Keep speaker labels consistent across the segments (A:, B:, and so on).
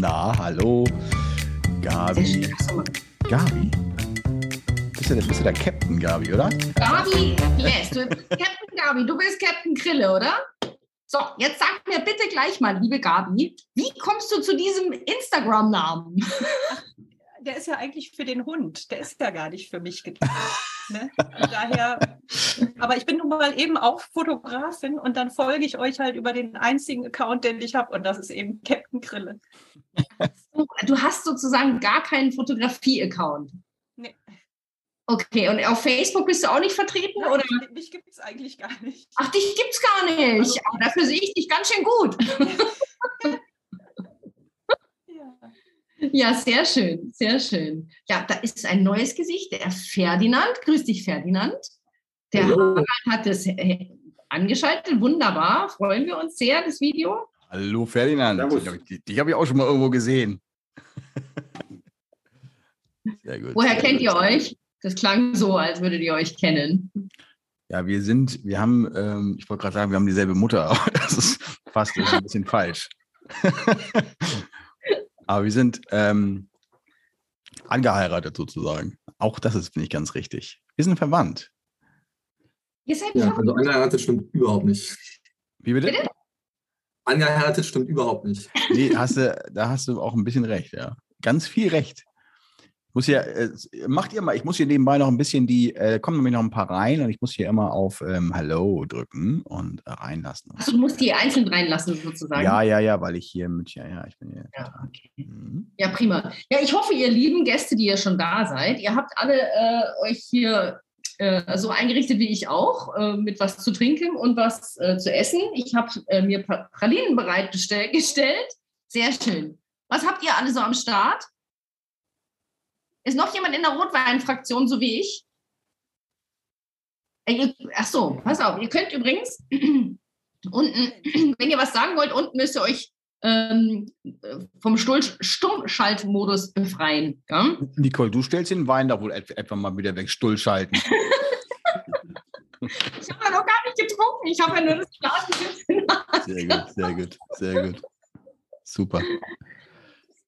A: Na, hallo. Gabi. Gabi? Bist du, der, bist du der Captain, Gabi, oder?
B: Gabi, yes. Du, Captain Gabi, du bist Captain Krille, oder? So, jetzt sag mir bitte gleich mal, liebe Gabi, wie kommst du zu diesem Instagram-Namen?
C: Der ist ja eigentlich für den Hund. Der ist ja gar nicht für mich gedacht. Ne? Daher, aber ich bin nun mal eben auch Fotografin und dann folge ich euch halt über den einzigen Account, den ich habe und das ist eben Captain Grille.
B: Du hast sozusagen gar keinen Fotografie-Account.
C: Nee.
B: Okay, und auf Facebook bist du auch nicht vertreten?
C: Nein,
B: oder?
C: Mich gibt es eigentlich gar nicht.
B: Ach, dich gibt's gar nicht.
C: Also-
B: Aber dafür sehe ich dich ganz schön gut.
C: Ja.
B: Sehr schön, sehr schön. Ja, da ist ein neues Gesicht, der Ferdinand. Grüß dich, Ferdinand. Der
D: Hallo.
B: Harald hat das äh, angeschaltet. Wunderbar. Freuen wir uns sehr, das Video.
A: Hallo, Ferdinand.
D: Servus.
A: Dich, dich habe ich auch schon mal irgendwo gesehen. Sehr gut.
B: Woher
A: sehr
B: kennt
A: gut.
B: ihr euch? Das klang so, als würdet ihr euch kennen.
A: Ja, wir sind, wir haben, ähm, ich wollte gerade sagen, wir haben dieselbe Mutter, aber das ist fast ein bisschen falsch. aber wir sind ähm, angeheiratet sozusagen. Auch das ist, finde ich, ganz richtig. Wir sind verwandt.
B: Ihr seid
D: Ja, also angeheiratet stimmt überhaupt nicht.
A: Wie bitte?
B: Bitte?
D: Angeheiratet stimmt überhaupt nicht.
A: Nee, hast du, da hast du auch ein bisschen recht, ja. Ganz viel recht. Muss ja, äh, macht ihr mal, ich muss hier nebenbei noch ein bisschen die, äh, kommen nämlich noch ein paar rein und ich muss hier immer auf ähm, Hello drücken und äh, reinlassen.
B: Achso, du musst die einzeln reinlassen, sozusagen.
A: Ja, ja, ja, weil ich hier mit, ja, ja, ich bin hier.
B: Ja, okay.
A: Mhm.
B: Ja, prima. Ja, ich hoffe, ihr lieben Gäste, die ihr schon da seid, ihr habt alle äh, euch hier äh, so eingerichtet wie ich auch, äh, mit was zu trinken und was äh, zu essen. Ich habe mir Pralinen bereitgestellt. gestellt. Sehr schön. Was habt ihr alle so am Start? Ist noch jemand in der Rotweinfraktion, so wie ich? Äh, ach so, pass auf. Ihr könnt übrigens unten, wenn ihr was sagen wollt, unten müsst ihr euch ähm, vom Stuhl, Stummschaltmodus befreien. Ja?
A: Nicole, du stellst den Wein da wohl et etwa mal wieder weg, Stull schalten.
B: Ich habe ja noch gar nicht getrunken. Ich habe ja nur das Glas.
A: Sehr gut, sehr gut, sehr gut. Super.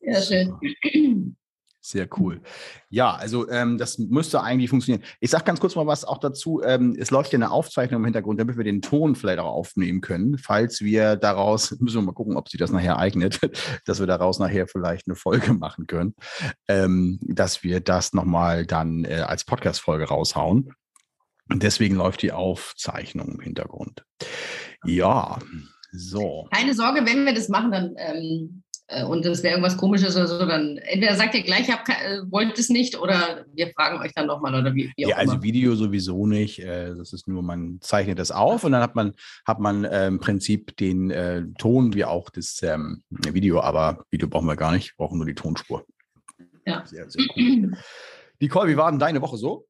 B: Sehr schön.
A: Sehr cool. Ja, also ähm, das müsste eigentlich funktionieren. Ich sage ganz kurz mal was auch dazu. Ähm, es läuft ja eine Aufzeichnung im Hintergrund, damit wir den Ton vielleicht auch aufnehmen können. Falls wir daraus, müssen wir mal gucken, ob sich das nachher eignet, dass wir daraus nachher vielleicht eine Folge machen können, ähm, dass wir das nochmal dann äh, als Podcast-Folge raushauen. Und deswegen läuft die Aufzeichnung im Hintergrund. Ja, so.
B: Keine Sorge, wenn wir das machen, dann ähm, äh, und das wäre irgendwas komisches oder so, dann entweder sagt ihr gleich, ke- äh, wollt es nicht oder wir fragen euch dann nochmal oder wie, wie auch
A: Ja, also
B: immer.
A: Video sowieso nicht. Äh, Das ist nur, man zeichnet das auf und dann hat man, hat man äh, im Prinzip den äh, Ton wie auch das ähm, Video, aber Video brauchen wir gar nicht, wir brauchen nur die Tonspur.
B: Ja.
A: Sehr, sehr cool. Nicole, wie war denn deine Woche so?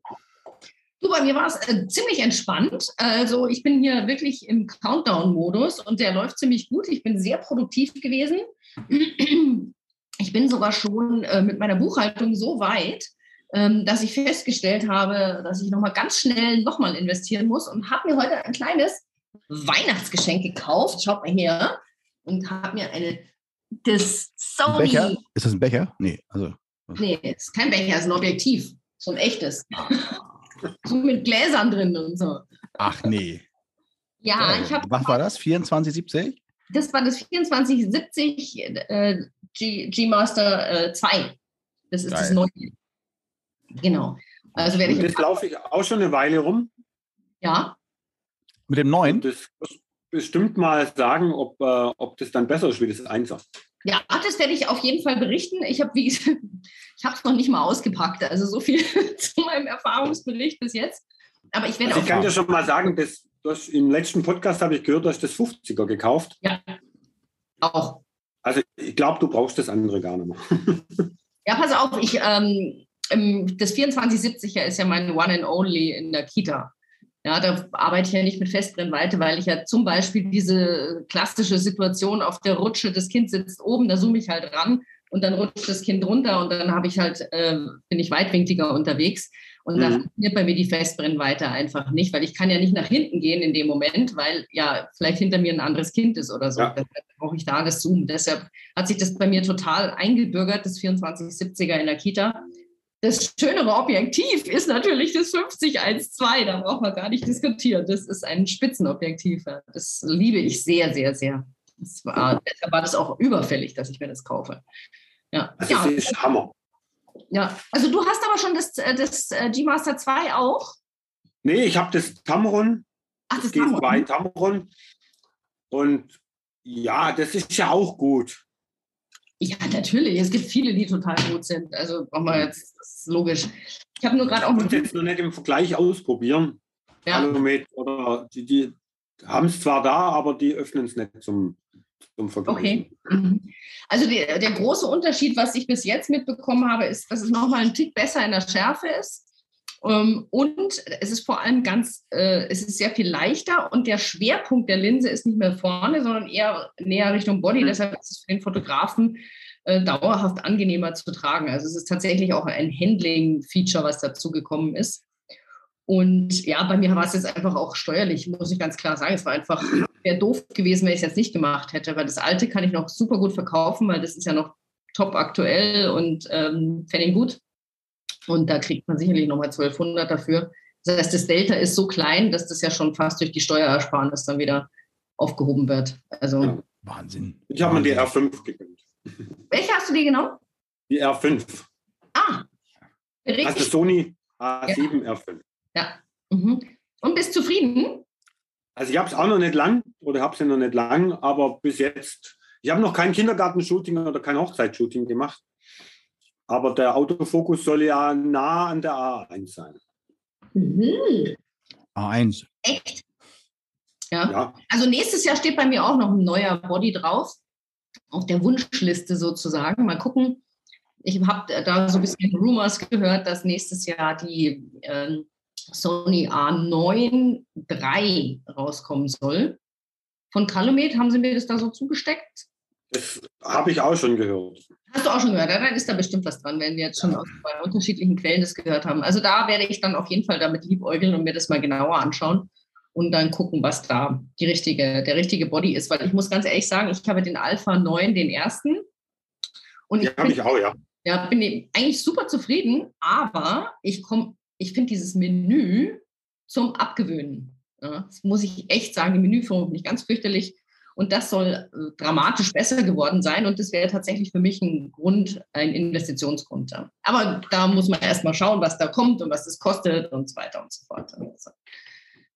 B: Du, bei mir war es äh, ziemlich entspannt. Also ich bin hier wirklich im Countdown-Modus und der läuft ziemlich gut. Ich bin sehr produktiv gewesen. Ich bin sogar schon äh, mit meiner Buchhaltung so weit, ähm, dass ich festgestellt habe, dass ich nochmal ganz schnell nochmal investieren muss und habe mir heute ein kleines Weihnachtsgeschenk gekauft. Schaut mal hier. Und habe mir eine das
A: Ein Becher?
B: Sony.
A: Ist das ein Becher? Nee, also.
B: Nee, es ist kein Becher, es ist ein Objektiv. So ein echtes. so mit Gläsern drin und so.
A: Ach nee.
B: Ja. Ah, ich habe,
A: Was war das? 2470?
B: Das war das 2470 äh, G, G Master äh, 2. Das ist das
A: Geil.
B: neue. Genau. Also werde
E: Und
B: ich,
E: das laufe ich auch schon eine Weile rum.
B: ja,
A: Mit dem neuen?
E: Das muss bestimmt mal sagen, ob, äh, ob das dann besser ist wie das Einser.
B: ja, das werde ich auf jeden Fall berichten. Ich habe, wie gesagt, ich habe es noch nicht mal ausgepackt. Also so viel zu meinem Erfahrungsbericht bis jetzt. Aber ich werde
E: Also ich
B: auch,
E: kann dir schon mal sagen, dass, du hast, im letzten Podcast habe ich gehört, du hast das 50er gekauft.
B: auch.
E: Also ich glaube, du brauchst das andere gar nicht mehr.
B: Ja, pass auf, ich, ähm, das 2470er ist ja mein One and Only in der Kita. Ja, da arbeite ich ja nicht mit Festbrennweite, weil ich ja zum Beispiel diese klassische Situation auf der Rutsche, das Kind sitzt oben, da zoome ich halt ran und dann rutscht das Kind runter und dann habe ich halt, äh, bin ich weitwinkliger unterwegs. Und mhm. da funktioniert bei mir die Festbrennweite einfach nicht, weil ich kann ja nicht nach hinten gehen in dem Moment, weil ja vielleicht hinter mir ein anderes Kind ist oder so. Ja. Deshalb brauche ich da das Zoom. Deshalb hat sich das bei mir total eingebürgert, das 2470er in der Kita. Das schönere Objektiv ist natürlich das 5012. Da braucht man gar nicht diskutieren. Das ist ein Spitzenobjektiv. Das liebe ich sehr, sehr, sehr. War, deshalb war das auch überfällig, dass ich mir das kaufe. Ja.
E: Das ja. ist Hammer.
B: Ja, also du hast aber schon das, äh, das äh, G-Master 2 auch?
E: Nee, ich habe das Tamron. Ach, das G2 Tamron. Und ja, das ist ja auch gut.
B: Ja, natürlich. Es gibt viele, die total gut sind. Also brauchen wir jetzt, das ist logisch. Ich habe nur gerade auch. Ich
E: muss jetzt noch nicht im Vergleich ausprobieren. Ja. oder die, die haben es zwar da, aber die öffnen es nicht zum, zum Vergleich.
B: Okay. Mhm. Also die, der große Unterschied, was ich bis jetzt mitbekommen habe, ist, dass es nochmal ein Tick besser in der Schärfe ist. Ähm, und es ist vor allem ganz, äh, es ist sehr viel leichter und der Schwerpunkt der Linse ist nicht mehr vorne, sondern eher näher Richtung Body. Deshalb ist es für den Fotografen äh, dauerhaft angenehmer zu tragen. Also es ist tatsächlich auch ein Handling-Feature, was dazu gekommen ist. Und ja, bei mir war es jetzt einfach auch steuerlich, muss ich ganz klar sagen. Es war einfach, wäre doof gewesen, wenn ich es jetzt nicht gemacht hätte, weil das alte kann ich noch super gut verkaufen, weil das ist ja noch top aktuell und ähm, Pfennig gut. Und da kriegt man sicherlich nochmal 1200 dafür. Das heißt, das Delta ist so klein, dass das ja schon fast durch die Steuerersparnis dann wieder aufgehoben wird. Also ja.
A: Wahnsinn.
E: Ich habe mir die R5 gegönnt.
B: Welche hast du dir genommen?
E: Die R5.
B: Ah.
E: Richtig. Also Sony A7 ja. R5.
B: Ja. Mhm. Und bist zufrieden?
E: Also ich habe es auch noch nicht lang oder habe es noch nicht lang, aber bis jetzt, ich habe noch kein Kindergartenshooting oder kein Hochzeitsshooting gemacht. Aber der Autofokus soll ja nah an der A1 sein.
B: Mhm.
A: A1.
B: Echt? Ja. ja. Also nächstes Jahr steht bei mir auch noch ein neuer Body drauf. Auf der Wunschliste sozusagen. Mal gucken. Ich habe da so ein bisschen Rumors gehört, dass nächstes Jahr die äh, Sony A9 III rauskommen soll. Von Calumet haben sie mir das da so zugesteckt?
E: Das habe ich auch schon gehört.
B: Hast du auch schon gehört? Dann ist da bestimmt was dran, wenn wir jetzt schon aus zwei unterschiedlichen Quellen das gehört haben. Also da werde ich dann auf jeden Fall damit liebäugeln und mir das mal genauer anschauen und dann gucken, was da die richtige, der richtige Body ist. Weil ich muss ganz ehrlich sagen, ich habe den Alpha 9, den ersten.
E: Und ich habe ich auch, ja.
B: Ja, bin eigentlich super zufrieden, aber ich komme ich finde dieses Menü zum Abgewöhnen. Ja, das muss ich echt sagen, die Menüführung finde ich ganz fürchterlich. Und das soll äh, dramatisch besser geworden sein. Und das wäre tatsächlich für mich ein Grund, ein Investitionsgrund. Aber da muss man erstmal schauen, was da kommt und was das kostet und so weiter und so fort.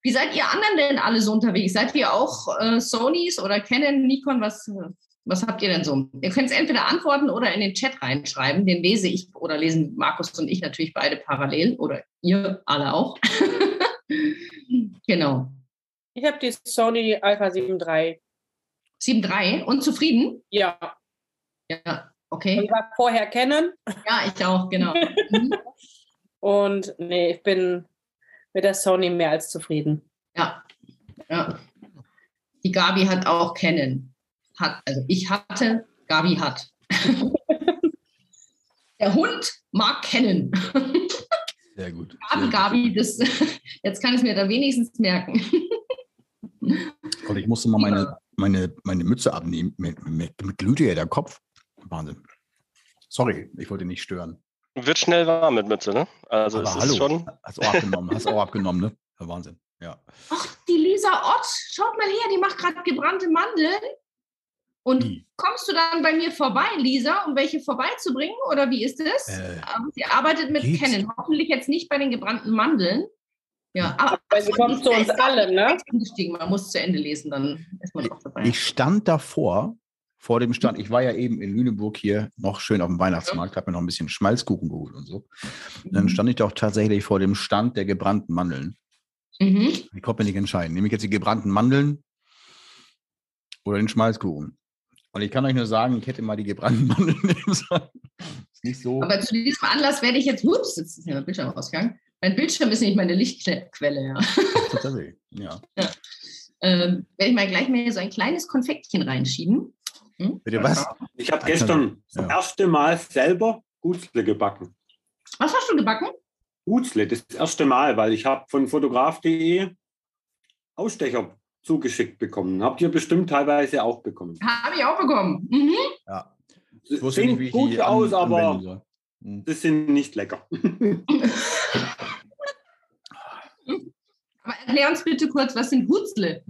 B: Wie seid ihr anderen denn alle so unterwegs? Seid ihr auch äh, Sonys oder Canon, Nikon? Was, was habt ihr denn so? Ihr könnt es entweder antworten oder in den Chat reinschreiben. Den lese ich oder lesen Markus und ich natürlich beide parallel oder ihr alle auch. genau.
C: Ich habe die Sony Alpha 7 III.
B: 7 III und zufrieden?
C: Ja.
B: Ja, okay.
C: Ich war vorher kennen.
B: Ja, ich auch, genau.
C: Mhm. und nee, ich bin mit der Sony mehr als zufrieden.
B: Ja, ja. Die Gabi hat auch kennen hat, also ich hatte, Gabi hat. Der Hund mag kennen.
A: Sehr gut.
B: Gabi, Gabi, das, jetzt kann ich mir da wenigstens merken.
A: Und ich musste mal meine, meine, meine Mütze abnehmen. Mit, mit, mit glühte ja der Kopf. Wahnsinn. Sorry, ich wollte nicht stören.
F: Wird schnell warm mit Mütze, ne? Also
A: Aber
F: es
A: hallo,
F: ist schon.
A: Hast auch abgenommen, hast auch abgenommen, ne? Wahnsinn. Ja.
B: Ach, die Lisa Ott, schaut mal her, die macht gerade gebrannte Mandeln. Und wie? kommst du dann bei mir vorbei, Lisa, um welche vorbeizubringen? Oder wie ist es? Äh, sie arbeitet mit geht's? Canon. Hoffentlich jetzt nicht bei den gebrannten Mandeln. Ja, aber,
C: aber sie kommt zu uns alle, ne?
B: Man muss zu Ende lesen, dann ist man auch dabei.
A: Ich stand davor, vor dem Stand. Ich war ja eben in Lüneburg hier noch schön auf dem Weihnachtsmarkt, habe mir noch ein bisschen Schmalzkuchen geholt und so. Und dann mhm. stand ich doch tatsächlich vor dem Stand der gebrannten Mandeln. Mhm. Ich konnte mir nicht entscheiden. Nehme ich jetzt die gebrannten Mandeln oder den Schmalzkuchen? Und ich kann euch nur sagen, ich hätte mal die gebrannten Mandeln nehmen sollen.
B: Ist nicht so. Aber zu diesem Anlass werde ich jetzt, ups, jetzt ist mir mein Bildschirm ausgegangen. Mein Bildschirm ist nicht meine Lichtquelle, ja.
A: Tatsächlich, ja.
B: ja. Ähm, werde ich mal gleich mal so ein kleines Konfektchen reinschieben. Hm?
A: Bitte was?
E: Ich habe gestern
A: Ja.
E: das erste Mal selber Gutzle gebacken.
B: Was hast du gebacken?
E: Gutzle, das erste Mal, weil ich habe von fotograf.de Ausstecher zugeschickt bekommen. Habt ihr bestimmt teilweise auch bekommen.
B: Habe ich auch bekommen. Mhm.
A: Ja.
E: Sie
A: Ich wusste nicht, wie
E: sehen
A: ich
E: gut
A: die an,
E: aus,
A: anwenden
E: aber
A: soll. Hm.
E: das sind nicht lecker.
B: Aber erklär uns bitte kurz, was sind Hutzle?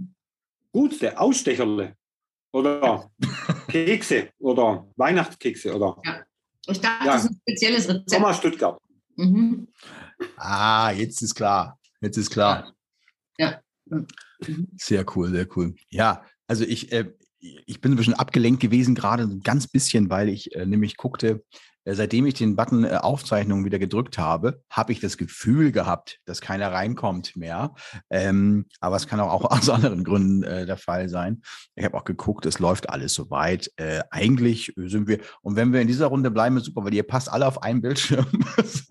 E: Gutzle, Ausstecherle oder Kekse oder Weihnachtskekse oder
B: Ich dachte,
E: Ja.
B: das ist ein spezielles Rezept.
E: Thomas Stuttgart.
B: Mhm.
A: Ah, jetzt ist klar. Jetzt ist klar.
B: Ja. Mhm.
A: Sehr cool, sehr cool. Ja, also ich, äh, ich bin ein bisschen abgelenkt gewesen, gerade ein ganz bisschen, weil ich äh, nämlich guckte, äh, seitdem ich den Button äh, Aufzeichnung wieder gedrückt habe, habe ich das Gefühl gehabt, dass keiner reinkommt mehr. Ähm, aber es kann auch, auch aus anderen Gründen äh, der Fall sein. Ich habe auch geguckt, es läuft alles soweit. Äh, eigentlich sind wir, und wenn wir in dieser Runde bleiben, ist super, weil ihr passt alle auf einen Bildschirm. das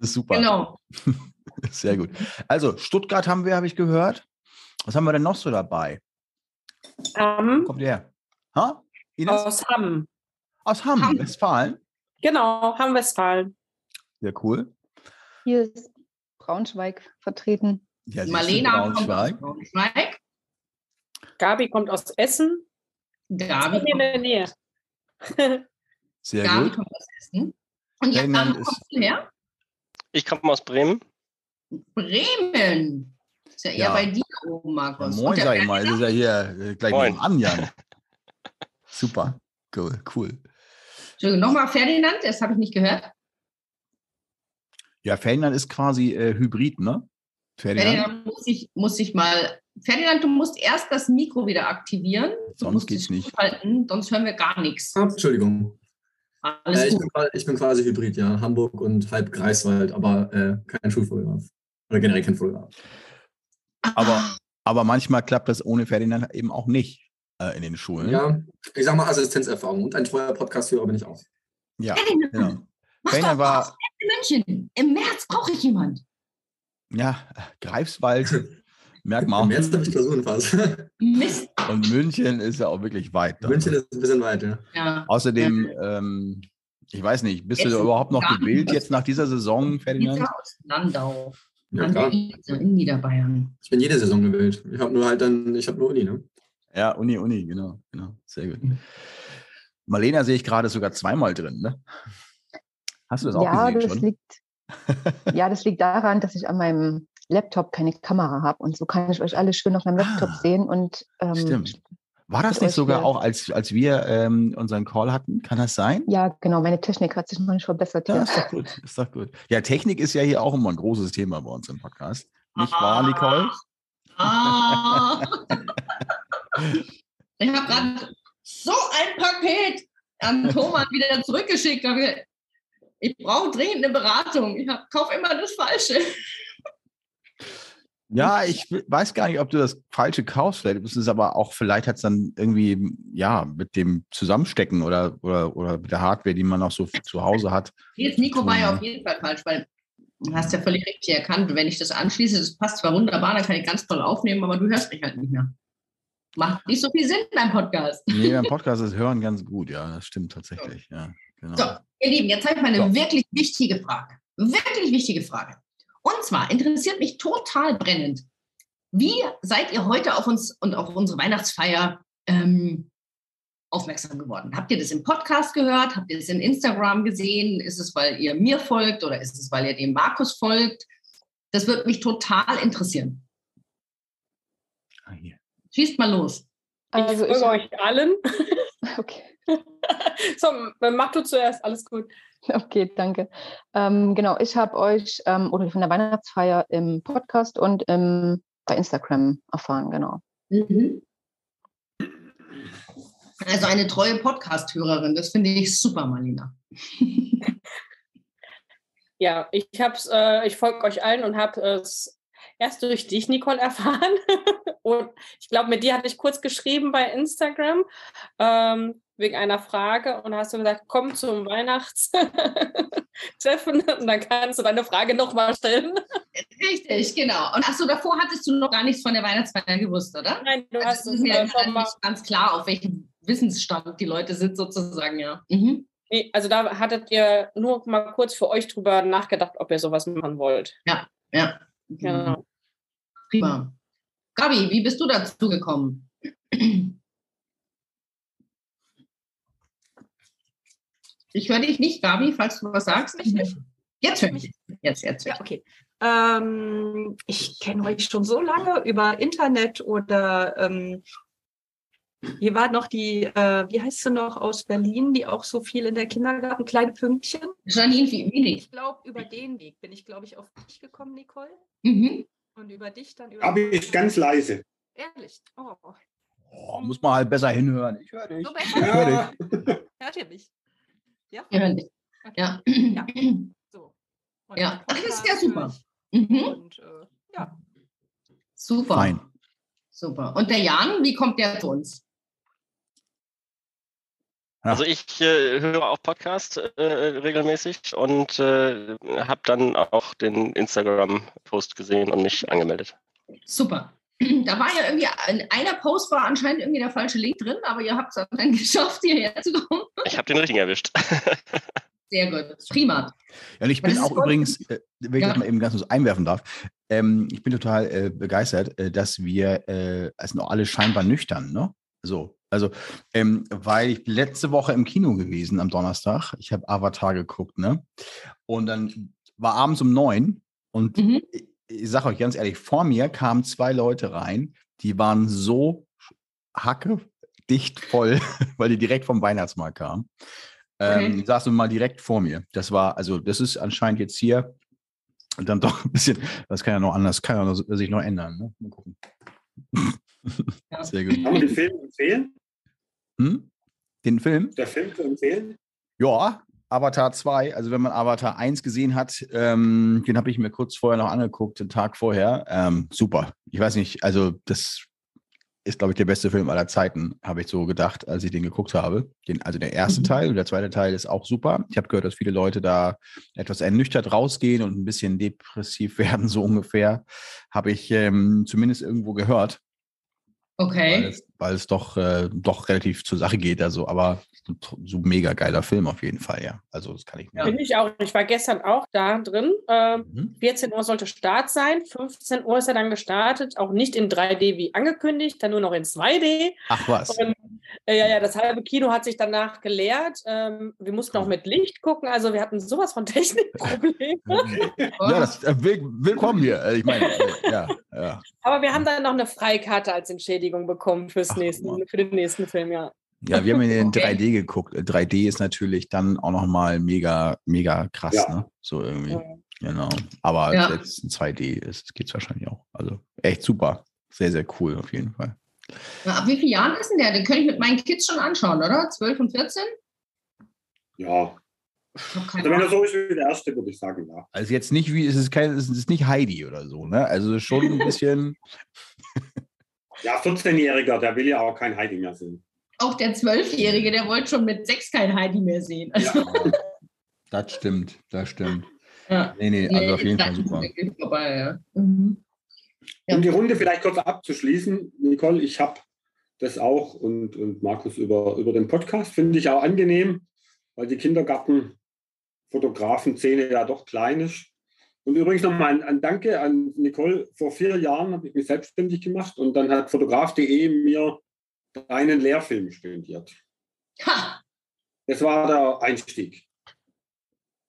A: ist super.
B: Genau.
A: Sehr gut. Also, Stuttgart haben wir, habe ich gehört. Was haben wir denn noch so dabei?
G: Ähm,
A: kommt ihr her? Ha? Ines?
G: aus Hamm.
A: Aus Hamm,
B: Hamm.
A: Westfalen.
G: Genau, Hamm-Westfalen.
A: Sehr cool.
H: Hier ist Braunschweig vertreten.
A: Ja,
B: Marlena kommt aus
A: Braunschweig.
B: Braunschweig.
G: Gabi kommt aus Essen.
B: Gabi
G: Hier in
B: kommt,
G: der Nähe.
A: Sehr
B: Gabi
A: gut.
B: kommt aus Essen. Und ja,
A: Ferdinand
B: dann
A: ist-
B: kommst du her?
F: Ich komme aus Bremen.
B: Bremen. Ja eher
A: Ja.
B: bei dir oben,
A: Ja,
B: Markus.
A: moin,
B: Und der
A: sag ich mal. Das ist ja hier äh, gleich
F: Moin.
A: nebenan, Jan. Super. Cool, cool.
B: Entschuldigung, nochmal Ferdinand, das habe ich nicht gehört.
A: Ja, Ferdinand ist quasi äh, Hybrid, ne? Ferdinand.
B: Ferdinand muss ich, muss ich mal. Ferdinand, du musst erst das Mikro wieder aktivieren. Du
A: Sonst geht's
B: es
A: nicht.
B: Halten, sonst hören wir gar nichts.
D: Ah, Entschuldigung.
B: Alles
D: Äh, ich, bin, ich bin quasi Hybrid, ja. Hamburg und halb Greifswald, aber äh, kein Schulfotograf. Oder generell kein Fotograf.
A: Aber, aber manchmal klappt das ohne Ferdinand eben auch nicht äh, in den Schulen.
D: Ja, ich sag mal Assistenzerfahrung und ein treuer Podcast-Hörer bin ich auch.
A: ja
B: Ferdinand,
A: genau.
B: mach
A: Ferdinand
B: doch
A: war,
B: in München. Im März brauche ich jemand.
A: ja, Greifswald, merkt man
D: Im. März darf ich Klausuren fast.
B: Mist.
A: Und München ist ja auch wirklich weit. da.
D: München ist ein bisschen weit, ja.
B: Ja.
A: Außerdem, ähm, ich weiß nicht, bist du
B: Essen,
A: überhaupt noch gewillt jetzt nach dieser Saison, Ferdinand?
B: Landau.
D: Ja,
B: An der
D: klar.
B: In Niederbayern.
D: Ich bin jede Saison gewählt. Ich habe nur halt dann, ich habe nur Uni, ne?
A: Ja, Uni, Uni, genau, genau. Sehr gut. Marlena sehe ich gerade sogar zweimal drin, ne? Hast du das auch
H: ja,
A: gesehen
H: das
A: schon?
H: liegt, ja, das liegt daran, dass ich an meinem Laptop keine Kamera habe und so kann ich euch alle schön auf meinem Laptop
A: Ah,
H: sehen und ähm,
A: Stimmt. War das nicht sogar
H: hier.
A: auch, als, als wir ähm, unseren Call hatten? Kann das sein?
H: Ja, genau, meine Technik hat sich noch nicht verbessert
A: Ja,
H: hier.
A: ist doch gut. Ist doch gut. Ja, Technik ist ja hier auch immer ein großes Thema bei uns im Podcast. Nicht wahr, Nicole?
B: Ah. ich habe gerade so ein Paket an Thomas wieder zurückgeschickt. Ich brauche dringend eine Beratung. Ich kaufe immer das Falsche.
A: Ja, ich w- weiß gar nicht, ob du das Falsche kaufst. Vielleicht ist es aber auch, vielleicht hat es dann irgendwie, ja, mit dem Zusammenstecken oder, oder, oder mit der Hardware, die man auch so zu Hause hat.
B: Jetzt Nico war ja
A: Tun,
B: auf jeden Fall falsch, weil du hast ja völlig richtig erkannt. Wenn ich das anschließe, das passt zwar wunderbar, dann kann ich ganz toll aufnehmen, aber du hörst mich halt nicht mehr. Macht nicht so viel Sinn beim Podcast.
A: Nee, beim Podcast ist Hören ganz gut, ja, das stimmt tatsächlich. Ja, genau.
B: So, ihr Lieben, jetzt habe ich mal eine
A: So.
B: wirklich wichtige Frage. Wirklich wichtige Frage. Und zwar interessiert mich total brennend. Wie seid ihr heute auf uns und auf unsere Weihnachtsfeier ähm, aufmerksam geworden? Habt ihr das im Podcast gehört? Habt ihr es in Instagram gesehen? Ist es, weil ihr mir folgt oder ist es, weil ihr dem Markus folgt? Das würde mich total interessieren.
A: Ah, hier.
B: Schießt mal los.
H: Also
G: ich
H: ich,
G: folge euch allen.
H: okay,
G: so, mach du zuerst, alles gut.
H: okay, danke. Ähm, genau, ich habe euch ähm, oder von der Weihnachtsfeier im Podcast und im, bei Instagram erfahren, genau.
B: Also eine treue Podcast-Hörerin, das finde ich super, Marlina.
G: Ja, ich hab's, äh, ich folge euch allen und habe es erst durch dich, Nicole, erfahren. und ich glaube, mit dir hatte ich kurz geschrieben bei Instagram ähm, wegen einer Frage und hast du gesagt, komm zum Weihnachtstreffen und dann kannst du deine Frage nochmal stellen.
B: Richtig, genau. Und achso, davor hattest du noch gar nichts von der Weihnachtsfeier gewusst, oder?
G: Nein, du
B: Also
G: hast
B: es mir
G: schon mal.
B: nicht ganz klar, auf welchen Wissensstand die Leute sind sozusagen, ja. Mhm.
G: Nee, also da hattet ihr nur mal kurz für euch drüber nachgedacht, ob ihr sowas machen wollt.
B: Ja, ja.
G: Genau.
B: Prima. Gabi, wie bist du dazu gekommen? Ich höre dich nicht, Gabi, falls du was sagst.
C: Mich nicht?
B: Jetzt höre ich. Jetzt, jetzt.
C: Ja, okay. Ähm, ich kenne euch schon so lange über Internet oder ähm, hier war noch die, äh, wie heißt sie noch aus Berlin, die auch so viel in der Kindergarten, kleine Pünktchen.
B: Janine Wienig.
C: Ich glaube, über den Weg bin ich, glaube ich, auf dich gekommen, Nicole.
B: Mhm.
C: Und über dich dann über.
E: Gabi ist ganz leise.
C: Ehrlich. Oh,
A: Oh, muss man halt besser hinhören. Ich höre dich.
C: so
A: Ich höre dich.
C: Hört ihr mich? Ja?
B: Wir hören dich.
C: Okay.
B: Ja.
C: Ja. So. Und
B: Ja. Ach, das ist ja super. Mhm.
C: Und äh, ja,
B: Super.
A: Fein.
B: Super. Und der Jan, wie kommt der zu uns?
F: Also ich äh, höre auch Podcast äh, regelmäßig und äh, habe dann auch den Instagram-Post gesehen und mich angemeldet.
B: Super. Da war ja irgendwie, in einer Post war anscheinend irgendwie der falsche Link drin, aber ihr habt es dann geschafft, hierher zu kommen.
F: Ich habe den richtigen erwischt.
B: Sehr gut. Prima.
A: Ja, und ich bin auch übrigens, äh, wenn ich
B: Ja.
A: das mal eben ganz kurz einwerfen darf, ähm, ich bin total äh, begeistert, äh, dass wir, äh, es sind auch alle scheinbar nüchtern, ne? So, also, ähm, weil ich letzte Woche im Kino gewesen am Donnerstag. Ich habe Avatar geguckt, ne? Und dann war abends um neun und
B: Mhm.
A: Ich, ich sage euch ganz ehrlich, vor mir kamen zwei Leute rein, die waren so hacke dicht voll, weil die direkt vom Weihnachtsmarkt kamen. Ähm,
B: Okay.
A: saßen mal direkt vor mir. Das war, also das ist anscheinend jetzt hier dann doch ein bisschen, das kann ja noch anders, kann ja noch, sich noch ändern. Ne? Mal gucken.
B: Ja.
A: Sehr gut.
E: Kann man den Film empfehlen?
A: Hm? Den Film?
E: Der Film zu empfehlen?
A: Ja, Avatar 2. Also wenn man Avatar 1 gesehen hat, ähm, den habe ich mir kurz vorher noch angeguckt, den Tag vorher. Ähm, super. Ich weiß nicht, also das ist, glaube ich, der beste Film aller Zeiten, habe ich so gedacht, als ich den geguckt habe. Den, also der erste
B: Mhm.
A: Teil und der zweite Teil ist auch super. Ich habe gehört, dass viele Leute da etwas ernüchtert rausgehen und ein bisschen depressiv werden, so ungefähr. Habe ich ähm, zumindest irgendwo gehört weil
B: Okay.
A: es, weil es doch, äh, doch relativ zur Sache geht. Also, aber so mega geiler Film auf jeden Fall, ja. Also das kann ich mir.
G: Bin ich auch. Ich war gestern auch da drin. Ähm,
A: Mhm.
G: 14 Uhr sollte Start sein. 15 Uhr ist er dann gestartet. Auch nicht in 3D wie angekündigt, dann nur noch in 2D.
A: Ach was.
G: Und, ja, ja, das halbe Kino hat sich danach geleert. Ähm, wir mussten auch mit Licht gucken. Also wir hatten sowas von Technikproblemen.
A: Ja, das, äh, will, willkommen hier. Äh, Ich meine, äh, ja, ja.
G: Aber wir haben dann noch eine Freikarte als Entschädigung bekommen fürs
A: Ach,
G: nächsten,
A: Mann.
G: für den nächsten Film, ja.
A: Ja, wir haben in
B: Okay.
A: 3D geguckt. Äh, 3D ist natürlich dann auch nochmal mega, mega krass,
E: Ja.
A: ne? So irgendwie.
G: Ja.
A: Genau. Aber
B: Ja.
A: selbst in 2D ist, geht es wahrscheinlich auch. Also echt super. Sehr, sehr cool auf jeden Fall.
B: Na, Ab wie vielen Jahren ist denn der? Den könnte ich mit meinen Kids schon anschauen, oder? 12 und 14?
E: Ja. Also wenn er so ist wie der erste, würde ich sagen, ja.
A: Also jetzt nicht wie, es ist kein, es ist nicht Heidi oder so, ne? Also schon ein bisschen.
E: Ja, 14-Jähriger, der will ja auch kein Heidi mehr sehen.
B: Auch der Zwölfjährige, der wollte schon mit sechs kein Heidi mehr sehen. Also,
E: Ja.
A: Das stimmt, das stimmt.
B: ja.
A: Nee, nee, also auf jeden Fall super.
B: Vorbei, ja. Mhm. Ja.
E: Um die Runde vielleicht kurz abzuschließen, Nicole, ich habe das auch und, und Markus über, über den Podcast, finde ich auch angenehm, weil die Kindergartenfotografen-Szene ja doch klein ist. Und übrigens nochmal ein, ein Danke an Nicole. Vor vier Jahren habe ich mich selbstständig gemacht und dann hat fotograf.de mir einen Lehrfilm spendiert.
B: Ha,
E: Das war der Einstieg.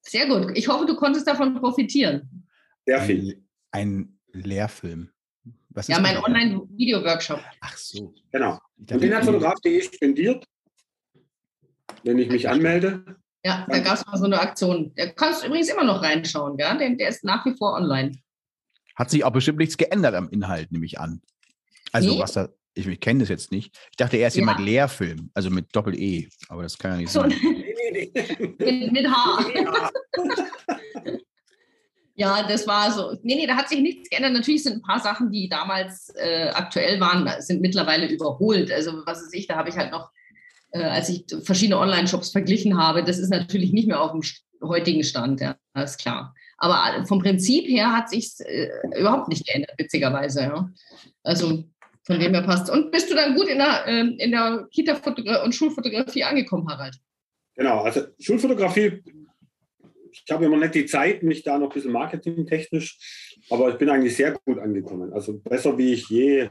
B: sehr gut. Ich hoffe, du konntest davon profitieren.
E: Sehr viel.
A: Ein, ein Lehrfilm. Was
B: Ja,
A: ist
B: mein
A: denn-
B: Online-Video-Workshop.
A: Ach so.
E: Genau.
A: Ich
E: Und den hat fotograf.de spendiert, wenn ich mich anmelde.
B: Ja, da gab es mal so eine Aktion. Da kannst du übrigens immer noch reinschauen, ja? Der, der ist nach wie vor online.
A: Hat sich auch bestimmt nichts geändert am Inhalt, nehme ich an. Also,
B: Nee.
A: was da, ich, ich kenne das jetzt nicht. Ich dachte erst
B: Ja.
A: jemand Lehrfilm, also mit Doppel-E, aber das kann ja nicht
B: So,
A: sein.
E: Nee, nee, nee.
B: mit, mit H.
E: Ja.
B: Ja, das war so. Nee, nee, da hat sich nichts geändert. Natürlich sind ein paar Sachen, die damals äh, aktuell waren, sind mittlerweile überholt. Also, was weiß ich, da habe ich halt noch, äh, als ich verschiedene Online-Shops verglichen habe, das ist natürlich nicht mehr auf dem heutigen Stand, ja, das ist klar. Aber vom Prinzip her hat sich äh, überhaupt nicht geändert, witzigerweise. Ja. Also, Von dem her passt. Und bist du dann gut in der, ähm, in der Kita- und Schulfotografie angekommen, Harald?
E: Genau, also Schulfotografie, ich habe immer nicht die Zeit, mich da noch ein bisschen marketingtechnisch, aber ich bin eigentlich sehr gut angekommen. Also besser, wie ich je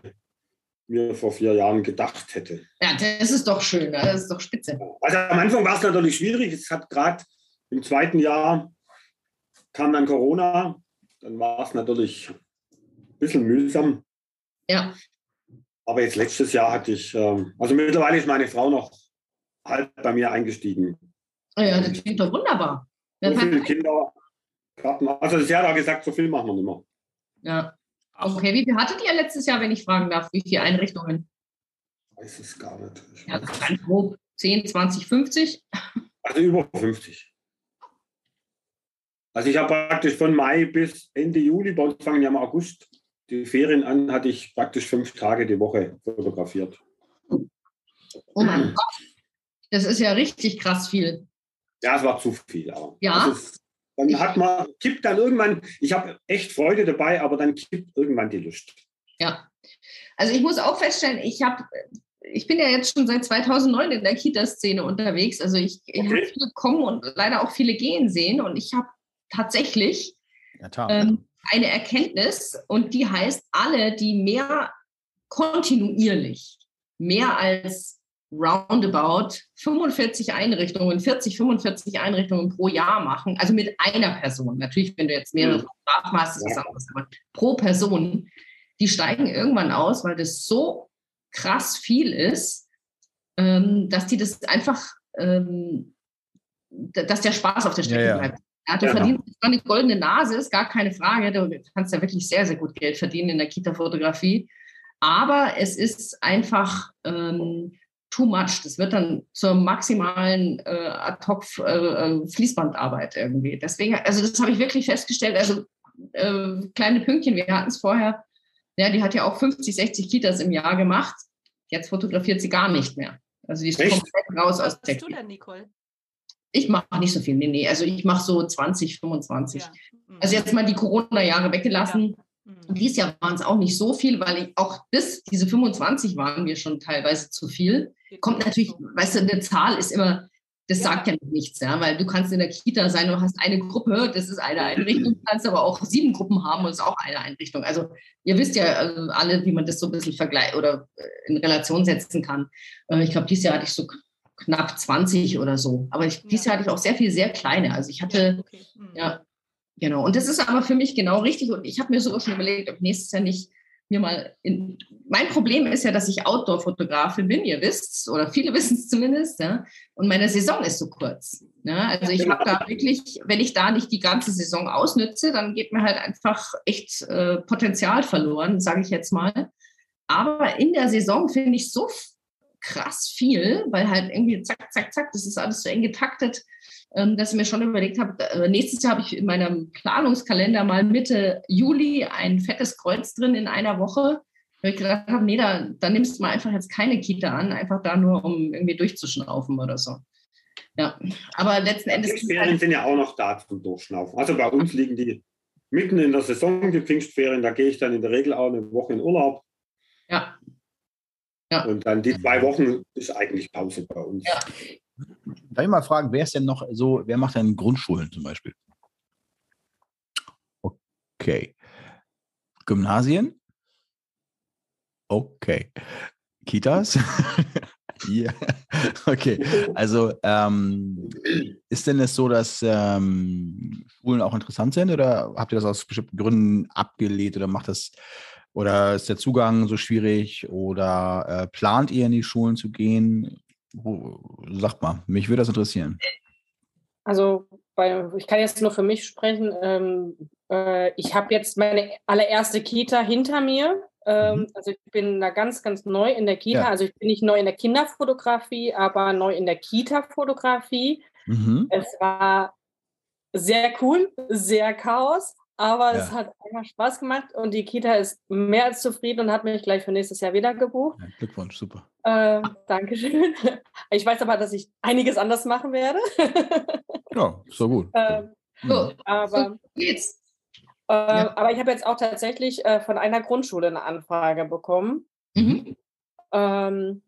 E: mir vor vier Jahren gedacht hätte.
B: Ja, das ist doch schön, ne? das ist doch spitze.
E: Also am Anfang war es natürlich schwierig. Es hat gerade im zweiten Jahr kam dann Corona, dann war es natürlich ein bisschen mühsam.
B: Ja.
E: Aber jetzt letztes Jahr hatte ich, ähm, also mittlerweile ist meine Frau noch halb bei mir eingestiegen.
B: Ja, das klingt doch wunderbar.
E: So
B: Das
E: viele Kinder, Garten, also sie hat auch gesagt, so viel machen wir nicht mehr.
B: ja. Okay, wie viel hattet ihr letztes Jahr, wenn ich fragen darf? Wie viele Einrichtungen?
E: Ich weiß es gar nicht. Ich
B: Ja, ganz grob 10, 20, 50?
E: Also über 50. Also ich habe praktisch von Mai bis Ende Juli, bei uns fangen ja im August die Ferien an, hatte ich praktisch fünf Tage die Woche fotografiert.
B: Oh mein Gott. Das ist ja richtig krass viel.
E: Ja, es war zu viel. Aber
B: Ja?
E: ist, dann hat man, kippt dann irgendwann, ich habe echt Freude dabei, aber dann kippt irgendwann die Lust.
B: Ja. Also ich muss auch feststellen, ich habe, ich bin ja jetzt schon seit 2009 in der Kita-Szene unterwegs. Also ich, ich
E: Okay.
B: habe viele kommen und leider auch viele gehen sehen. Und ich habe tatsächlich
A: Ja,
B: ähm, eine Erkenntnis und die heißt, alle, die mehr kontinuierlich, mehr als roundabout 45 Einrichtungen, 40, 45 Einrichtungen pro Jahr machen, also mit einer Person. Natürlich, wenn du jetzt mehrere
E: Mhm.
B: Hast, ist das aber pro Person, die steigen irgendwann aus, weil das so krass viel ist, ähm, dass die das einfach, ähm, da- dass der Spaß auf der Strecke
A: Ja, ja.
B: bleibt. Ja, du
E: Ja.
B: verdienst zwar eine goldene Nase, ist gar keine Frage. Du kannst ja wirklich sehr, sehr gut Geld verdienen in der Kita-Fotografie. Aber es ist einfach ähm, too much. Das wird dann zur maximalen äh, Ad-Hoc-Fließbandarbeit irgendwie. Deswegen, also das habe ich wirklich festgestellt. Also äh, kleine Pünktchen, wir hatten es vorher. Ja, die hat ja auch 50, 60 Kitas im Jahr gemacht. Jetzt fotografiert sie gar nicht mehr. Also die ist
E: Echt?
B: komplett raus
C: Was
B: aus der
C: bist du denn, Nicole?
B: Ich mache nicht so viel. Nee, nee. Also ich mache so 20, 25.
C: Ja. Mhm.
B: Also jetzt mal die Corona-Jahre weggelassen.
C: Mhm.
B: Dieses Jahr waren es auch nicht so viel, weil ich auch bis diese 25 waren mir schon teilweise zu viel. Kommt natürlich, weißt du, eine Zahl ist immer, das sagt ja nichts, ja, weil du kannst in der Kita sein, du hast eine Gruppe, das ist eine Einrichtung, du kannst aber auch sieben Gruppen haben und es ist auch eine Einrichtung. Also ihr wisst ja äh, alle, wie man das so ein bisschen vergleicht oder äh, in Relation setzen kann. Äh, Ich glaube, dieses Jahr hatte ich so knapp 20 oder so. Aber ich, dieses
C: Ja.
B: Jahr hatte ich auch sehr viel sehr kleine. Also ich hatte
C: Okay. Mhm.
B: ja, genau. Und das ist aber für mich genau richtig. Und ich habe mir sogar schon überlegt, ob nächstes Jahr nicht mir mal in. Mein Problem ist ja, dass ich Outdoor-Fotografin bin, ihr wisst oder viele wissen es zumindest, ja. Und meine Saison ist so kurz. Ja? Also ich habe da wirklich, wenn ich da nicht die ganze Saison ausnütze, dann geht mir halt einfach echt äh, Potenzial verloren, sage ich jetzt mal. Aber in der Saison finde ich so krass viel, weil halt irgendwie zack, zack, zack, das ist alles so eng getaktet dass ich mir schon überlegt habe, äh, nächstes Jahr habe ich in meinem Planungskalender mal Mitte Juli ein fettes Kreuz drin in einer Woche. Weil ich gedacht habe, nee, da, da nimmst du mal einfach jetzt keine Kita an, einfach da nur, um irgendwie durchzuschnaufen oder so. Ja, aber letzten Endes. es
E: Pfingstferien sind ja auch noch da zum Durchschnaufen. Also bei uns liegen die mitten in der Saison, die Pfingstferien, da gehe ich dann in der Regel auch eine Woche in Urlaub.
B: Ja,
E: Und dann die zwei Wochen ist eigentlich Pause bei uns.
B: Ja.
A: Darf ich mal fragen, wer ist denn noch so, wer macht denn Grundschulen zum Beispiel? Okay. Gymnasien? Okay. Kitas? ja. Okay. Also ähm, ist denn es so, dass ähm, Schulen auch interessant sind oder habt ihr das aus bestimmten Gründen abgelehnt oder macht das oder ist der Zugang so schwierig oder äh, plant ihr in die Schulen zu gehen? Wo, sagt mal, mich würde das interessieren.
G: Also bei, ich kann jetzt nur für mich sprechen. Ähm, äh, ich habe jetzt meine allererste Kita hinter mir. Ähm,
A: Mhm.
G: Also ich bin da ganz, ganz neu in der Kita.
A: Ja.
G: Also ich bin nicht neu in der Kinderfotografie, aber neu in der Kita-Fotografie.
A: Mhm.
G: Es war sehr cool, sehr Chaos, aber es
A: Ja.
G: hat einfach Spaß gemacht und die Kita ist mehr als zufrieden und hat mich gleich für nächstes Jahr wieder gebucht.
A: Ja, Glückwunsch, super.
G: Ähm, Dankeschön. Ich weiß aber, dass ich einiges anders machen werde.
A: Ja, so gut.
G: ähm,
B: So,
G: aber
B: so geht's.
G: Äh, Aber ich habe jetzt auch tatsächlich äh, von einer Grundschule eine Anfrage bekommen.
B: Mhm.
G: Ähm,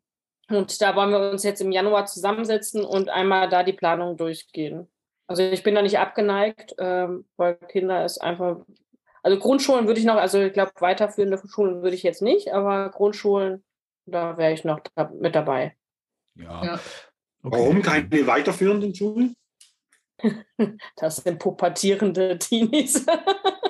G: und da wollen wir uns jetzt im Januar zusammensetzen und einmal da die Planung durchgehen. Also ich bin da nicht abgeneigt, ähm, weil Kinder ist einfach, also Grundschulen würde ich noch, also ich glaube weiterführende Schulen würde ich jetzt nicht, aber Grundschulen, da wäre ich noch da, mit dabei.
A: Ja.
B: Ja.
A: Okay.
E: Warum keine weiterführenden Schulen?
G: Das sind pubertierende Teenies.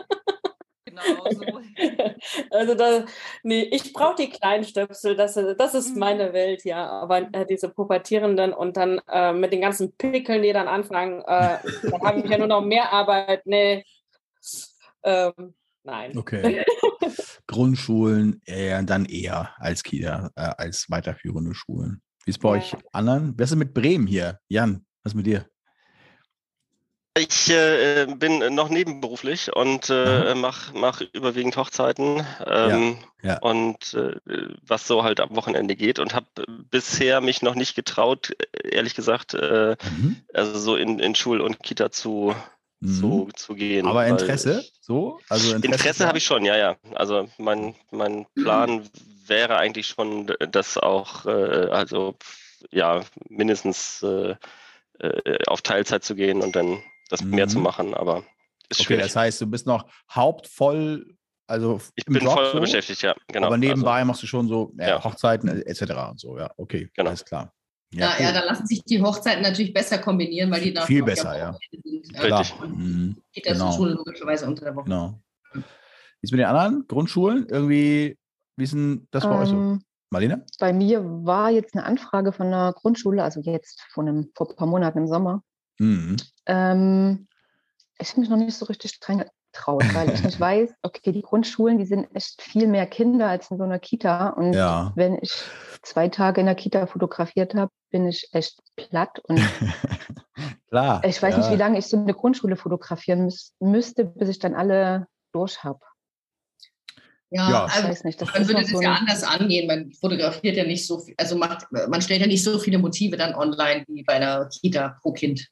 C: Genau so.
G: Also da, nee, ich brauche die kleinen Stöpsel, das, das ist
C: Mhm.
G: meine Welt, ja. Aber äh, diese Pubertierenden und dann äh, mit den ganzen Pickeln, die dann anfangen, äh, dann habe ich ja nur noch mehr Arbeit. Nee. Ähm, nein.
A: Okay. Grundschulen eher dann eher als Kita, äh, als weiterführende Schulen. Wie ist bei
G: Ja.
A: euch anderen? Wer ist denn mit Bremen hier? Jan, was ist mit dir?
F: Ich äh, bin noch nebenberuflich und äh, mache mach überwiegend Hochzeiten ähm,
A: ja.
F: und äh, was so halt am Wochenende geht und habe bisher mich noch nicht getraut, äh, ehrlich gesagt, äh,
A: Mhm.
F: also so in, in Schul und Kita zu,
A: Mhm.
F: zu, zu gehen.
A: Aber Interesse? So? Also
F: Interesse habe ich schon, ja, ja. Also mein, mein Plan wäre eigentlich schon, das auch, äh, also ja, mindestens äh, äh, auf Teilzeit zu gehen und dann das mehr zu
A: Mhm.
F: machen, aber ist
A: Okay,
F: schwierig.
A: das heißt, du bist noch hauptvoll, also
F: ich
A: im
F: bin
A: Job
F: voll
A: so,
F: beschäftigt, ja, genau.
A: aber nebenbei
F: Also,
A: machst du schon so ja,
F: Ja.
A: Hochzeiten etc. und so, ja, okay,
F: Genau.
A: alles klar.
B: Ja, ja, da lassen sich die Hochzeiten natürlich besser kombinieren, weil die dann
A: Viel besser, ja.
B: Sind. Ja.
A: klar. Mhm.
B: Kitas
A: Genau.
B: und Schulen logischerweise unter der Woche.
A: Genau. Wie ist mit den anderen Grundschulen? Irgendwie, wie ist denn das bei euch so?
H: Ähm,
A: Marlene?
H: bei mir war jetzt eine Anfrage von einer Grundschule, also jetzt vor, einem, vor ein paar Monaten im Sommer.
A: Mhm.
H: Ähm, ich habe mich noch nicht so richtig dran getraut, weil ich nicht weiß, okay, die Grundschulen, die sind echt viel mehr Kinder als in so einer Kita. Und
A: Ja.
H: wenn ich zwei Tage in der Kita fotografiert habe, bin ich echt platt. Und
A: Klar.
H: ich weiß
A: ja.
H: nicht, wie lange ich so eine Grundschule fotografieren müß, müsste, bis ich dann alle durch habe.
B: Ja,
A: Ja.
H: Ich
B: also
H: weiß nicht. Das
B: man würde das
H: so
B: ja anders angehen. Man fotografiert ja nicht so viel, also macht, man stellt ja nicht so viele Motive dann online wie bei einer Kita pro Kind.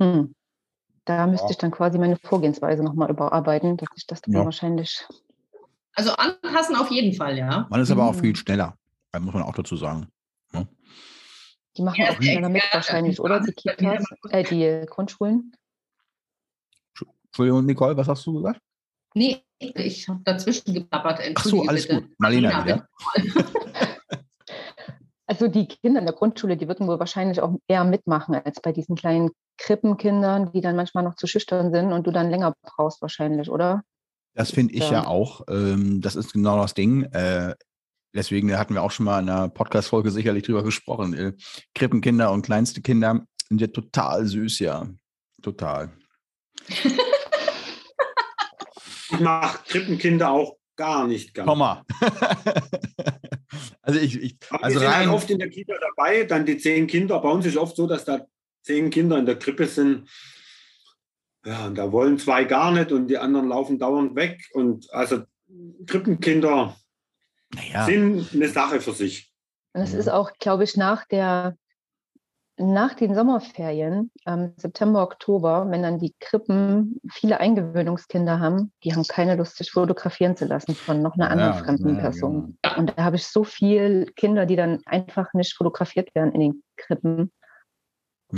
H: Hm. Da müsste ich dann quasi meine Vorgehensweise nochmal überarbeiten, dass ich das dann
A: Ja.
H: wahrscheinlich.
B: Also anpassen auf jeden Fall, ja.
A: Man ist aber auch
H: Mhm.
A: viel schneller, da muss man auch dazu sagen.
H: Die machen
B: Ja,
H: auch schneller mit
B: ja,
H: wahrscheinlich,
B: ja,
H: oder? Die Kitas, äh, die Grundschulen.
A: Entschuldigung, Nicole, was hast du gesagt?
B: Nee, ich habe dazwischen geplappert.
A: Ach so, alles
B: bitte.
A: gut. Marlena
B: Marlena,
A: wieder.
H: Also die Kinder in der Grundschule, die würden wohl wahrscheinlich auch eher mitmachen als bei diesen kleinen Krippenkindern, die dann manchmal noch zu schüchtern sind und du dann länger brauchst wahrscheinlich, oder?
A: Das finde ich ja,
H: Ja.
A: auch. Ähm, das ist genau das Ding. Äh, deswegen hatten wir auch schon mal in einer Podcast-Folge sicherlich drüber gesprochen. Äh, Krippenkinder und kleinste Kinder sind ja total süß, ja. Total.
E: Ich mache Krippenkinder auch gar nicht gern.
A: Komma. also ich, ich also
E: wir sind
A: rein.
E: halt oft in der Kita dabei, dann die zehn Kinder. Bei uns ist oft so, dass da zehn Kinder in der Krippe sind. Ja, und da wollen zwei gar nicht und die anderen laufen dauernd weg. Und also Krippenkinder
A: naja,
E: sind eine Sache für sich.
H: Und es ist auch, glaube ich, nach der nach den Sommerferien, ähm, September, Oktober, wenn dann die Krippen viele Eingewöhnungskinder haben, die haben keine Lust, sich fotografieren zu lassen von noch einer anderen
A: Ja,
H: fremden
A: ja,
H: Person. Und da habe ich so viele Kinder, die dann einfach nicht fotografiert werden in den Krippen.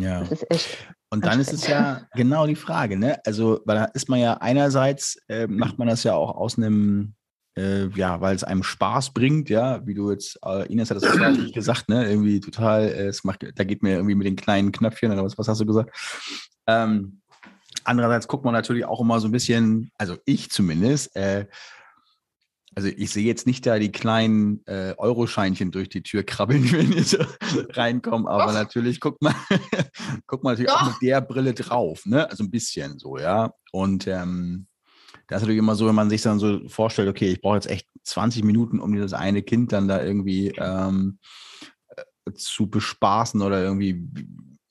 A: Ja.
H: Das ist echt.
A: Und dann ist es ja genau die Frage, ne? Also, weil da ist man ja einerseits, äh, macht man das ja auch aus einem, äh, ja, weil es einem Spaß bringt, ja, wie du jetzt, äh, Ines hat das auch nicht gesagt, ne? Irgendwie total, äh, es macht, da geht mir irgendwie mit den kleinen Knöpfchen oder was, was hast du gesagt? Ähm, andererseits guckt man natürlich auch immer so ein bisschen, also ich zumindest, äh, also ich sehe jetzt nicht da die kleinen äh, Euroscheinchen durch die Tür krabbeln, wenn die so reinkommen, aber
B: Doch.
A: natürlich guckt man, guckt man natürlich auch
B: Doch.
A: mit der Brille drauf, ne? Also ein bisschen so, ja. Und ähm, das ist natürlich immer so, wenn man sich dann so vorstellt, okay, ich brauche jetzt echt 20 Minuten, um dieses eine Kind dann da irgendwie ähm, äh, zu bespaßen oder irgendwie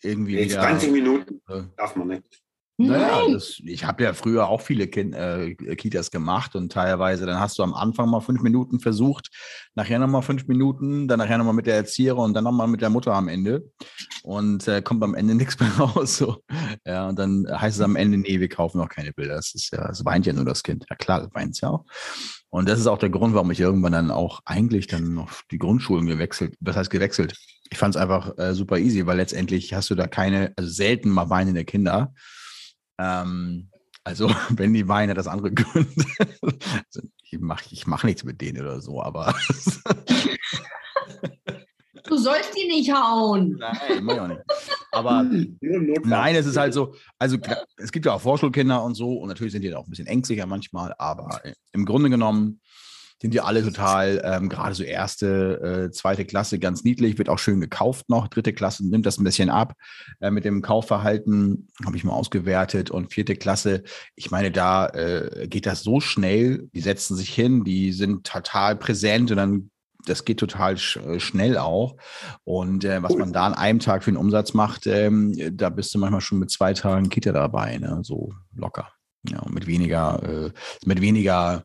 A: irgendwie wieder.
E: 20 Minuten
A: äh,
E: darf man nicht.
A: Naja, das, ich habe ja früher auch viele kind, äh, Kitas gemacht und teilweise, dann hast du am Anfang mal fünf Minuten versucht, nachher nochmal fünf Minuten, dann nachher nochmal mit der Erzieherin und dann nochmal mit der Mutter am Ende. Und äh, kommt am Ende nichts mehr raus. So. Ja, und dann heißt es am Ende, nee, wir kaufen noch keine Bilder. Ist ja, es weint ja nur das Kind. Ja klar, weint ja auch. Und das ist auch der Grund, warum ich irgendwann dann auch eigentlich dann auf die Grundschulen gewechselt, was heißt gewechselt? Ich fand es einfach äh, super easy, weil letztendlich hast du da keine, also selten mal weinende Kinder. Ähm, also, wenn die weinen, hat das andere Gründe. Also, ich mache ich mach nichts mit denen oder so, aber
B: Du sollst die nicht hauen.
A: nein, mach ich auch nicht. Aber nein, es ist halt so, also es gibt ja auch Vorschulkinder und so und natürlich sind die da auch ein bisschen ängstlicher manchmal, aber äh, im Grunde genommen sind die alle total, ähm, gerade so erste, äh, zweite Klasse ganz niedlich, wird auch schön gekauft noch. Dritte Klasse nimmt das ein bisschen ab. Äh, mit dem Kaufverhalten habe ich mal ausgewertet und vierte Klasse, ich meine, da äh, geht das so schnell, die setzen sich hin, die sind total präsent und dann das geht total sch äh, schnell auch. Und äh, was man da an einem Tag für einen Umsatz macht, ähm, da bist du manchmal schon mit zwei Tagen Kita dabei, ne? so locker. Ja, mit weniger, äh, mit weniger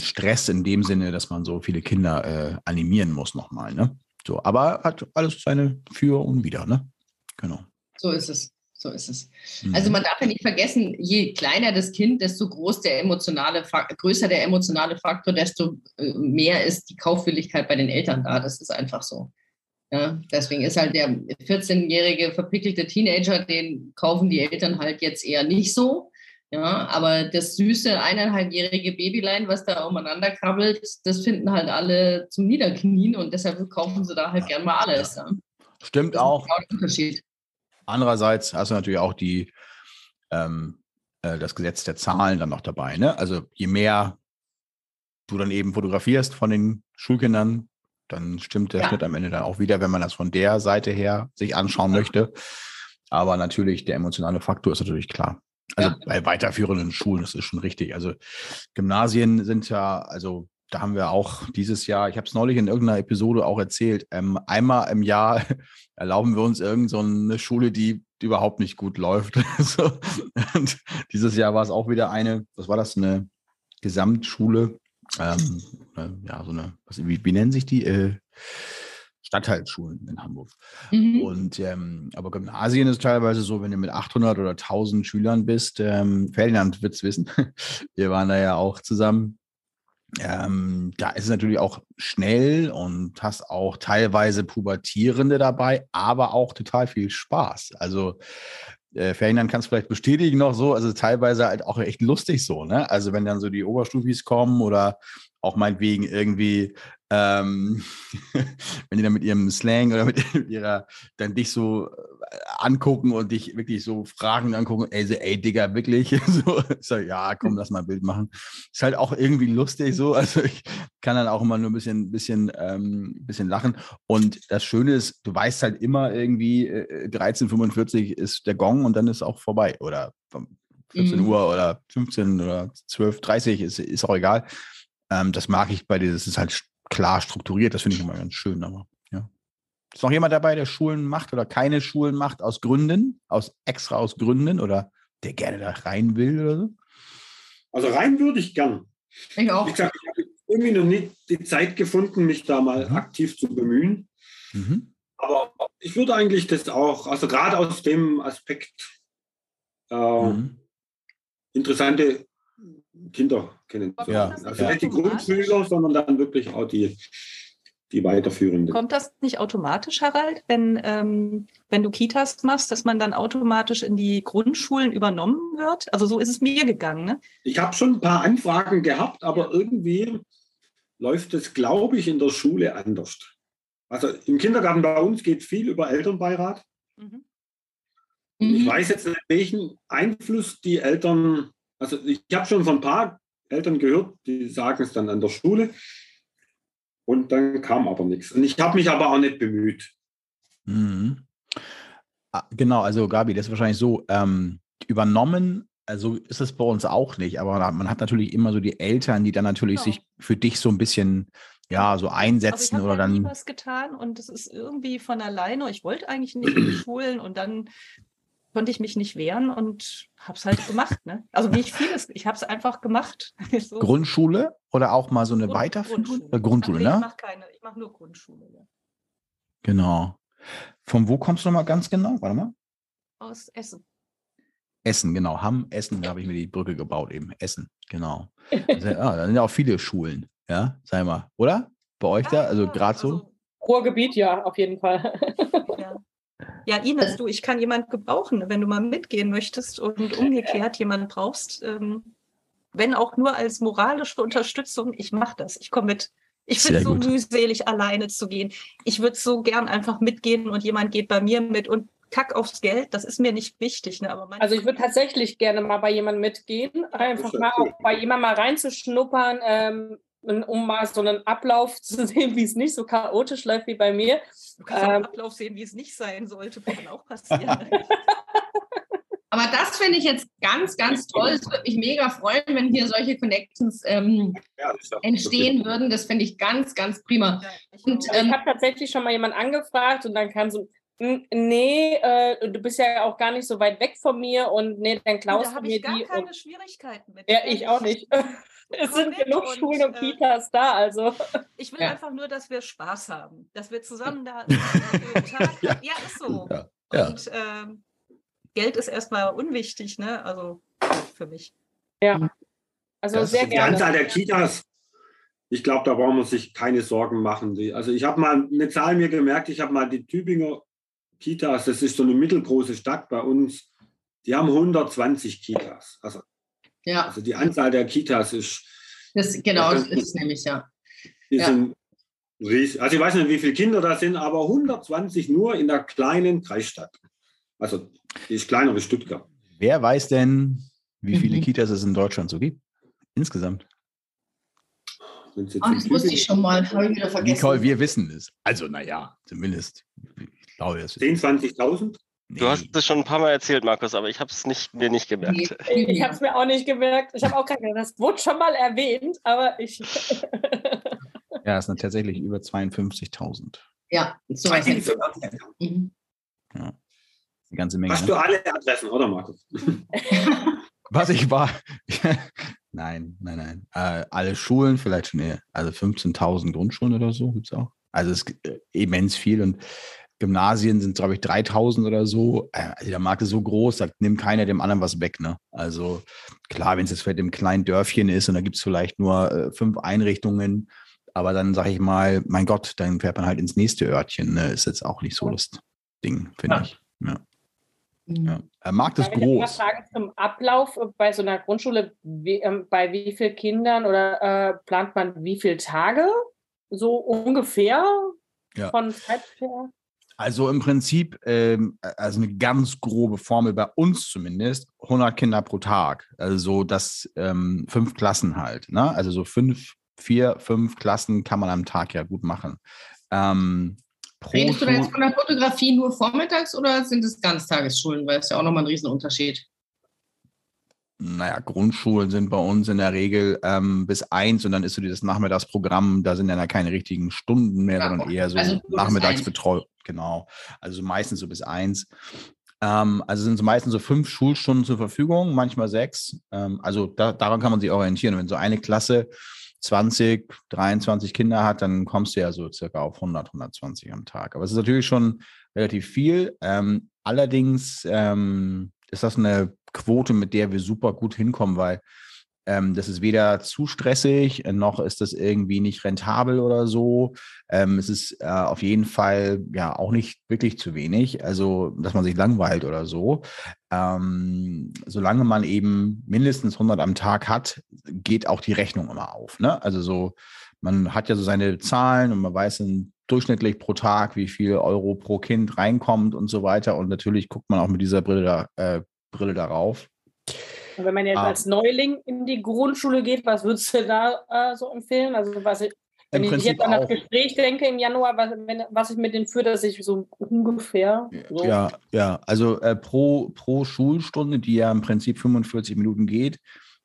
A: Stress in dem Sinne, dass man so viele Kinder äh, animieren muss nochmal. Ne? So, aber hat alles seine Für und Wider, ne? Genau.
B: So ist es. So ist es.
A: Mhm.
B: Also man darf ja nicht vergessen, je kleiner das Kind, desto groß der emotionale Fak- größer der emotionale Faktor, desto äh, mehr ist die Kaufwilligkeit bei den Eltern da. Das ist einfach so. Ja, deswegen ist halt der 14-jährige verpickelte Teenager, den kaufen die Eltern halt jetzt eher nicht so. Ja, aber das süße eineinhalbjährige Babylein, was da umeinander krabbelt, das finden halt alle zum Niederknien und deshalb kaufen sie da halt gern mal alles. Ja.
A: Stimmt auch.
B: genau der Unterschied.
A: Andererseits hast du natürlich auch die, ähm, äh, das Gesetz der Zahlen dann noch dabei. Ne? Also je mehr du dann eben fotografierst von den Schulkindern, dann stimmt der
B: Ja.
A: Schnitt am Ende dann auch wieder, wenn man das von der Seite her sich anschauen möchte. Aber natürlich, der emotionale Faktor ist natürlich klar. Also
B: Ja.
A: bei weiterführenden Schulen, das ist schon richtig. Also Gymnasien sind ja, also da haben wir auch dieses Jahr, ich habe es neulich in irgendeiner Episode auch erzählt, ähm, einmal im Jahr erlauben wir uns irgend so eine Schule, die, die überhaupt nicht gut läuft. so. Und dieses Jahr war es auch wieder eine, was war das, eine Gesamtschule, ähm, äh, ja, so eine, was, wie, wie nennen sich die? Äh, Stadtteilschulen in Hamburg.
B: Mhm.
A: Und ähm, aber Gymnasien ist teilweise so, wenn du mit 800 oder 1000 Schülern bist, ähm, Ferdinand wird es wissen, wir waren da ja auch zusammen. Ähm, da ist es natürlich auch schnell und hast auch teilweise Pubertierende dabei, aber auch total viel Spaß. Also äh, Ferdinand kann es vielleicht bestätigen noch so, also teilweise halt auch echt lustig so, ne? Also wenn dann so die Oberstufis kommen oder auch meinetwegen irgendwie, ähm, wenn die dann mit ihrem Slang oder mit ihrer, dann dich so äh, angucken und dich wirklich so Fragen angucken, ey, so, ey Digga, wirklich? so, sag, ja, komm, lass mal ein Bild machen. Ist halt auch irgendwie lustig so, also ich kann dann auch immer nur ein bisschen, bisschen, ähm, bisschen lachen. Und das Schöne ist, du weißt halt immer irgendwie, äh, 13.45 ist der Gong und dann ist auch vorbei. Oder 14
B: Mhm.
A: Uhr oder 15 oder 12.30 ist, ist auch egal. Ähm, das mag ich bei dir, das ist halt klar strukturiert, das finde ich immer ganz schön, aber ja. Ist noch jemand dabei, der Schulen macht oder keine Schulen macht aus Gründen, aus extra aus Gründen oder der gerne da rein will oder so?
E: Also rein würde ich gern.
B: Ich auch.
E: Wie gesagt, ich habe irgendwie noch nicht die Zeit gefunden, mich da mal
A: Mhm.
E: aktiv zu bemühen.
A: Mhm.
E: Aber ich würde eigentlich das auch, also gerade aus dem Aspekt, äh,
A: Mhm.
E: interessante Kinder kennenzulernen.
A: Ja,
E: also
A: ja.
E: nicht die Grundschüler, sondern dann wirklich auch die, die weiterführenden.
C: Kommt das nicht automatisch, Harald, wenn, ähm, wenn du Kitas machst, dass man dann automatisch in die Grundschulen übernommen wird? Also so ist es mir gegangen. Ne?
E: Ich habe schon ein paar Anfragen gehabt, aber irgendwie läuft es, glaube ich, in der Schule anders. Also im Kindergarten bei uns geht viel über Elternbeirat.
C: Mhm.
E: Ich
B: Mhm.
E: weiß jetzt nicht, welchen Einfluss die Eltern, also ich habe schon von ein paar Eltern gehört, die sagen es dann an der Schule. Und dann kam aber nichts. Und ich habe mich aber auch nicht bemüht.
A: Mhm. Ah, Genau, also Gabi, das ist wahrscheinlich so, ähm, übernommen, also ist es bei uns auch nicht, aber man hat natürlich immer so die Eltern, die dann natürlich
C: Genau.
A: sich für dich so ein bisschen, ja, so
C: Also ich
A: einsetzen
C: habe
A: oder
C: ja nie
A: dann.
C: was getan und es ist irgendwie von alleine. Ich wollte eigentlich nicht in die Schulen und dann konnte ich mich nicht wehren und habe es halt gemacht. Ne? Also nicht vieles, ich habe es einfach gemacht.
A: so. Grundschule oder auch mal so eine Grund, Weiterführung? Grundschule,
C: Grundschule
A: ne?
C: Ich mache keine, ich mache nur Grundschule. Ja.
A: Genau. Von wo kommst du nochmal ganz genau? Warte mal.
C: Aus Essen.
A: Essen, genau. Hamm, Essen, da habe ich mir die Brücke gebaut eben. Essen, genau. Also, ja, da sind ja auch viele Schulen, ja, sei mal, oder? Bei euch ja, da? Also ja, gerade so? Also,
G: Ruhrgebiet, ja, auf jeden Fall.
C: Ja. Ja, Ines, du, ich kann jemand gebrauchen, wenn du mal mitgehen möchtest und umgekehrt jemanden brauchst, ähm, wenn auch nur als moralische Unterstützung, ich mache das. Ich komme mit. Ich finde es so gut. mühselig, alleine zu gehen. Ich würde so gern einfach mitgehen und jemand geht bei mir mit und kack aufs Geld, das ist mir nicht wichtig. Ne? Aber
G: also ich würde tatsächlich gerne mal bei jemandem mitgehen, einfach mal auch bei jemandem mal reinzuschnuppern, ähm, um mal so einen Ablauf zu sehen, wie es nicht so chaotisch läuft wie bei mir.
C: Du kannst ähm, einen Ablauf sehen, wie es nicht sein sollte, kann auch passieren.
B: Aber das finde ich jetzt ganz, ganz toll. Es würde mich mega freuen, wenn hier solche Connections ähm, ja, entstehen würden. Das finde ich ganz, ganz prima.
G: Und, ähm, ich habe tatsächlich schon mal jemanden angefragt und dann kam so, nee, äh, du bist ja auch gar nicht so weit weg von mir und nee, dann klaust
C: du
G: mir
C: ich gar
G: die.
C: keine Schwierigkeiten mit.
G: Ja, ich auch nicht. es sind genug und, Schulen und äh, Kitas da, also.
C: Ich will ja. einfach nur, dass wir Spaß haben, dass wir zusammen da Tag, ja. ja. ist so. Ja. Und ähm, Geld ist erstmal unwichtig, ne? Also für mich.
G: Ja. Also das sehr gerne.
E: Die Anzahl der Kitas, ich glaube, da brauchen wir sich keine Sorgen machen. Also ich habe mal eine Zahl mir gemerkt, ich habe mal die Tübinger Kitas, das ist so eine mittelgroße Stadt bei uns, die haben 120 Kitas. Also ja. Also die Anzahl der Kitas ist.
B: Das, genau, das ist nämlich, ja.
E: Die ja. sind riesig. Also ich weiß nicht, wie viele Kinder da sind, aber 120 nur in der kleinen Kreisstadt. Also die ist kleiner wie Stuttgart.
A: Wer weiß denn, wie viele mhm. Kitas es in Deutschland so gibt? Insgesamt.
B: Oh, das wusste ich schon mal, habe ich wieder vergessen.
A: Nicole, wir wissen es. Also, naja, zumindest. Ich glaube,
E: es 10, 20.000?
F: Du hast es schon ein paar Mal erzählt, Markus, aber ich habe es nicht, mir nicht gemerkt.
G: Nee. Ich habe es mir auch nicht gemerkt. Ich habe auch keine, das wurde schon mal erwähnt, aber ich.
A: ja, es sind tatsächlich über 52.000.
B: Ja, so 52.
A: Mhm. Ja, eine ganze Menge.
E: Hast ne? du alle Adressen, oder Markus?
A: Was ich war. nein, nein, nein. Äh, alle Schulen, vielleicht schon eher. Also 15.000 Grundschulen oder so gibt es auch. Also es ist äh, immens viel und Gymnasien sind, glaube ich, 3000 oder so. Äh, also der Markt ist so groß, da nimmt keiner dem anderen was weg. Ne? Also klar, wenn es jetzt vielleicht im kleinen Dörfchen ist und da gibt es vielleicht nur äh, fünf Einrichtungen, aber dann sage ich mal, mein Gott, dann fährt man halt ins nächste Örtchen. Ne? Ist jetzt auch nicht so das Ding, finde ja. ich. Ja. Mhm. Ja. Der Markt ist groß. Ich
G: Frage zum Ablauf bei so einer Grundschule, wie, ähm, bei wie vielen Kindern oder äh, plant man wie viele Tage? So ungefähr
A: ja. von Zeit her? Also im Prinzip, ähm, also eine ganz grobe Formel bei uns zumindest, 100 Kinder pro Tag. Also so das ähm, fünf Klassen halt. Ne? Also so fünf, vier, fünf Klassen kann man am Tag ja gut machen. Ähm,
B: Redest du da jetzt von der Fotografie nur vormittags oder sind es Ganztagesschulen? Weil es ja auch nochmal ein Riesenunterschied
A: naja, Grundschulen sind bei uns in der Regel ähm, bis eins und dann ist so dieses Nachmittagsprogramm, da sind dann ja keine richtigen Stunden mehr, ja, sondern eher so also Nachmittagsbetreuung. Genau. Also meistens so bis eins. Ähm, also sind so meistens so fünf Schulstunden zur Verfügung, manchmal sechs. Ähm, also da, daran kann man sich orientieren. Wenn so eine Klasse 20, 23 Kinder hat, dann kommst du ja so circa auf 100, 120 am Tag. Aber es ist natürlich schon relativ viel. Ähm, allerdings ähm, ist das eine Quote, mit der wir super gut hinkommen, weil ähm, das ist weder zu stressig, noch ist das irgendwie nicht rentabel oder so. Ähm, es ist äh, auf jeden Fall ja auch nicht wirklich zu wenig, also dass man sich langweilt oder so. Ähm, solange man eben mindestens 100 am Tag hat, geht auch die Rechnung immer auf. Ne? Also so, man hat ja so seine Zahlen und man weiß dann durchschnittlich pro Tag, wie viel Euro pro Kind reinkommt und so weiter. Und natürlich guckt man auch mit dieser Brille da, äh, Brille darauf.
G: Und wenn man jetzt ah. als Neuling in die Grundschule geht, was würdest du da äh, so empfehlen? Also was ich, wenn ich jetzt an das Gespräch denke im Januar, was, wenn, was ich mit denen führe, dass ich so ungefähr. So
A: ja, ja, also äh, pro, pro Schulstunde, die ja im Prinzip 45 Minuten geht,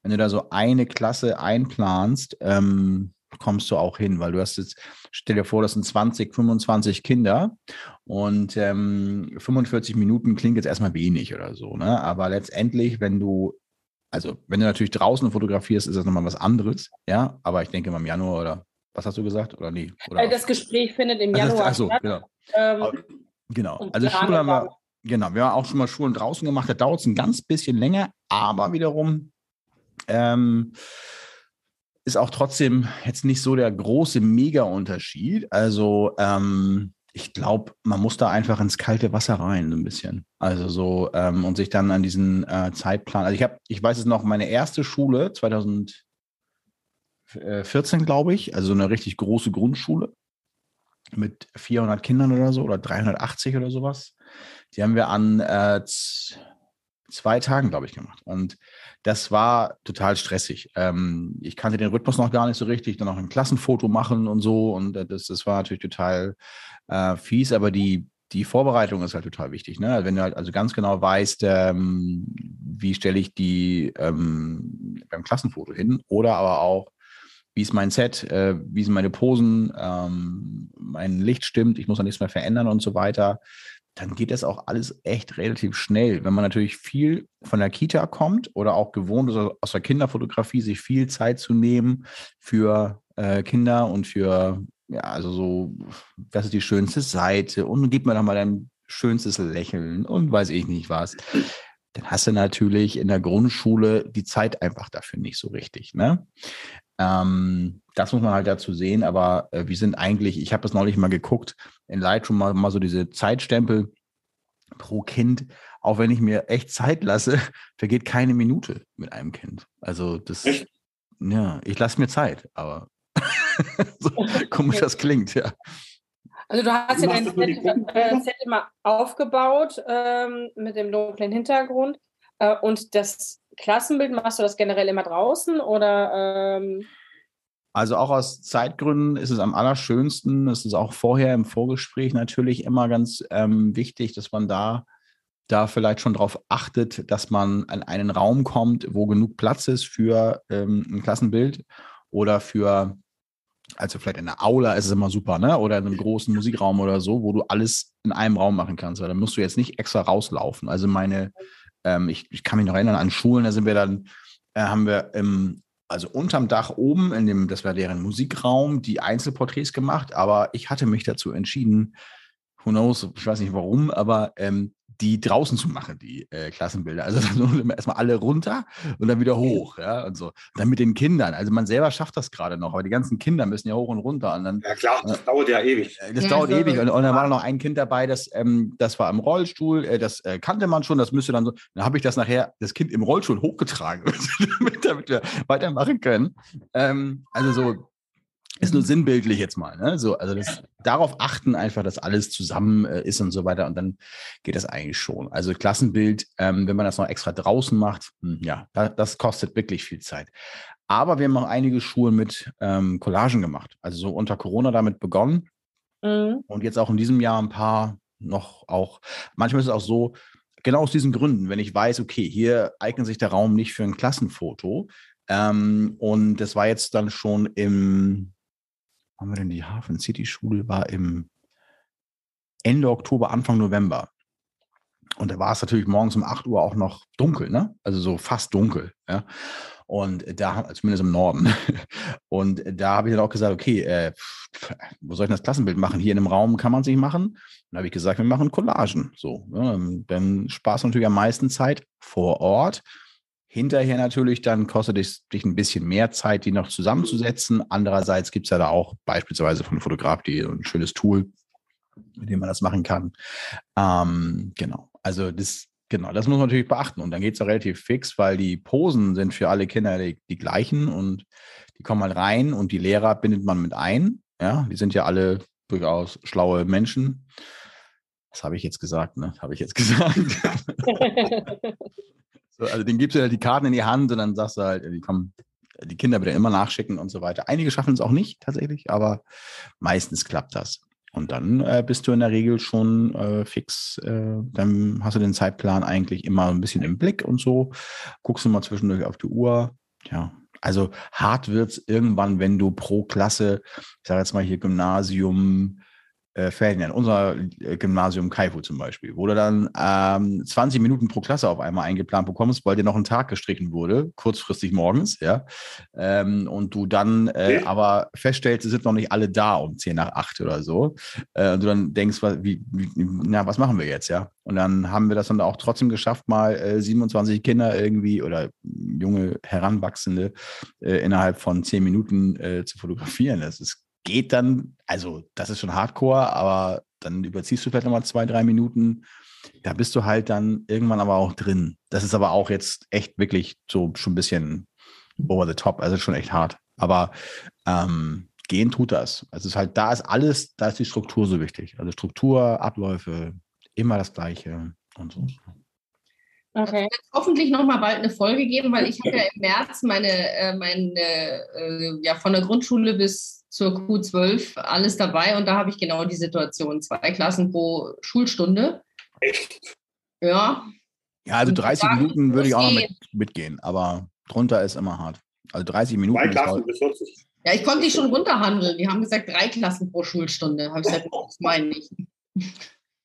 A: wenn du da so eine Klasse einplanst, ähm, kommst du auch hin, weil du hast jetzt, stell dir vor, das sind 20, 25 Kinder und ähm, 45 Minuten klingt jetzt erstmal wenig oder so, ne? Aber letztendlich, wenn du, also wenn du natürlich draußen fotografierst, ist das nochmal was anderes, ja. Aber ich denke mal im Januar oder was hast du gesagt? Oder nee? Oder
G: Äh, Das Gespräch findet im
A: Also
G: Januar
A: ach so,
G: statt.
A: genau.
G: Ähm,
A: Genau. Also Schule haben wir, genau, wir haben auch schon mal Schulen draußen gemacht. Da dauert es ein ganz bisschen länger, aber wiederum ähm, ist auch trotzdem jetzt nicht so der große Mega-Unterschied. Also ähm, ich glaube, man muss da einfach ins kalte Wasser rein, so ein bisschen. Also so ähm, und sich dann an diesen äh, Zeitplan. Also ich habe, ich weiß es noch, meine erste Schule 2014, glaube ich, also so eine richtig große Grundschule mit 400 Kindern oder so oder 380 oder sowas. Die haben wir an äh, zwei Tagen, glaube ich, gemacht. Und das war total stressig. Ähm, ich kannte den Rhythmus noch gar nicht so richtig, dann noch ein Klassenfoto machen und so. Und äh, das, das war natürlich total äh, fies, aber die, die Vorbereitung ist halt total wichtig. Ne? Wenn du halt also ganz genau weißt, ähm, wie stelle ich die ähm, beim Klassenfoto hin oder aber auch, wie ist mein Set, äh, wie sind meine Posen, ähm, mein Licht stimmt, ich muss da nichts mehr verändern und so weiter, dann geht das auch alles echt relativ schnell. Wenn man natürlich viel von der Kita kommt oder auch gewohnt ist, aus der Kinderfotografie, sich viel Zeit zu nehmen für äh, Kinder und für, ja, also so, das ist die schönste Seite und gib mir doch mal dein schönstes Lächeln und weiß ich nicht was. Dann hast du natürlich in der Grundschule die Zeit einfach dafür nicht so richtig. Ne? Ähm, das muss man halt dazu sehen, aber äh, wir sind eigentlich, ich habe das neulich mal geguckt, in Lightroom mal, mal so diese Zeitstempel pro Kind, auch wenn ich mir echt Zeit lasse, vergeht keine Minute mit einem Kind. Also das,
E: Echt?
A: ja, ich lasse mir Zeit, aber so komisch das klingt, ja.
G: Also du hast ja dein äh, Set immer aufgebaut ähm, mit dem dunklen Hintergrund. Äh, und das Klassenbild machst du das generell immer draußen oder ähm,
A: Also auch aus Zeitgründen ist es am allerschönsten. Es ist auch vorher im Vorgespräch natürlich immer ganz ähm, wichtig, dass man da, da vielleicht schon darauf achtet, dass man an einen Raum kommt, wo genug Platz ist für ähm, ein Klassenbild oder für, also vielleicht in der Aula ist es immer super, ne? Oder in einem großen Musikraum oder so, wo du alles in einem Raum machen kannst. Weil dann musst du jetzt nicht extra rauslaufen. Also meine, ähm, ich, ich kann mich noch erinnern an Schulen, da sind wir dann, äh, haben wir im also unterm Dach oben, in dem, das war deren Musikraum, die Einzelporträts gemacht, aber ich hatte mich dazu entschieden, who knows, ich weiß nicht warum, aber ähm, die draußen zu machen, die äh, Klassenbilder. Also dann erstmal alle runter und dann wieder hoch, ja, und so. Dann mit den Kindern. Also man selber schafft das gerade noch, aber die ganzen Kinder müssen ja hoch und runter und dann
E: Ja klar, das dauert ja ewig.
A: äh, Das
B: Ja,
A: dauert
B: so-
A: ewig. Und, und dann war noch ein Kind dabei, das, ähm, das war im Rollstuhl, äh, das äh, kannte man schon, das müsste dann so. Dann habe ich das nachher, das Kind im Rollstuhl hochgetragen, damit, damit wir weitermachen können. Ähm, also so, ist nur sinnbildlich jetzt mal. Ne? So, also das, darauf achten einfach, dass alles zusammen äh, ist und so weiter. Und dann geht das eigentlich schon. Also Klassenbild, ähm, wenn man das noch extra draußen macht, hm, ja, da, das kostet wirklich viel Zeit. Aber wir haben auch einige Schulen mit ähm, Collagen gemacht. Also so unter Corona damit begonnen.
G: mh,
A: Und jetzt auch in diesem Jahr ein paar noch auch. Manchmal ist es auch so, genau aus diesen Gründen, wenn ich weiß, okay, hier eignet sich der Raum nicht für ein Klassenfoto. Ähm, und das war jetzt dann schon im, haben wir denn die Hafen City Schule, war im Ende Oktober, Anfang November. Und da war es natürlich morgens um 8 Uhr auch noch dunkel, ne? Also so fast dunkel, ja. Und da, zumindest im Norden. Und da habe ich dann auch gesagt, okay, äh, wo soll ich denn das Klassenbild machen? Hier in einem Raum kann man es nicht machen. Dann habe ich gesagt, wir machen Collagen. So, ja, dann sparst du natürlich am meisten Zeit vor Ort. Hinterher natürlich, dann kostet es dich ein bisschen mehr Zeit, die noch zusammenzusetzen. Andererseits gibt es ja da auch beispielsweise von Fotograf.de ein schönes Tool, mit dem man das machen kann. Ähm, genau. Also das, genau, das muss man natürlich beachten. Und dann geht es auch relativ fix, weil die Posen sind für alle Kinder die, die gleichen und die kommen halt rein und die Lehrer bindet man mit ein. Ja, die sind ja alle durchaus schlaue Menschen. Was habe ich jetzt gesagt, ne? Habe ich jetzt gesagt. so, also den gibst du ja die Karten in die Hand und dann sagst du halt, die kommen, die Kinder bitte immer nachschicken und so weiter. Einige schaffen es auch nicht tatsächlich, aber meistens klappt das. Und dann äh, bist du in der Regel schon äh, fix. Äh, dann hast du den Zeitplan eigentlich immer ein bisschen im Blick und so. Guckst du mal zwischendurch auf die Uhr. Ja, Also hart wird es irgendwann, wenn du pro Klasse, ich sage jetzt mal hier Gymnasium, äh, Ferdinand, unser äh, Gymnasium Kaifu zum Beispiel, wo du dann ähm, 20 Minuten pro Klasse auf einmal eingeplant bekommst, weil dir noch ein Tag gestrichen wurde, kurzfristig morgens, ja. Ähm, und du dann äh, okay. aber feststellst, es sind noch nicht alle da um 10 nach 8 oder so. Äh, und du dann denkst, wie, wie, na, was machen wir jetzt, ja? Und dann haben wir das dann auch trotzdem geschafft, mal 27 äh, Kinder irgendwie oder junge Heranwachsende äh, innerhalb von 10 Minuten zu fotografieren. Das ist geht dann, also das ist schon Hardcore, aber dann überziehst du vielleicht nochmal zwei, drei Minuten. Da bist du halt dann irgendwann aber auch drin. Das ist aber auch jetzt echt wirklich so schon ein bisschen over the top, also schon echt hart. Aber ähm, gehen tut das. Also es ist halt, da ist alles, da ist die Struktur so wichtig. Also Struktur, Abläufe, immer das Gleiche und so.
B: Okay. Es wird hoffentlich noch mal bald eine Folge geben, weil ich habe ja im März meine, äh, meine äh, ja von der Grundschule bis zur Q12 alles dabei und da habe ich genau die Situation. Zwei Klassen pro Schulstunde.
E: Echt?
B: Ja.
A: Ja, also 30 Minuten würde ich auch noch mit, mitgehen, aber drunter ist immer hart. Also 30 Minuten.
E: Zwei Klassen bis 40.
B: Ja, ich konnte die schon runterhandeln. Die haben gesagt, drei Klassen pro Schulstunde. Habe ich gesagt, das meine ich.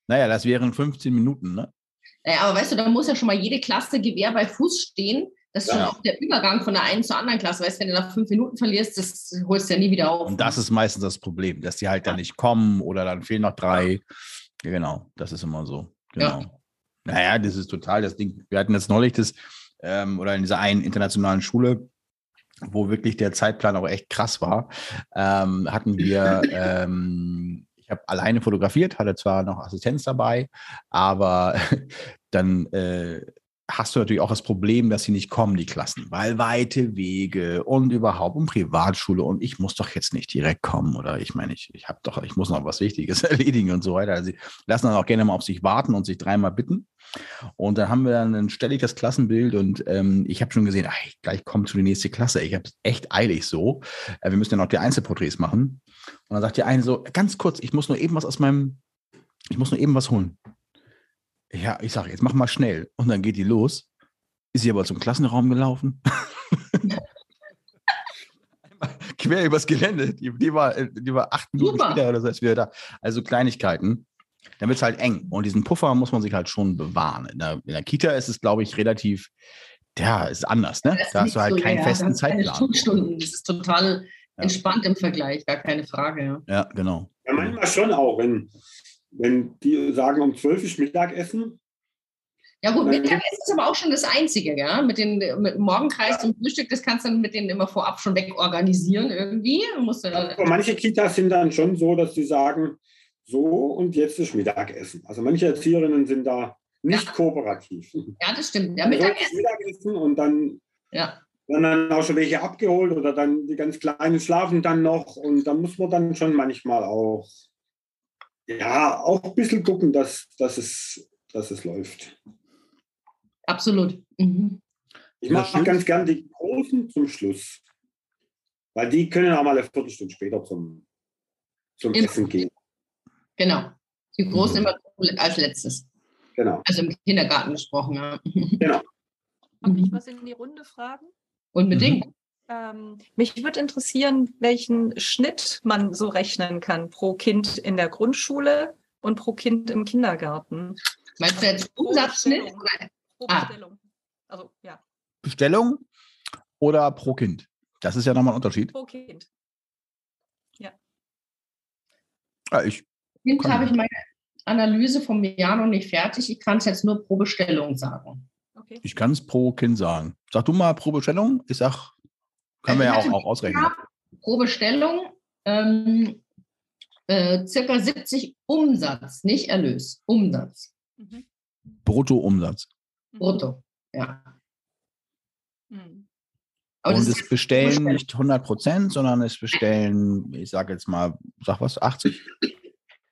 A: Naja, das wären 15 Minuten, ne?
B: Naja, aber weißt du, da muss ja schon mal jede Klasse Gewehr bei Fuß stehen das ist ja. schon auch der Übergang von der einen zur anderen Klasse. Weißt du, wenn du nach fünf Minuten verlierst, das holst du ja nie wieder auf.
A: Und das ist meistens das Problem, dass die halt ja. dann nicht kommen oder dann fehlen noch drei. Ja. Genau, das ist immer so. Genau. Ja. Naja, das ist total das Ding. Wir hatten jetzt neulich das, ähm, oder in dieser einen internationalen Schule, wo wirklich der Zeitplan auch echt krass war, ähm, hatten wir, ähm, ich habe alleine fotografiert, hatte zwar noch Assistenz dabei, aber dann äh, hast du natürlich auch das Problem, dass sie nicht kommen, die Klassen, weil weite Wege und überhaupt um Privatschule und ich muss doch jetzt nicht direkt kommen oder ich meine, ich, ich habe doch, ich muss noch was Wichtiges erledigen und so weiter. Also sie lassen dann auch gerne mal auf sich warten und sich dreimal bitten. Und dann haben wir dann, dann stelle ich das Klassenbild und ähm, ich habe schon gesehen, ach, gleich kommt zu die nächste Klasse. Ich habe es echt eilig so. Äh, wir müssen ja noch die Einzelporträts machen. Und dann sagt die eine so, ganz kurz, ich muss nur eben was aus meinem, ich muss nur eben was holen. Ja, ich sage, jetzt mach mal schnell. Und dann geht die los. Ist sie aber zum Klassenraum gelaufen. Quer übers Gelände. Die, die, war, die war acht Minuten Super. später oder so als wir da. Also Kleinigkeiten. Dann wird es halt eng. Und diesen Puffer muss man sich halt schon bewahren. In der, in der Kita ist es, glaube ich, relativ, ja, ist anders. Ne? Da hast du halt so, keinen ja, festen Zeitplan.
B: Stunden. Das ist total ja. entspannt im Vergleich, gar keine Frage. Ja,
A: ja genau.
E: Ja, manchmal schon auch, wenn, wenn die sagen, um 12 ist Mittagessen.
B: Ja gut, Mittagessen ist aber auch schon das Einzige, ja. Mit dem mit Morgenkreis ja. und Frühstück, das kannst du dann mit denen immer vorab schon wegorganisieren irgendwie. Musst
E: aber manche Kitas sind dann schon so, dass sie sagen, so und jetzt ist Mittagessen. Also manche Erzieherinnen sind da nicht ja. kooperativ.
B: Ja, das stimmt. Ja, Mittagessen.
E: Mittagessen und dann
B: ja.
E: werden dann auch schon welche abgeholt oder dann die ganz Kleinen schlafen dann noch und da muss man dann schon manchmal auch ja, auch ein bisschen gucken, dass, dass, es, dass es läuft.
B: Absolut. Mhm.
E: Ich mache ganz gern die Großen zum Schluss. Weil die können auch mal eine Viertelstunde später zum, zum Essen gehen.
B: Genau. Die Großen mhm. immer als letztes.
E: Genau.
B: Also im Kindergarten gesprochen. Ja.
E: Genau.
C: Darf ich was in die Runde fragen?
B: Unbedingt. Mhm.
C: Ähm, mich würde interessieren, welchen Schnitt man so rechnen kann pro Kind in der Grundschule und pro Kind im Kindergarten.
B: Meinst du jetzt Umsatzschnitt?
C: Pro ah. Bestellung. Ah. Also, ja.
A: Bestellung oder pro Kind? Das ist ja nochmal ein Unterschied.
C: Pro Kind. Ja.
A: ja ich
B: Kind habe ich meine Analyse vom Jahr noch nicht fertig. Ich kann es jetzt nur pro Bestellung sagen.
A: Okay. Ich kann es pro Kind sagen. Sag du mal pro Bestellung. Ich sag können wir ja auch, auch ausrechnen.
B: Pro Bestellung ähm, äh, circa 70 Umsatz, nicht Erlös, Umsatz.
A: Mhm. Brutto-Umsatz.
B: Brutto, ja.
A: Mhm. Und das, das Bestellen nicht 100 Prozent, sondern es bestellen, ich sage jetzt mal, sag was, 80?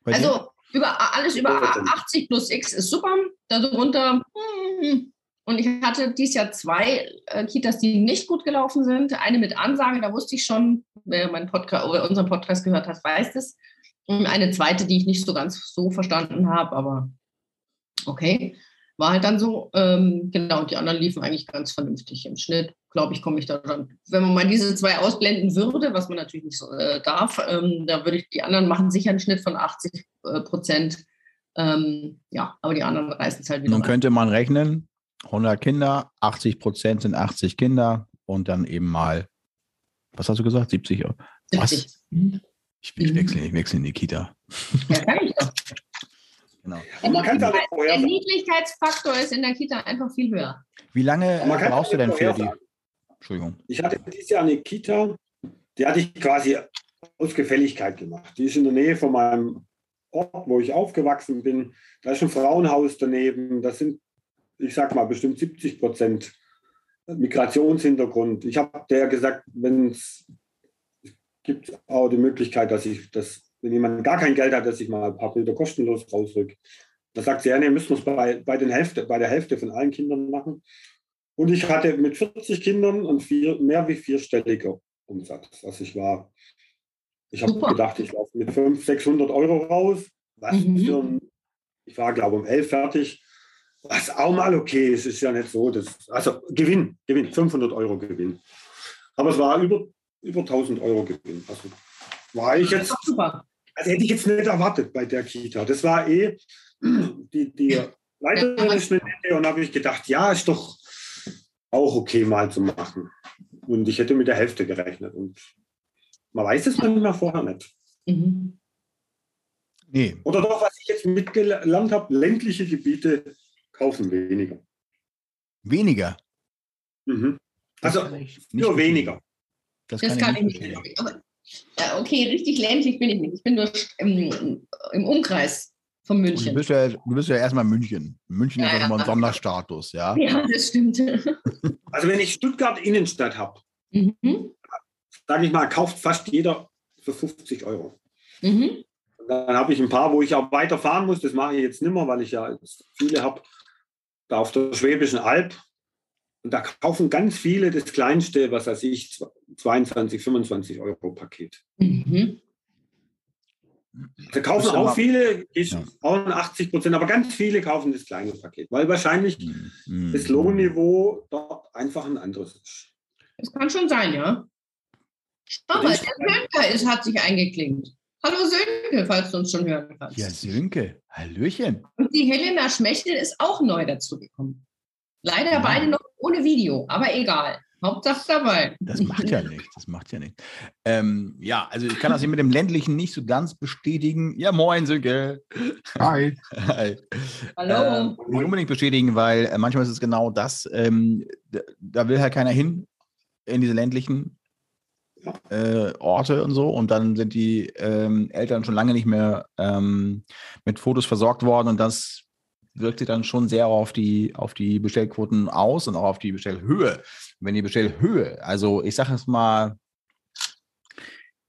B: Also über, alles über 80 plus X ist super. Darunter hm, und ich hatte dieses Jahr zwei äh, Kitas, die nicht gut gelaufen sind. Eine mit Ansage, da wusste ich schon, wer meinen Podcast oder unseren Podcast gehört hat, weiß es. Und eine zweite, die ich nicht so ganz so verstanden habe, aber okay. war halt dann so. Ähm, genau, die anderen liefen eigentlich ganz vernünftig im Schnitt. Glaube ich, komme ich da dann. Wenn man mal diese zwei ausblenden würde, was man natürlich nicht so äh, darf, ähm, da würde ich die anderen machen sicher einen Schnitt von 80 äh, Prozent. Ähm, ja, aber die anderen reißen es halt wieder.
A: Nun
B: rein.
A: könnte man rechnen, 100 Kinder, 80 Prozent sind 80 Kinder und dann eben mal, was hast du gesagt, 70 Euro? Was?
B: 70.
A: Ich, ich
B: Mhm.
A: wechsle, ich wechsle in die Kita.
B: Ja, kann ich doch.
A: Genau.
E: Man kann auch
B: Der. Niedlichkeitsfaktor ist in der Kita einfach viel höher.
A: Wie lange brauchst du denn für die? Entschuldigung.
E: Ich hatte dieses Jahr eine Kita, die hatte ich quasi aus Gefälligkeit gemacht. Die ist in der Nähe von meinem Ort, wo ich aufgewachsen bin. Da ist ein Frauenhaus daneben. Das sind, ich sag mal, bestimmt 70 Prozent Migrationshintergrund. Ich habe der gesagt, wenn es gibt auch die Möglichkeit, dass ich das, wenn jemand gar kein Geld hat, dass ich mal ein paar Bilder kostenlos rausrück. Da sagt sie, ja, nee, müssen wir es bei, bei, den Hälfte, bei der Hälfte von allen Kindern machen. Und ich hatte mit 40 Kindern und vier, mehr wie vierstelliger Umsatz. Also ich war, ich habe gedacht, ich laufe mit 500, 600 Euro raus. Was
B: Mhm.
E: für ein, ich war, glaube ich, um 11 fertig. Was auch mal okay ist, ist ja nicht so. Das, also Gewinn, Gewinn, 500 Euro Gewinn. Aber es war über, über 1000 Euro Gewinn. Also war ich
B: Das
E: jetzt
B: super.
E: also hätte ich jetzt nicht erwartet bei der Kita. Das war eh die, die Leiterin ist eine nette und habe ich gedacht, ja, ist doch auch okay mal zu machen. Und ich hätte mit der Hälfte gerechnet. Und man weiß es manchmal vorher nicht.
B: Mhm.
A: Nee,
E: Oder doch, was ich jetzt mitgelernt habe, ländliche Gebiete kaufen weniger.
A: weniger.
E: Mhm. Also
A: kann
E: nur weniger.
A: Das,
B: Das kann ich nicht. ja, okay, richtig ländlich bin ich nicht. Ich bin nur im, im Umkreis von
A: Und du
B: München.
A: bist ja, du bist ja erstmal München. München ist
B: Ja,
A: ja schon mal ein
B: ja.
A: Sonderstatus, ja.
B: Ja, das stimmt.
E: Also wenn ich Stuttgart Innenstadt habe,
B: Mhm.
E: sage ich mal, kauft fast jeder für 50 Euro.
B: Mhm.
E: Dann habe ich ein paar, wo ich auch weiterfahren muss. Das mache ich jetzt nicht mehr, weil ich ja viele habe. Da auf der Schwäbischen Alb. Und da kaufen ganz viele das kleinste, was weiß ich, 22, 25 Euro Paket.
B: Mhm.
E: Da kaufen auch viele, ist
A: Ja.
E: auch 80 Prozent, aber ganz viele kaufen das kleine Paket, weil wahrscheinlich
A: Mhm.
E: das Lohnniveau dort einfach ein anderes ist.
B: Das kann schon sein, ja. Schau mal, der Sönke ist, hat sich eingeklinkt. Hallo Sönke, falls du uns schon hören kannst.
A: Ja, Sönke, Hallöchen.
B: Und die Helena Schmechtel ist auch neu dazugekommen. Leider
A: Ja.
B: beide noch ohne Video, aber egal. Hauptsache dabei.
A: Das macht ja nichts, das macht ja nichts. Ähm, ja, also ich kann das hier mit dem ländlichen nicht so ganz bestätigen. Ja, moin, Sönke.
I: Hi.
A: Hi.
B: Hallo.
A: Äh, nicht unbedingt bestätigen, weil äh, manchmal ist es genau das, ähm, da will halt keiner hin in diese ländlichen äh, Orte und so und dann sind die ähm, Eltern schon lange nicht mehr ähm, mit Fotos versorgt worden und das wirkt sich dann schon sehr auf die, auf die Bestellquoten aus und auch auf die Bestellhöhe. Wenn die Bestellhöhe, also ich sage es mal,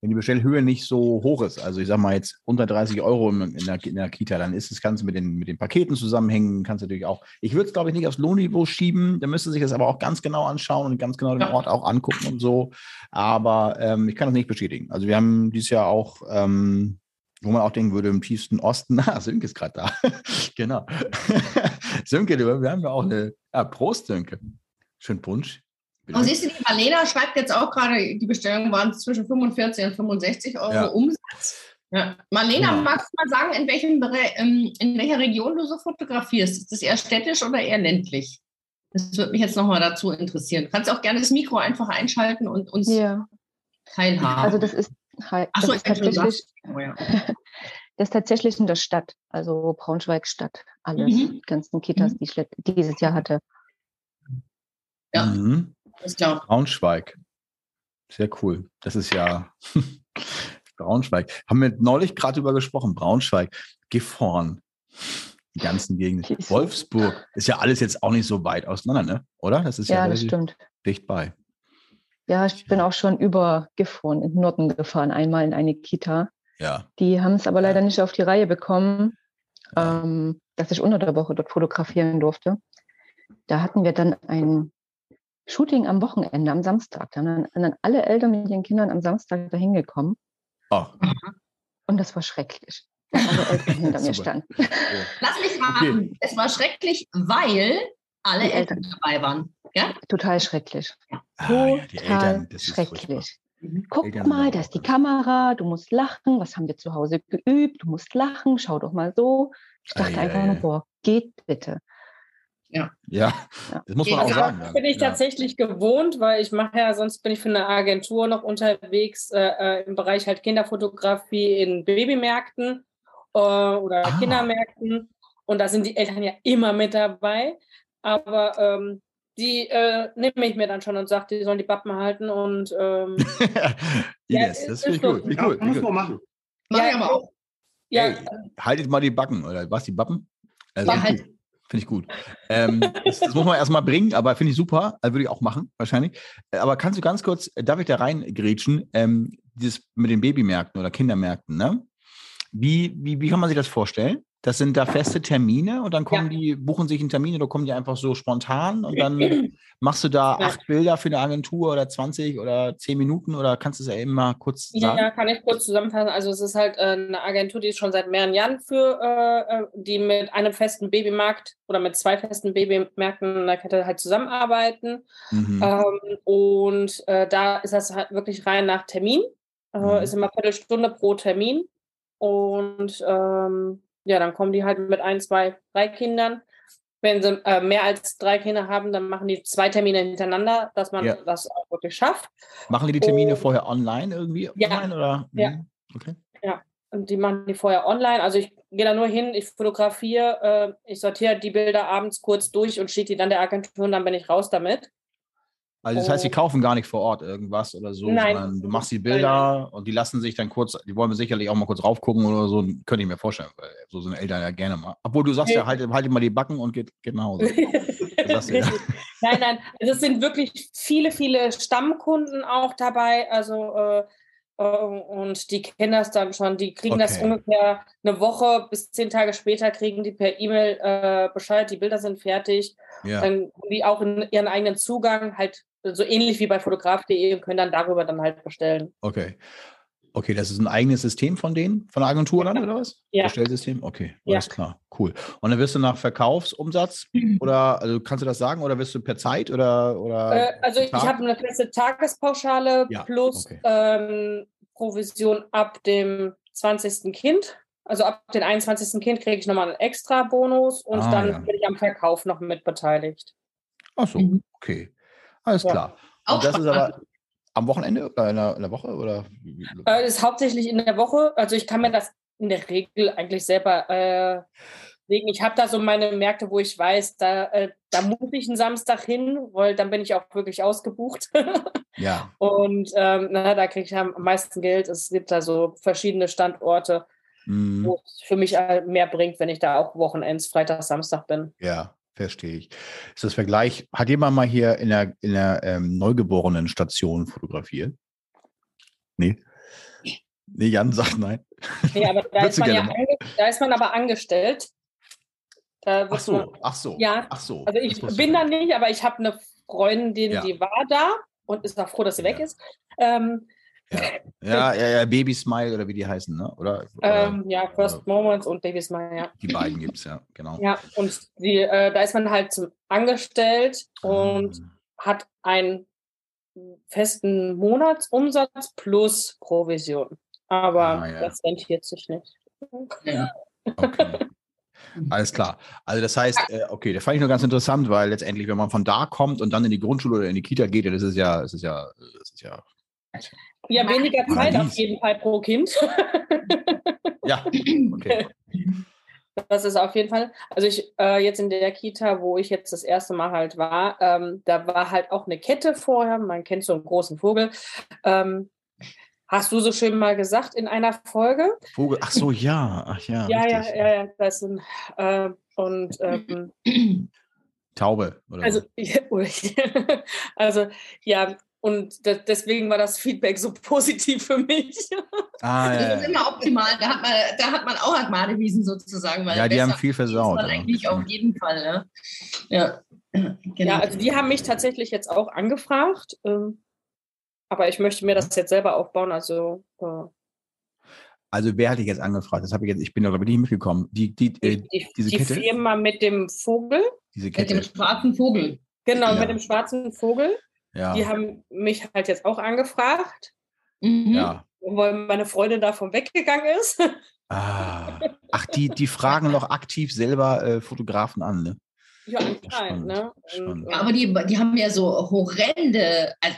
A: wenn die Bestellhöhe nicht so hoch ist, also ich sage mal jetzt unter 30 Euro in, der, in der Kita, dann ist das Ganze mit den, mit den Paketen zusammenhängen, kannst du natürlich auch, ich würde es glaube ich nicht aufs Lohnniveau schieben, da müsste sich das aber auch ganz genau anschauen und ganz genau den. Ort auch angucken und so, aber ähm, ich kann das nicht bestätigen. Also wir haben dieses Jahr auch, ähm, wo man auch denken würde, im tiefsten Osten, ah, Sönke ist gerade da, genau. Sönke, wir haben ja auch eine, ja, Prost Sönke, schön Punsch.
B: Und siehst du, die Marlena schreibt jetzt auch gerade, die Bestellungen waren zwischen 45 und 65 Euro
A: Ja.
B: Umsatz. Ja. Marlena,
A: Ja.
B: magst du mal sagen, in, welchem, ähm, in welcher Region du so fotografierst? Ist das eher städtisch oder eher ländlich? Das würde mich jetzt nochmal dazu interessieren. Du kannst auch gerne das Mikro einfach einschalten und uns
H: Ja,
B: teilhaben.
H: also das ist, halt- das
B: so,
H: ist tatsächlich.
B: Oh, ja.
H: das ist tatsächlich in der Stadt, also Braunschweig Stadt, alles,
B: Mhm.
H: die ganzen Kitas, die ich dieses Jahr hatte.
B: Ja.
A: Mhm.
B: Ist klar.
A: Braunschweig. Sehr cool. Das ist ja Braunschweig. Haben wir neulich gerade drüber gesprochen. Braunschweig, Gifhorn, die ganzen Gegenden. Wolfsburg ist ja alles jetzt auch nicht so weit auseinander, ne? Oder? Das ist ja,
H: Ja, das stimmt.
A: dicht bei.
H: Ja, ich bin auch schon über Gifhorn in den Norden gefahren, einmal in eine Kita.
A: Ja.
H: Die haben es aber leider
A: Ja.
H: nicht auf die Reihe bekommen,
A: Ja.
H: ähm, dass ich unter der Woche dort fotografieren durfte. Da hatten wir dann ein Shooting am Wochenende, am Samstag. Da sind dann alle Eltern mit ihren Kindern am Samstag dahin gekommen.
A: Oh,
H: Und das war schrecklich. Eltern hinter mir standen.
B: Lass mich raten. Es war schrecklich, weil alle
H: Die
B: Eltern dabei waren. Ja?
H: Total schrecklich.
A: Ah, ja, die
H: Total
A: Eltern, das ist furchtbar.
H: schrecklich. Guck
A: Eltern
H: mal, da ist die. Kamera, du musst lachen, was haben wir zu Hause geübt, du musst lachen, schau doch mal so. Ich dachte
A: Ei,
H: einfach
A: ei,
H: nur, boah, geht bitte.
A: Ja,
H: Ja.
A: das muss man auch sagen.
G: Das bin ich
A: ja.
G: tatsächlich gewohnt, weil ich mache ja, sonst bin ich für eine Agentur noch unterwegs äh, äh, im Bereich halt Kinderfotografie in Babymärkten äh, oder
A: Ah.
G: Kindermärkten. Und da sind die Eltern ja immer mit dabei. Aber ähm, die äh, nehme ich mir dann schon und sage, die sollen die Bappen halten. Und ähm, ist-
A: das
G: ist
A: finde ich gut.
E: Ja,
A: gut.
E: muss man machen.
B: Mach ich
G: Ja,
B: aber auch.
G: ja,
A: Ey, haltet mal die Backen, oder was, die Bappen? Also,
B: Ja, halt.
A: Finde ich gut. Ähm, das, das muss man erstmal bringen, aber finde ich super. Also würde ich auch machen, wahrscheinlich. Äh, Aber kannst du ganz kurz, äh, darf ich da reingrätschen, ähm, dieses mit den Babymärkten oder Kindermärkten, ne? Wie, wie, wie kann man sich das vorstellen? Das sind da feste Termine und dann kommen die, buchen sich einen Termin oder kommen die einfach so spontan und dann machst du da
G: Ja.
A: acht Bilder für eine Agentur oder 20 oder 10 Minuten oder kannst du es ja eben mal kurz sagen?
G: Ja, kann ich kurz zusammenfassen. Also es ist halt äh, eine Agentur, die ist schon seit mehreren Jahren für, äh, äh, die mit einem festen Babymarkt oder mit zwei festen Babymärkten in der Kette halt zusammenarbeiten.
A: Mhm.
G: Ähm, und äh, da ist das halt wirklich rein nach Termin. Äh,
A: Mhm.
G: Ist immer Viertelstunde pro Termin. Und ähm, ja, dann kommen die halt mit ein, zwei, drei Kindern. Wenn sie äh, mehr als drei Kinder haben, dann machen die zwei Termine hintereinander, dass man
A: Ja.
G: das auch wirklich schafft.
A: Machen die die Termine
G: Oh.
A: vorher online irgendwie?
G: Ja.
A: Online oder?
G: Ja.
A: Mhm. Okay.
G: Und die machen die vorher online. Also ich gehe da nur hin, ich fotografiere, äh, ich sortiere die Bilder abends kurz durch und schicke die dann der Agentur und dann bin ich raus damit.
A: Also das heißt, die
G: Oh.
A: kaufen gar nicht vor Ort irgendwas oder so,
G: Nein.
A: sondern du machst die Bilder und die lassen sich dann kurz, die wollen sicherlich auch mal kurz raufgucken oder so, könnte ich mir vorstellen, weil so sind Eltern ja gerne mal. Obwohl du sagst ja,
G: Nee.
A: halt, halt mal die Backen und geht, geht nach Hause. du ja.
G: Nein, nein, also es sind wirklich viele, viele Stammkunden auch dabei. Also äh, äh, und die kennen das dann schon. Die kriegen das
A: Okay.
G: ungefähr eine Woche bis zehn Tage später kriegen die per E-Mail äh, Bescheid, die Bilder sind fertig.
A: Ja.
G: Dann haben die auch in ihren eigenen Zugang, halt so ähnlich wie bei fotograf.de und können dann darüber dann halt bestellen.
A: Okay. Okay, das ist ein eigenes System von denen, von der Agentur dann, oder was?
G: Ja.
A: Bestellsystem? Okay,
G: Ja.
A: alles klar, cool. Und dann wirst du nach Verkaufsumsatz oder, also kannst du das sagen, oder wirst du per Zeit oder? oder
G: Äh, also ich habe eine feste Tagespauschale
A: Ja,
G: plus
A: okay.
G: ähm, Provision ab dem 20. Kind. Also ab dem 21. Kind kriege ich nochmal einen extra Bonus und
A: Ah,
G: dann
A: ja.
G: bin ich am Verkauf noch mit beteiligt.
A: Ach so,
B: Mhm.
A: okay. Alles
G: Ja.
A: klar.
B: Auch
A: Und das ist
B: spannend.
A: aber am Wochenende oder in der, in der Woche? Oder?
G: Äh, ist hauptsächlich in der Woche. Also ich kann mir das in der Regel eigentlich selber äh, legen. Ich habe da so meine Märkte, wo ich weiß, da, äh, da muss ich einen Samstag hin, weil dann bin ich auch wirklich ausgebucht.
A: Ja,
G: Und ähm, na, da kriege ich am meisten Geld. Es gibt da so verschiedene Standorte,
A: Mhm.
G: wo es für mich mehr bringt, wenn ich da auch Wochenends, Freitag, Samstag bin.
A: ja, verstehe ich. Ist das Vergleich, hat jemand mal hier in der, in der ähm, Neugeborenen-Station fotografiert? Nee. Nee, Jan sagt nein.
G: Nee, aber da ist, man ja ange da ist man aber angestellt.
A: Ach so,
G: man,
A: ach so.
G: Ja,
A: ach so.
G: also ich bin da nicht, aber ich habe eine Freundin,
A: Ja.
G: die war da und ist auch froh, dass sie weg
A: Ja.
G: ist. Ähm,
A: Ja, ja, ja, Baby Smile oder wie die heißen, ne? Oder? oder
G: ähm, ja, First Moments und Davies Mal, ja.
A: die beiden gibt es, ja, genau.
G: Ja, und die, äh, da ist man halt zum angestellt und
A: Ah.
G: hat einen festen Monatsumsatz plus Provision. Aber
A: Ah, ja.
G: das rentiert sich nicht.
B: Ja.
A: Okay. Alles klar. Also das heißt, äh, okay, das fand ich nur ganz interessant, weil letztendlich, wenn man von da kommt und dann in die Grundschule oder in die Kita geht, ja, das ist ja, das ist ja, das ist ja,
G: Ja, weniger Zeit auf jeden Fall pro Kind.
A: ja, okay.
G: Das ist auf jeden Fall. Also ich äh, jetzt in der Kita, wo ich jetzt das erste Mal halt war, ähm, da war halt auch eine Kette vorher. Man kennt so einen großen Vogel. Ähm, hast du so schön mal gesagt in einer Folge?
A: Vogel, ach so, ja, ach ja.
G: Ja, ja, ja, ja. Das sind, äh, und ähm,
A: Taube oder
G: also,
A: so.
G: also ja, und de- deswegen war das Feedback so positiv für mich.
A: Ah,
B: Das
A: ja,
B: ist
A: ja.
B: immer optimal. Da hat man, da hat man auch Agmadewiesen sozusagen. Weil
A: ja, die haben viel
B: ist
A: versaut.
B: man
A: Ja.
B: eigentlich auf jeden Fall. Ja. Ja. Genau.
G: Ja, also die haben mich tatsächlich jetzt auch angefragt. Ähm, aber ich möchte mir das jetzt selber aufbauen. Also äh,
A: Also wer hatte ich jetzt angefragt? Das habe ich jetzt, ich bin da glaube ich nicht mitgekommen. Die, die, äh,
G: Die,
A: diese
G: die
A: Kette?
G: Firma mit dem Vogel,
A: diese
B: Mit dem
A: Kette.
B: schwarzen Vogel.
G: genau,
A: Ja.
G: mit dem schwarzen Vogel.
A: Ja.
G: Die haben mich halt jetzt auch angefragt,
B: Mhm.
A: ja.
G: weil meine Freundin davon weggegangen ist.
A: Ah. Ach, die, die fragen noch aktiv selber äh, Fotografen an, ne?
G: ja, anscheinend, ne?
A: spannend.
B: Ja, aber die, die haben ja so horrende, also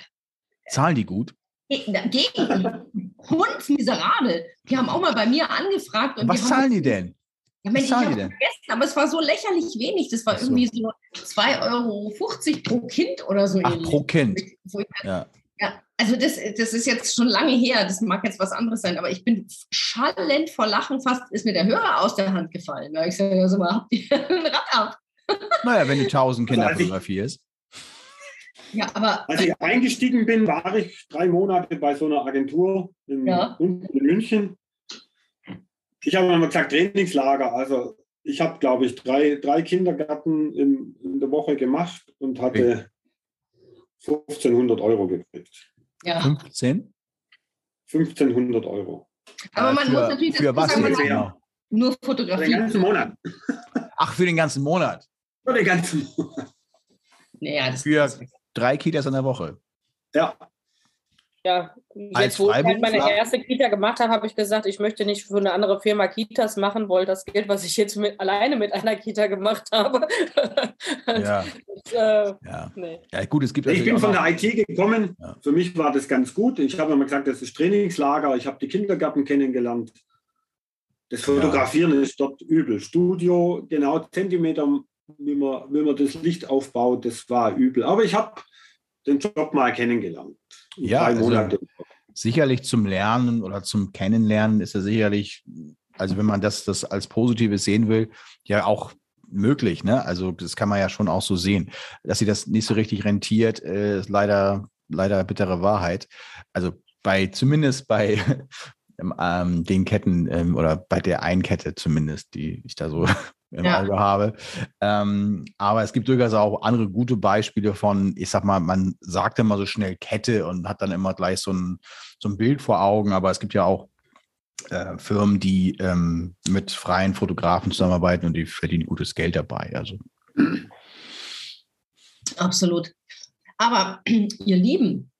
A: Zahlen die gut?
B: gegen Hund miserabel. Die haben auch mal bei mir angefragt. Und
A: Was
B: die
A: zahlen
B: haben,
A: die denn?
B: Ja, Mensch, ich habe vergessen, aber es war so lächerlich wenig. Das war
A: so.
B: irgendwie so 2,50 Euro pro Kind oder so
A: Ach, pro Kind. Ja.
B: Ja, also das, das ist jetzt schon lange her, das mag jetzt was anderes sein, aber ich bin schallend vor Lachen, fast ist mir der Hörer aus der Hand gefallen. Da ich gesagt, also mal, habt ihr ein Rad ab?
A: Naja, wenn du 1000 Kinder
E: Also
A: fotografierst.
B: Ja, aber
E: Als ich eingestiegen bin, war ich drei Monate bei so einer Agentur in,
B: Ja.
E: in München. Ich habe immer gesagt Trainingslager. Also ich habe, glaube ich, drei, drei Kindergärten in, in der Woche gemacht und hatte 1500 Euro gekriegt.
B: ja.
A: 15?
E: 1500 Euro.
B: Aber man
A: für,
B: muss natürlich
A: Für was
B: sagen,
A: jetzt genau?
B: nur
E: Für den
B: Fotografie.
E: ganzen Monat.
A: Ach, für den ganzen Monat.
E: Für den ganzen Monat.
B: Naja, das
A: Für drei Kitas in der Woche.
E: Ja,
G: ja,
A: Als
G: jetzt, wo ich halt meine erste Kita gemacht habe, habe ich gesagt, ich möchte nicht für eine andere Firma Kitas machen, weil das Geld, was ich jetzt mit, alleine mit einer Kita gemacht habe.
A: Ja,
G: das, äh,
A: ja.
G: nee.
A: Ja, gut, es gibt
E: ich bin von der IT gekommen.
A: Ja.
E: Für mich war das ganz gut. Ich habe immer gesagt, das ist Trainingslager. Ich habe die Kindergärten kennengelernt. Das Fotografieren ist dort übel. Studio, genau Zentimeter, wie man, wie man das Licht aufbaut, das war übel. Aber ich habe den Job mal kennengelernt.
A: Ja, also- sicherlich zum Lernen oder zum Kennenlernen ist er sicherlich, also wenn man das, das als Positives sehen will, ja auch möglich. Ne? Also das kann man ja schon auch so sehen. Dass sie das nicht so richtig rentiert, äh, ist leider, leider bittere Wahrheit. Also bei, zumindest bei ähm, den Ketten ähm, oder bei der einen Kette zumindest, die ich da so im
B: Ja.
A: Auge habe. Ähm, aber es gibt durchaus auch andere gute Beispiele von, ich sag mal, man sagt immer so schnell Kette und hat dann immer gleich so ein, so ein Bild vor Augen, aber es gibt ja auch äh, Firmen, die ähm, mit freien Fotografen zusammenarbeiten und die verdienen gutes Geld dabei. Also
B: Absolut. Aber ihr Lieben,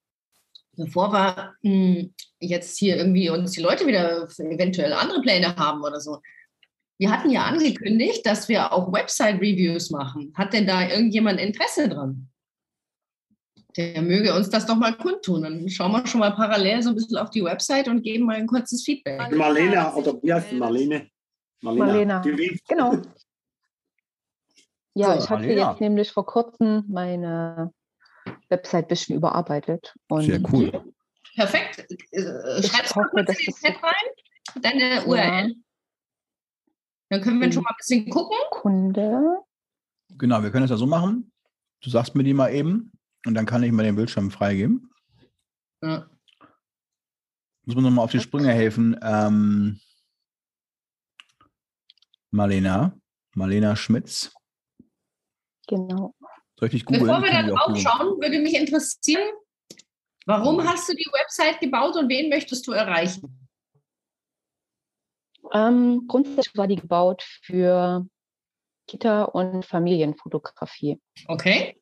B: bevor wir mh, jetzt hier irgendwie uns die Leute wieder eventuell andere Pläne haben oder so, wir hatten ja angekündigt, dass wir auch Website-Reviews machen. Hat denn da irgendjemand Interesse dran? Der möge uns das doch mal kundtun. Dann schauen wir schon mal parallel so ein bisschen auf die Website und geben mal ein kurzes Feedback.
E: Marlene, oder wie heißt Marlene?
H: Marlena.
E: Die will-
H: Genau. Ja,
A: So,
H: ich hatte
A: Marlena.
H: jetzt nämlich vor kurzem meine Website ein bisschen überarbeitet. Und
A: sehr cool.
B: Perfekt. Äh, Schreibst du mal kurz in den Chat rein, deine
H: Ja.
B: Dann können wir schon mal ein bisschen gucken.
H: Kunde.
A: Genau, wir können es ja so machen. Du sagst mir die mal eben und dann kann ich mal den Bildschirm freigeben.
B: Ja.
A: Muss man nochmal auf die Sprünge helfen. Ähm, Marlena, Marlena Schmitz.
H: Genau.
A: Soll ich dich googeln?
B: Bevor wir da drauf schauen, würde mich interessieren, warum hast du die Website gebaut und wen möchtest du erreichen?
H: Ähm, grundsätzlich war die gebaut für Kita- und Familienfotografie.
B: Okay.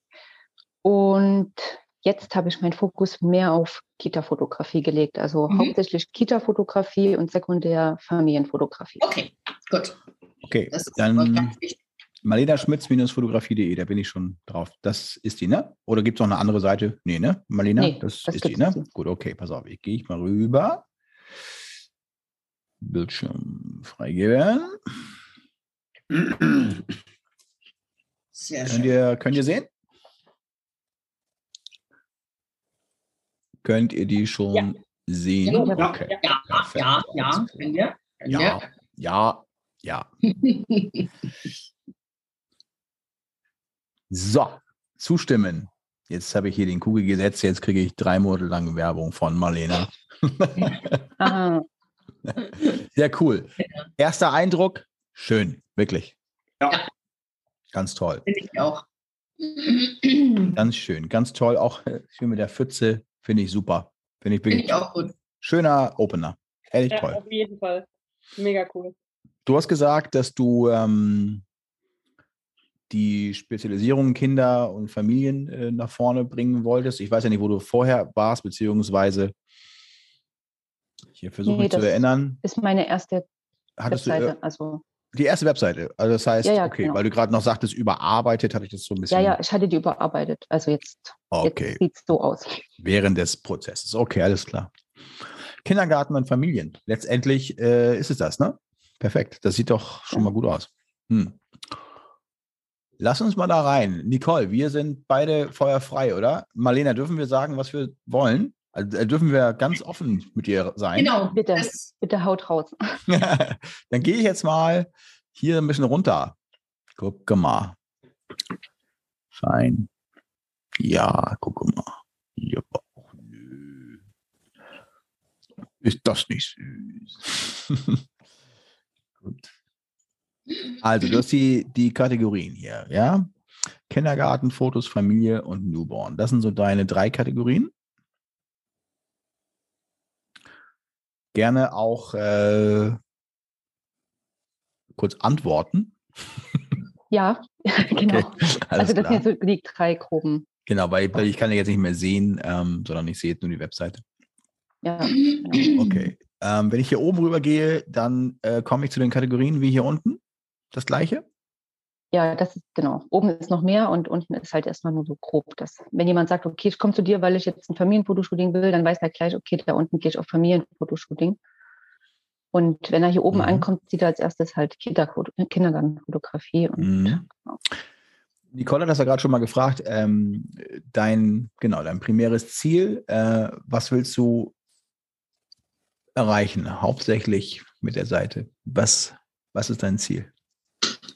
H: Und jetzt habe ich meinen Fokus mehr auf Kita-Fotografie gelegt. Also
B: Mhm.
H: hauptsächlich Kita-Fotografie und sekundär Familienfotografie.
B: Okay, gut.
A: Okay,
B: Das ist
A: dann
B: ganz wichtig.
A: Marlena Schmitz-fotografie.de, da bin ich schon drauf. Das ist die, ne? Oder gibt es noch eine andere Seite? Nee, ne? Marlena,
H: Nee,
A: das,
H: das
A: ist die, ne?
H: nicht.
A: Gut, okay, pass auf. Ich gehe ich mal rüber. Bildschirm freigeben.
B: Sehr
A: Könnt
B: schön.
A: ihr, könnt ihr sehen? Könnt ihr die schon
G: Ja.
A: sehen?
B: Ja.
A: Okay.
B: Ja,
A: perfekt.
B: ja, ja, können wir. Können
A: Ja, ja, ja.
B: wir.
A: So, zustimmen. Jetzt habe ich hier den Kugel gesetzt, jetzt kriege ich drei Monate lang Werbung von Marlena. Sehr cool. Erster Eindruck, schön, wirklich.
E: Ja.
A: Ganz toll.
B: Finde ich auch.
A: Ganz schön, ganz toll. Auch äh, schön mit der Pfütze, finde ich super. Finde ich
B: Finde
A: wirklich
B: ich auch gut.
A: schöner Opener. Ehrlich
G: Ja,
A: toll.
G: auf jeden Fall. Mega cool.
A: Du hast gesagt, dass du ähm, die Spezialisierung Kinder und Familien äh, nach vorne bringen wolltest. Ich weiß ja nicht, wo du vorher warst, beziehungsweise hier versuche
H: Nee,
A: mich zu
H: das
A: erinnern.
H: Ist meine erste
A: Hattest du
H: Webseite.
A: äh,
H: Also,
A: die erste Webseite? Also das heißt,
H: Ja, ja,
A: okay,
H: genau.
A: weil du gerade noch sagtest, überarbeitet, hatte ich das so ein bisschen.
H: ja, ja, ich hatte die überarbeitet. Also jetzt,
A: Okay,
H: sieht es so aus.
A: während des Prozesses. Okay, alles klar. Kindergarten und Familien. Letztendlich äh, ist es das, ne? Perfekt. Das sieht doch schon
H: Ja.
A: mal gut aus. Hm. Lass uns mal da rein. Nicole, wir sind beide feuerfrei, oder? Marlena, dürfen wir sagen, was wir wollen? Also, äh, dürfen wir ganz offen mit dir sein?
B: Genau.
H: Bitte.
B: Das,
H: Bitte haut raus.
A: Dann gehe ich jetzt mal hier ein bisschen runter. Guck mal. Fein. Ja, guck mal. Ja, ach, nö. Ist das nicht süß? Gut. Also, du hast die, die Kategorien hier, ja? Kindergarten, Fotos, Familie und Newborn. Das sind so deine drei Kategorien. Gerne auch äh, kurz antworten.
H: Ja, genau.
A: alles
H: also das
A: klar.
H: sind so die drei groben.
A: Genau, weil, weil ich kann ja jetzt nicht mehr sehen, ähm, sondern ich sehe jetzt nur die Webseite.
H: Ja, genau.
A: Okay. Ähm, wenn ich hier oben rüber gehe, dann äh, komme ich zu den Kategorien wie hier unten. Das gleiche?
H: Ja, das ist genau. Oben ist noch mehr und unten ist halt erstmal nur so grob. Das, wenn jemand sagt, okay, ich komme zu dir, weil ich jetzt ein Familienfotoshooting will, dann weiß er gleich, okay, da unten gehe ich auf Familienfotoshooting. Und wenn er hier oben
A: Mhm.
H: ankommt, sieht er als erstes halt Kinderfoto- Kindergartenfotografie. Und
A: Mhm. Nicole hat das ja gerade schon mal gefragt. Ähm, dein, genau, dein primäres Ziel, äh, was willst du erreichen? Hauptsächlich mit der Seite. Was, was ist dein Ziel?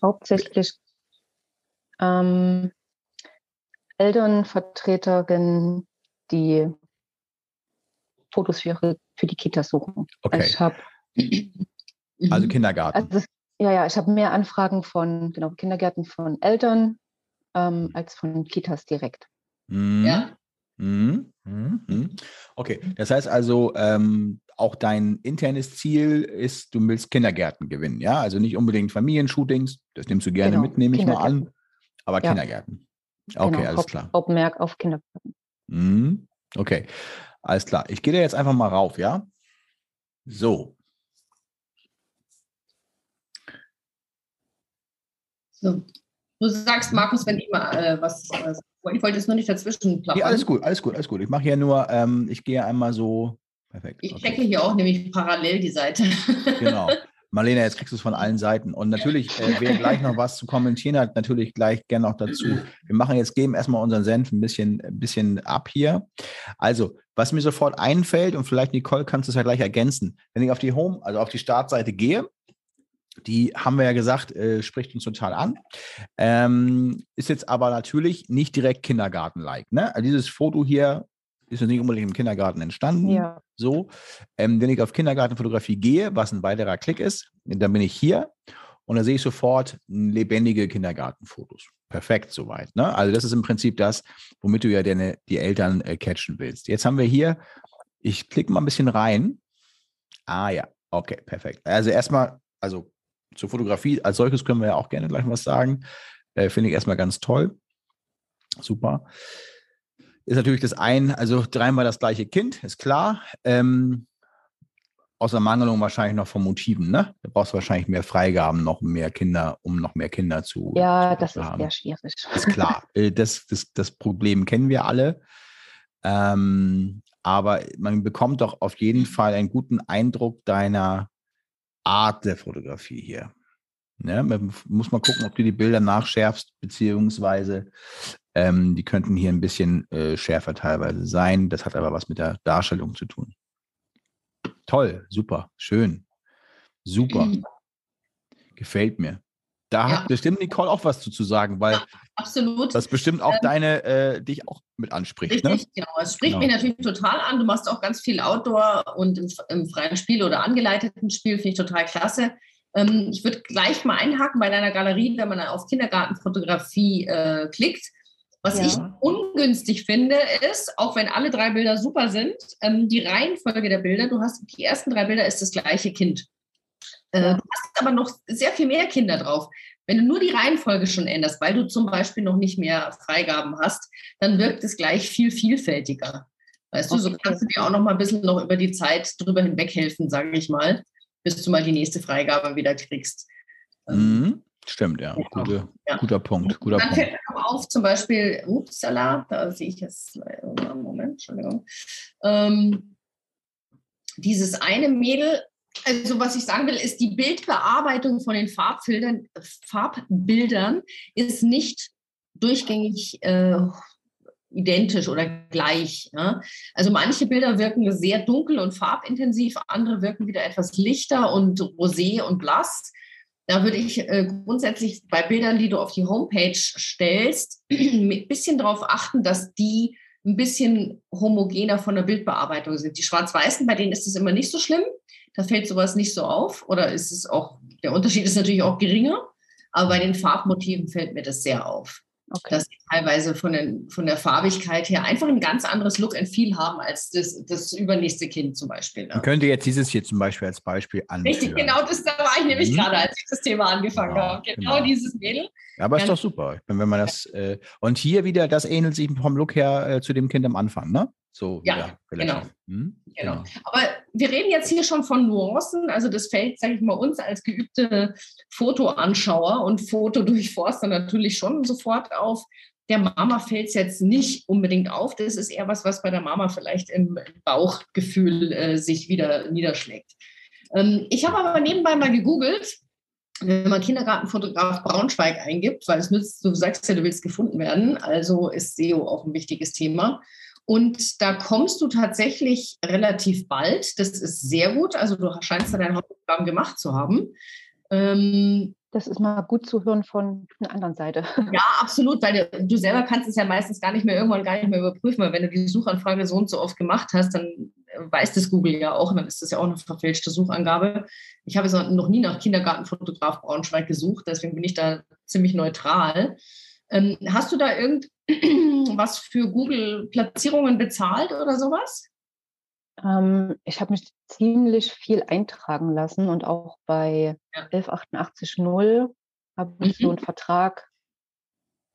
H: hauptsächlich ähm, Elternvertreterinnen, die Fotos für, ihre, für die Kitas suchen.
A: Okay.
H: Ich habe
A: Also. Kindergarten.
H: Also ja, ja, ich habe mehr Anfragen von genau, Kindergärten von Eltern ähm, als von Kitas direkt.
A: Mhm.
B: Ja.
A: Mhm. Mhm. Mhm. Okay, das heißt also, ähm, auch dein internes Ziel ist, du willst Kindergärten gewinnen, ja? Also nicht unbedingt Familienshootings, das nimmst du gerne
H: Genau,
A: mit, nehme ich mal an. Aber
H: Ja.
A: Kindergärten. Okay,
H: genau,
A: alles
H: Haupt,
A: klar.
H: Hauptmerk auf Kindergärten.
A: Mhm. Okay, alles klar. Ich gehe da jetzt einfach mal rauf, ja? So,
B: So. Du sagst, Markus, wenn ich mal äh, was. Äh, ich wollte jetzt nur nicht dazwischen plappern.
A: ja, alles gut, alles gut, alles gut. Ich mache ja nur, ähm, ich gehe einmal so, perfekt.
B: Ich
A: okay.
B: checke hier auch nämlich parallel die Seite.
A: Genau. Marlene, jetzt kriegst du es von allen Seiten. Und natürlich, äh, wer gleich noch was zu kommentieren hat, natürlich gleich gerne noch dazu. Wir machen jetzt, geben erstmal unseren Senf ein bisschen, ein bisschen ab hier. Also, was mir sofort einfällt, und vielleicht Nicole kannst du es ja gleich ergänzen, wenn ich auf die Home, also auf die Startseite gehe, die haben wir ja gesagt, äh, spricht uns total an. Ähm, ist jetzt aber natürlich nicht direkt Kindergarten-like. Ne? Also dieses Foto hier ist jetzt nicht unbedingt im Kindergarten entstanden.
H: Ja,
A: So, ähm, wenn ich auf Kindergartenfotografie gehe, was ein weiterer Klick ist, dann bin ich hier und da sehe ich sofort lebendige Kindergartenfotos. Perfekt soweit. Ne? Also das ist im Prinzip das, womit du ja deine, die Eltern äh, catchen willst. Jetzt haben wir hier, ich klicke mal ein bisschen rein. Ah ja, okay, perfekt. Also erstmal, also zur Fotografie als solches können wir ja auch gerne gleich was sagen. Äh, Finde ich erstmal ganz toll. Super ist natürlich das ein, also dreimal das gleiche Kind, ist klar. Ähm, außer Mangelung wahrscheinlich noch von Motiven, ne? Da brauchst du wahrscheinlich mehr Freigaben, noch mehr Kinder, um noch mehr Kinder zu,
H: ja
A: zu
H: das ist
A: haben.
H: sehr schwierig.
A: Ist klar. Äh, das, das, das Problem kennen wir alle. Ähm, aber man bekommt doch auf jeden Fall einen guten Eindruck deiner Art der Fotografie hier. Ne? Man muss mal gucken, ob du die Bilder nachschärfst, beziehungsweise ähm, die könnten hier ein bisschen äh, schärfer teilweise sein. Das hat aber was mit der Darstellung zu tun. Toll, super, schön, super. Gefällt mir. Da
B: Ja.
A: hat bestimmt Nicole auch was zu, zu sagen, weil
B: Absolut.
A: das bestimmt auch deine, äh, dich auch mit anspricht. Ne?
B: Richtig, genau. Es spricht
A: Genau.
B: mich natürlich total an. Du machst auch ganz viel Outdoor und im, im freien Spiel oder angeleiteten Spiel, finde ich total klasse. Ähm, ich würde gleich mal einhaken bei deiner Galerie, wenn man auf Kindergartenfotografie äh, klickt. Was
H: Ja.
B: ich ungünstig finde, ist, auch wenn alle drei Bilder super sind, ähm, die Reihenfolge der Bilder. Du hast die ersten drei Bilder ist das gleiche Kind. Äh. Du hast aber noch sehr viel mehr Kinder drauf. Wenn du nur die Reihenfolge schon änderst, weil du zum Beispiel noch nicht mehr Freigaben hast, dann wirkt es gleich viel vielfältiger. Weißt du, so
H: Okay.
B: kannst du dir auch noch mal ein bisschen noch über die Zeit drüber hinweg helfen, sage ich mal, bis du mal die nächste Freigabe wieder kriegst.
A: Mhm. Stimmt, ja.
B: Ja.
A: Gute,
B: Ja.
A: Guter Punkt. Guter
B: dann
A: Punkt.
B: fällt mir noch auf, zum Beispiel, upsala, da sehe ich jetzt, Moment, Entschuldigung. Ähm, dieses eine Mädel, also was ich sagen will, ist, die Bildbearbeitung von den Farbfiltern, Farbbildern ist nicht durchgängig äh, identisch oder gleich. Ja? Also manche Bilder wirken sehr dunkel und farbintensiv, andere wirken wieder etwas lichter und rosé und blass. Da würde ich äh, grundsätzlich bei Bildern, die du auf die Homepage stellst, ein bisschen darauf achten, dass die ein bisschen homogener von der Bildbearbeitung sind. Die Schwarz-Weißen, bei denen ist es immer nicht so schlimm. Da fällt sowas nicht so auf. Oder ist es auch, der Unterschied ist natürlich auch geringer. Aber bei den Farbmotiven fällt mir das sehr auf
H: Okay.
B: dass sie teilweise von, den, von der Farbigkeit her einfach ein ganz anderes Look and Feel haben als das, das übernächste Kind zum Beispiel. Ne?
A: Man könnte jetzt dieses hier zum Beispiel als Beispiel anführen.
B: Richtig, genau das da war ich nämlich
A: Mhm.
B: gerade, als ich das Thema angefangen
A: Genau,
B: habe. Genau,
A: genau.
B: dieses Mädel.
A: Ja, aber ist doch super. Wenn man das äh, und hier wieder, das ähnelt sich vom Look her äh, zu dem Kind am Anfang, ne? So
B: Ja,
A: relativ. Hm?
B: Genau. Aber wir reden jetzt hier schon von Nuancen. Also das fällt, sage ich mal, uns als geübte Fotoanschauer und Fotodurchforster natürlich schon sofort auf. Der Mama fällt es jetzt nicht unbedingt auf. Das ist eher was, was bei der Mama vielleicht im Bauchgefühl äh, sich wieder niederschlägt. Ähm, ich habe aber nebenbei mal gegoogelt, wenn man Kindergartenfotograf Braunschweig eingibt, weil es nützt, du sagst ja, du willst gefunden werden, also ist SEO auch ein wichtiges Thema. Und da kommst du tatsächlich relativ bald. Das ist sehr gut. Also du scheinst da dein Hauptprogramm gemacht zu haben. Ähm,
H: Das ist mal gut zu hören von einer anderen Seite.
B: ja, absolut, weil du, du selber kannst es ja meistens gar nicht mehr irgendwann gar nicht mehr überprüfen, weil wenn du die Suchanfrage so und so oft gemacht hast, dann weiß das Google ja auch und dann ist das ja auch eine verfälschte Suchangabe. Ich habe jetzt noch nie nach Kindergartenfotograf Braunschweig gesucht, deswegen bin ich da ziemlich neutral. Ähm, hast du da irgendwas für Google-Platzierungen bezahlt oder sowas?
H: Ähm, ich habe mich ziemlich viel eintragen lassen und auch bei
B: Ja.
H: 11880 habe ich so
B: Mhm.
H: einen Vertrag,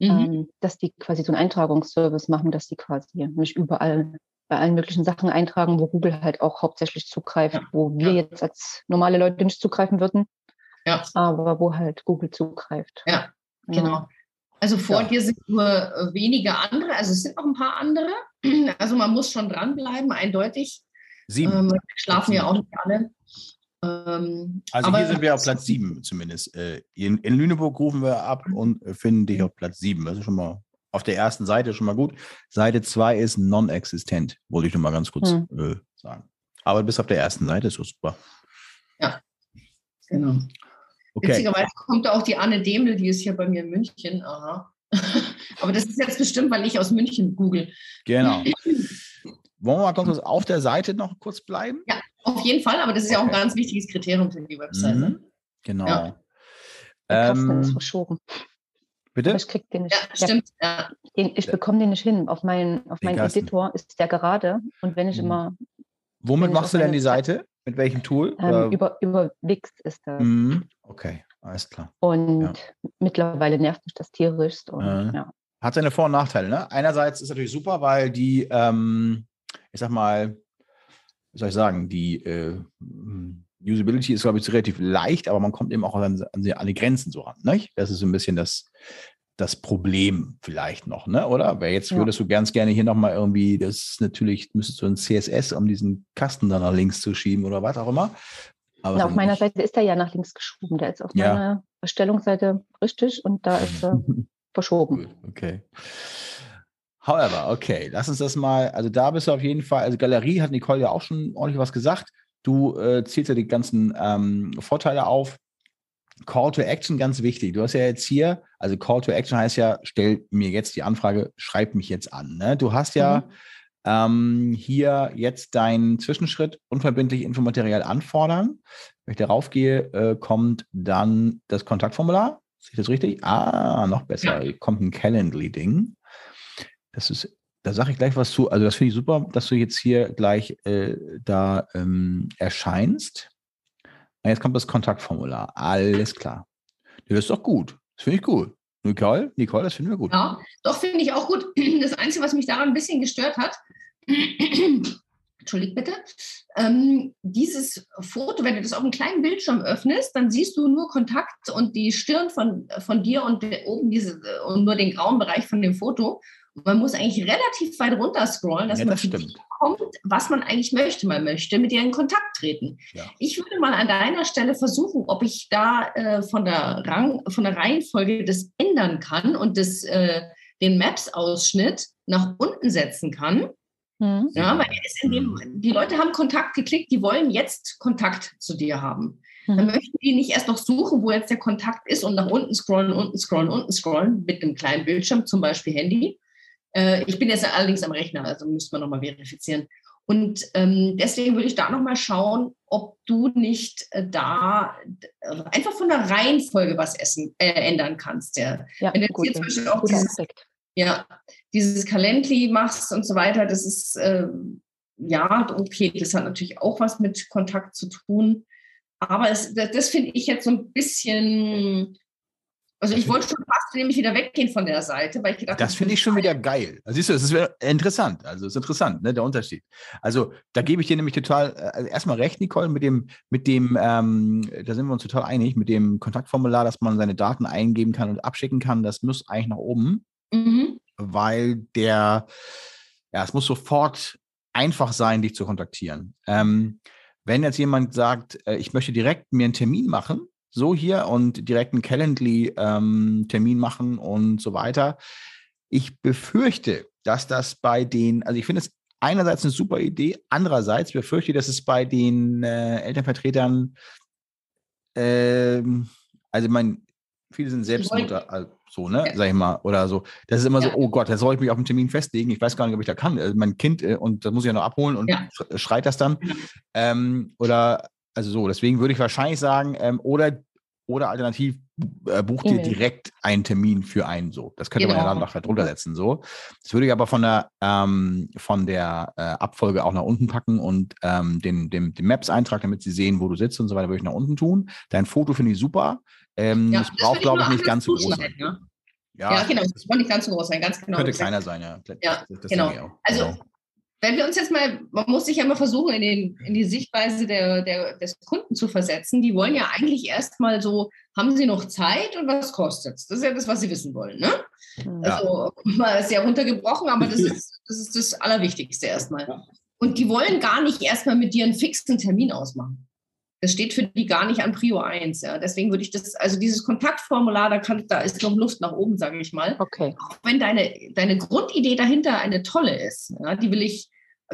B: Mhm.
H: ähm, dass die quasi so einen Eintragungsservice machen, dass die quasi mich überall bei allen möglichen Sachen eintragen, wo Google halt auch hauptsächlich zugreift,
B: Ja.
H: wo wir
B: Ja.
H: jetzt als normale Leute nicht zugreifen würden, aber wo halt Google zugreift.
B: Ja, Genau. Also vor
A: Ja.
B: dir sind nur äh, wenige andere, also es sind noch ein paar andere. Also man muss schon dranbleiben, eindeutig.
A: Sieben.
B: Ähm, wir schlafen ja
A: Sieben.
B: auch nicht alle. Ähm,
A: also hier sind wir auf Platz sieben zumindest. Äh, in, in Lüneburg rufen wir ab und äh, finden dich auf Platz sieben. Das ist schon mal auf der ersten Seite schon mal gut. Seite zwei ist non-existent, wollte ich nur mal ganz kurz
H: Hm.
A: äh, sagen. Aber bis auf der ersten Seite ist super.
B: Genau.
A: Okay.
B: Witzigerweise kommt da auch die Anne Demel, die ist hier bei mir in München. Aha. Aber das ist jetzt bestimmt, weil ich aus München google.
A: Genau. Wollen wir mal kurz auf der Seite noch kurz bleiben?
B: Auf jeden Fall, aber das ist ja auch ein ganz wichtiges Kriterium für die Webseite.
A: Mhm. Genau.
B: Ja.
H: Kasten ist
A: Ähm,
H: verschoben.
A: bitte?
H: Ich krieg den nicht.
B: Ja, stimmt. Ja.
H: Den, ich bekomme den nicht hin. Auf meinen, auf
A: Kasten.
H: Editor ist der gerade. Und wenn ich
A: Mhm.
H: immer
A: Womit machst du denn die Seite? Mit welchem Tool?
H: ähm, über, über Wix ist das.
A: Mhm. Okay, alles klar.
H: Und
A: Ja.
H: mittlerweile nervt mich das tierisch. Und,
A: Äh.
H: ja.
A: Hat seine Vor- und Nachteile. Ne? Einerseits ist natürlich super, weil die, ähm, ich sag mal, wie soll ich sagen, die äh, Usability ist, glaube ich, relativ leicht, aber man kommt eben auch an, an, die- an die Grenzen so ran. Nicht? Das ist so ein bisschen das, das Problem vielleicht noch, ne? oder? Weil jetzt
H: Ja.
A: würdest du ganz gerne hier nochmal irgendwie, das ist natürlich, müsstest du ein CSS, um diesen Kasten dann nach links zu schieben oder was auch immer. Aber
H: Na, auf meiner
A: nicht.
H: Seite ist er ja nach links geschoben. Der ist auf
A: Ja.
H: meiner Erstellungsseite richtig und da ist er verschoben.
A: Gut, okay. However, okay, lass uns das mal, also da bist du auf jeden Fall, also Galerie hat Nicole ja auch schon ordentlich was gesagt. Du äh, zählst ja die ganzen ähm, Vorteile auf. Call to Action, ganz wichtig. Du hast ja jetzt hier, also Call to Action heißt ja, stell mir jetzt die Anfrage, schreib mich jetzt an. Ne? Du hast ja ähm, hier jetzt deinen Zwischenschritt unverbindlich Infomaterial anfordern. Wenn ich darauf gehe, äh, kommt dann das Kontaktformular. Sehe ich das richtig? Ah, noch besser. Kommt ein Calendly-Ding. Das ist, da sage ich gleich was zu. Also das finde ich super, dass du jetzt hier gleich äh, da ähm, erscheinst. Jetzt kommt das Kontaktformular. Alles klar. Das ist doch gut. Das finde ich gut. Nicole, Nicole, das finden wir gut.
B: Ja, doch finde ich auch gut. Das Einzige, was mich daran ein bisschen gestört hat, Entschuldigt bitte, ähm, dieses Foto, wenn du das auf einem kleinen Bildschirm öffnest, dann siehst du nur Kontakt und die Stirn von, von dir und oben diese und nur den grauen Bereich von dem Foto. Man muss eigentlich relativ weit runter scrollen, dass
A: Ja,
B: man
A: das
B: kommt, was man eigentlich möchte. Man möchte mit dir in Kontakt treten.
A: Ja.
B: Ich würde mal an deiner Stelle versuchen, ob ich da äh, von, der Rang, von der Reihenfolge das ändern kann und das, äh, den Maps-Ausschnitt nach unten setzen kann.
H: Hm?
B: Ja, weil dem, die Leute haben Kontakt geklickt, die wollen jetzt Kontakt zu dir haben. Dann
H: Hm.
B: möchten die nicht erst noch suchen, wo jetzt der Kontakt ist und nach unten scrollen, unten scrollen, unten scrollen mit einem kleinen Bildschirm, zum Beispiel Handy. Äh, ich bin jetzt allerdings am Rechner, also müsste man nochmal verifizieren. Und ähm, deswegen würde ich da nochmal schauen, ob du nicht äh, da äh, einfach von der Reihenfolge was essen, äh, ändern kannst. Ja.
H: Ja,
B: Wenn du jetzt
H: gut,
B: hier zum Beispiel auch dieses
H: Aspekt.
B: ja, dieses Calendly machst und so weiter, das ist, ähm, ja, okay, das hat natürlich auch was mit Kontakt zu tun. Aber es, das, das finde ich jetzt so ein bisschen, also ich wollte schon fast nämlich wieder weggehen von der Seite, weil ich gedacht
A: Das finde ich schon wieder geil. Also Siehst du, das ist interessant. Also es ist interessant, ne, der Unterschied. Also da gebe ich dir nämlich total, also erstmal recht, Nicole, mit dem, mit dem, ähm, da sind wir uns total einig, mit dem Kontaktformular, dass man seine Daten eingeben kann und abschicken kann, das muss eigentlich nach oben,
B: Mhm.
A: weil der, ja, es muss sofort einfach sein, dich zu kontaktieren. Ähm, wenn jetzt jemand sagt, äh, ich möchte direkt mir einen Termin machen, so hier und direkt einen Calendly-Termin machen und so weiter. Ich befürchte, dass das bei den, also ich finde es einerseits eine super Idee, andererseits befürchte ich, dass es bei den äh, Elternvertretern, ähm, also meine, viele sind Selbstmutter, also so, ne,
B: Ja.
A: sag ich mal, oder so. Das ist immer so,
B: Ja.
A: oh Gott, da soll ich mich auf einen Termin festlegen. Ich weiß gar nicht, ob ich da kann. Also mein Kind, äh, und das muss ich ja noch abholen und
B: Ja.
A: sch- schreit das dann.
B: Ja.
A: Ähm, oder, also so, deswegen würde ich wahrscheinlich sagen, ähm, oder, oder alternativ äh, bucht ihr
H: E-Mail.
A: direkt einen Termin für einen so. Das könnte man ja
B: Genau.
A: dann nachher drunter setzen, so. Das würde ich aber von der, ähm, von der äh, Abfolge auch nach unten packen und ähm, den, den, den Maps-Eintrag, damit sie sehen, wo du sitzt und so weiter, würde ich nach unten tun. Dein Foto finde ich super. Ähm,
B: Ja, das
A: braucht, glaube ich, nicht ganz so groß sein.
B: zuschneiden, Ja.
A: Ja,
B: genau, das soll nicht ganz so groß sein, ganz genau.
A: könnte kleiner sein, ja.
B: Ja,
A: Das
B: genau. Also,
A: Genau.
B: Wenn wir uns jetzt mal, man muss sich ja mal versuchen, in, den, in die Sichtweise der, der, des Kunden zu versetzen. Die wollen ja eigentlich erstmal so, haben sie noch Zeit und was kostet es? Das ist ja das, was sie wissen wollen. Ne?
A: Ja.
B: Also mal sehr runtergebrochen, aber das ist, das ist das Allerwichtigste erstmal. Und die wollen gar nicht erstmal mit dir einen fixen Termin ausmachen. Das steht für die gar nicht an Prio 1. Ja. Deswegen würde ich das, also dieses Kontaktformular, da, kann, da ist noch Luft nach oben, sage ich mal
H: Okay.
B: auch wenn deine, deine Grundidee dahinter eine tolle ist, ja, die will ich,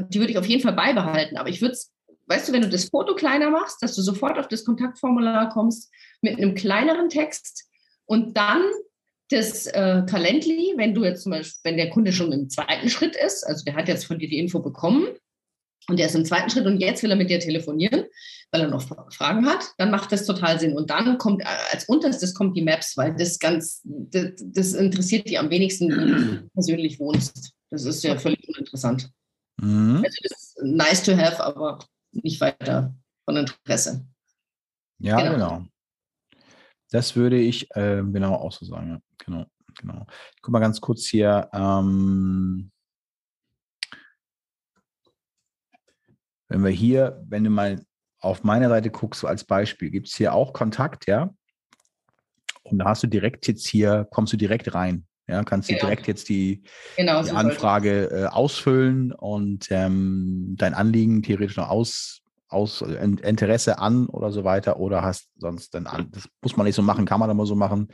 B: die würde ich auf jeden Fall beibehalten. Aber ich würde es, weißt du, wenn du das Foto kleiner machst, dass du sofort auf das Kontaktformular kommst mit einem kleineren Text und dann das äh, Calendly, wenn du jetzt zum Beispiel, wenn der Kunde schon im zweiten Schritt ist, also der hat jetzt von dir die Info bekommen und der ist im zweiten Schritt und jetzt will er mit dir telefonieren, weil er noch Fra- Fragen hat, dann macht das total Sinn. Und dann kommt äh, als unterstes kommt die Maps, weil das ganz, das, das interessiert die am wenigsten, wenn du persönlich wohnst. Das ist ja völlig uninteressant.
A: Mhm.
B: Also das ist nice to have, aber nicht weiter von Interesse.
A: Ja,
B: Genau.
A: genau. Das würde ich ähm, genau auch so sagen. Ja. Genau, genau. Ich guck mal ganz kurz hier. Ähm, wenn wir hier, wenn du mal auf meine Seite guckst, so als Beispiel, gibt es hier auch Kontakt, ja? Und da hast du direkt jetzt hier, kommst du direkt rein. Ja, kannst du
B: Genau.
A: direkt jetzt die,
B: Genau,
A: die Anfrage äh, ausfüllen und ähm, dein Anliegen theoretisch noch aus, aus In- Interesse an oder so weiter oder hast sonst dann an. Das muss man nicht so machen, kann man aber so machen.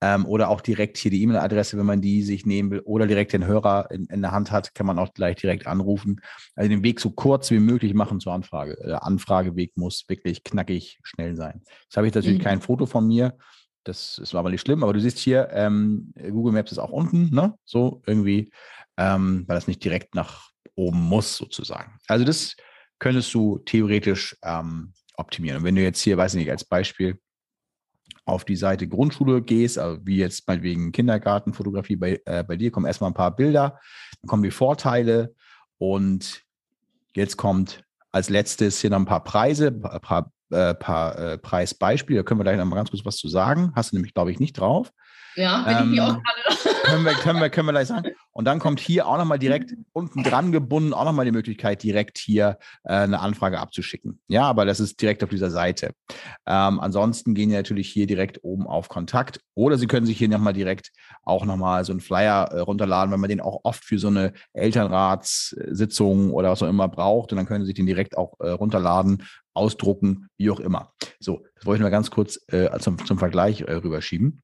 A: Ähm, oder auch direkt hier die E-Mail-Adresse, wenn man die sich nehmen will oder direkt den Hörer in, in der Hand hat, kann man auch gleich direkt anrufen. Also den Weg so kurz wie möglich machen zur Anfrage. Der Anfrageweg muss wirklich knackig schnell sein. Jetzt habe ich natürlich
B: Mhm.
A: kein Foto von mir. Das ist aber nicht schlimm, aber du siehst hier, ähm, Google Maps ist auch unten, ne? So irgendwie, ähm, weil das nicht direkt nach oben muss, sozusagen. Also das könntest du theoretisch ähm, optimieren. Und wenn du jetzt hier, weiß ich nicht, als Beispiel auf die Seite Grundschule gehst, also wie jetzt meinetwegen Kindergartenfotografie bei, äh, bei dir, kommen erstmal ein paar Bilder, dann kommen die Vorteile und jetzt kommt als letztes hier noch ein paar Preise, ein paar, äh, paar äh, Preisbeispiele. Da können wir gleich noch mal ganz kurz was zu sagen. Hast du nämlich, glaube ich, nicht drauf.
B: Ja, bin
A: Ähm,
B: ich auch gerade.
A: Können wir, können, wir, können wir gleich sagen. Und dann kommt hier auch nochmal direkt unten dran gebunden, auch nochmal die Möglichkeit, direkt hier äh, eine Anfrage abzuschicken. Ja, aber das ist direkt auf dieser Seite. Ähm, ansonsten gehen Sie natürlich hier direkt oben auf Kontakt oder Sie können sich hier nochmal direkt auch nochmal so einen Flyer äh, runterladen, wenn man den auch oft für so eine Elternratssitzung oder was auch immer braucht. Und dann können Sie sich den direkt auch äh, runterladen, ausdrucken, wie auch immer. So, das wollte ich mal ganz kurz äh, zum, zum Vergleich äh, rüberschieben.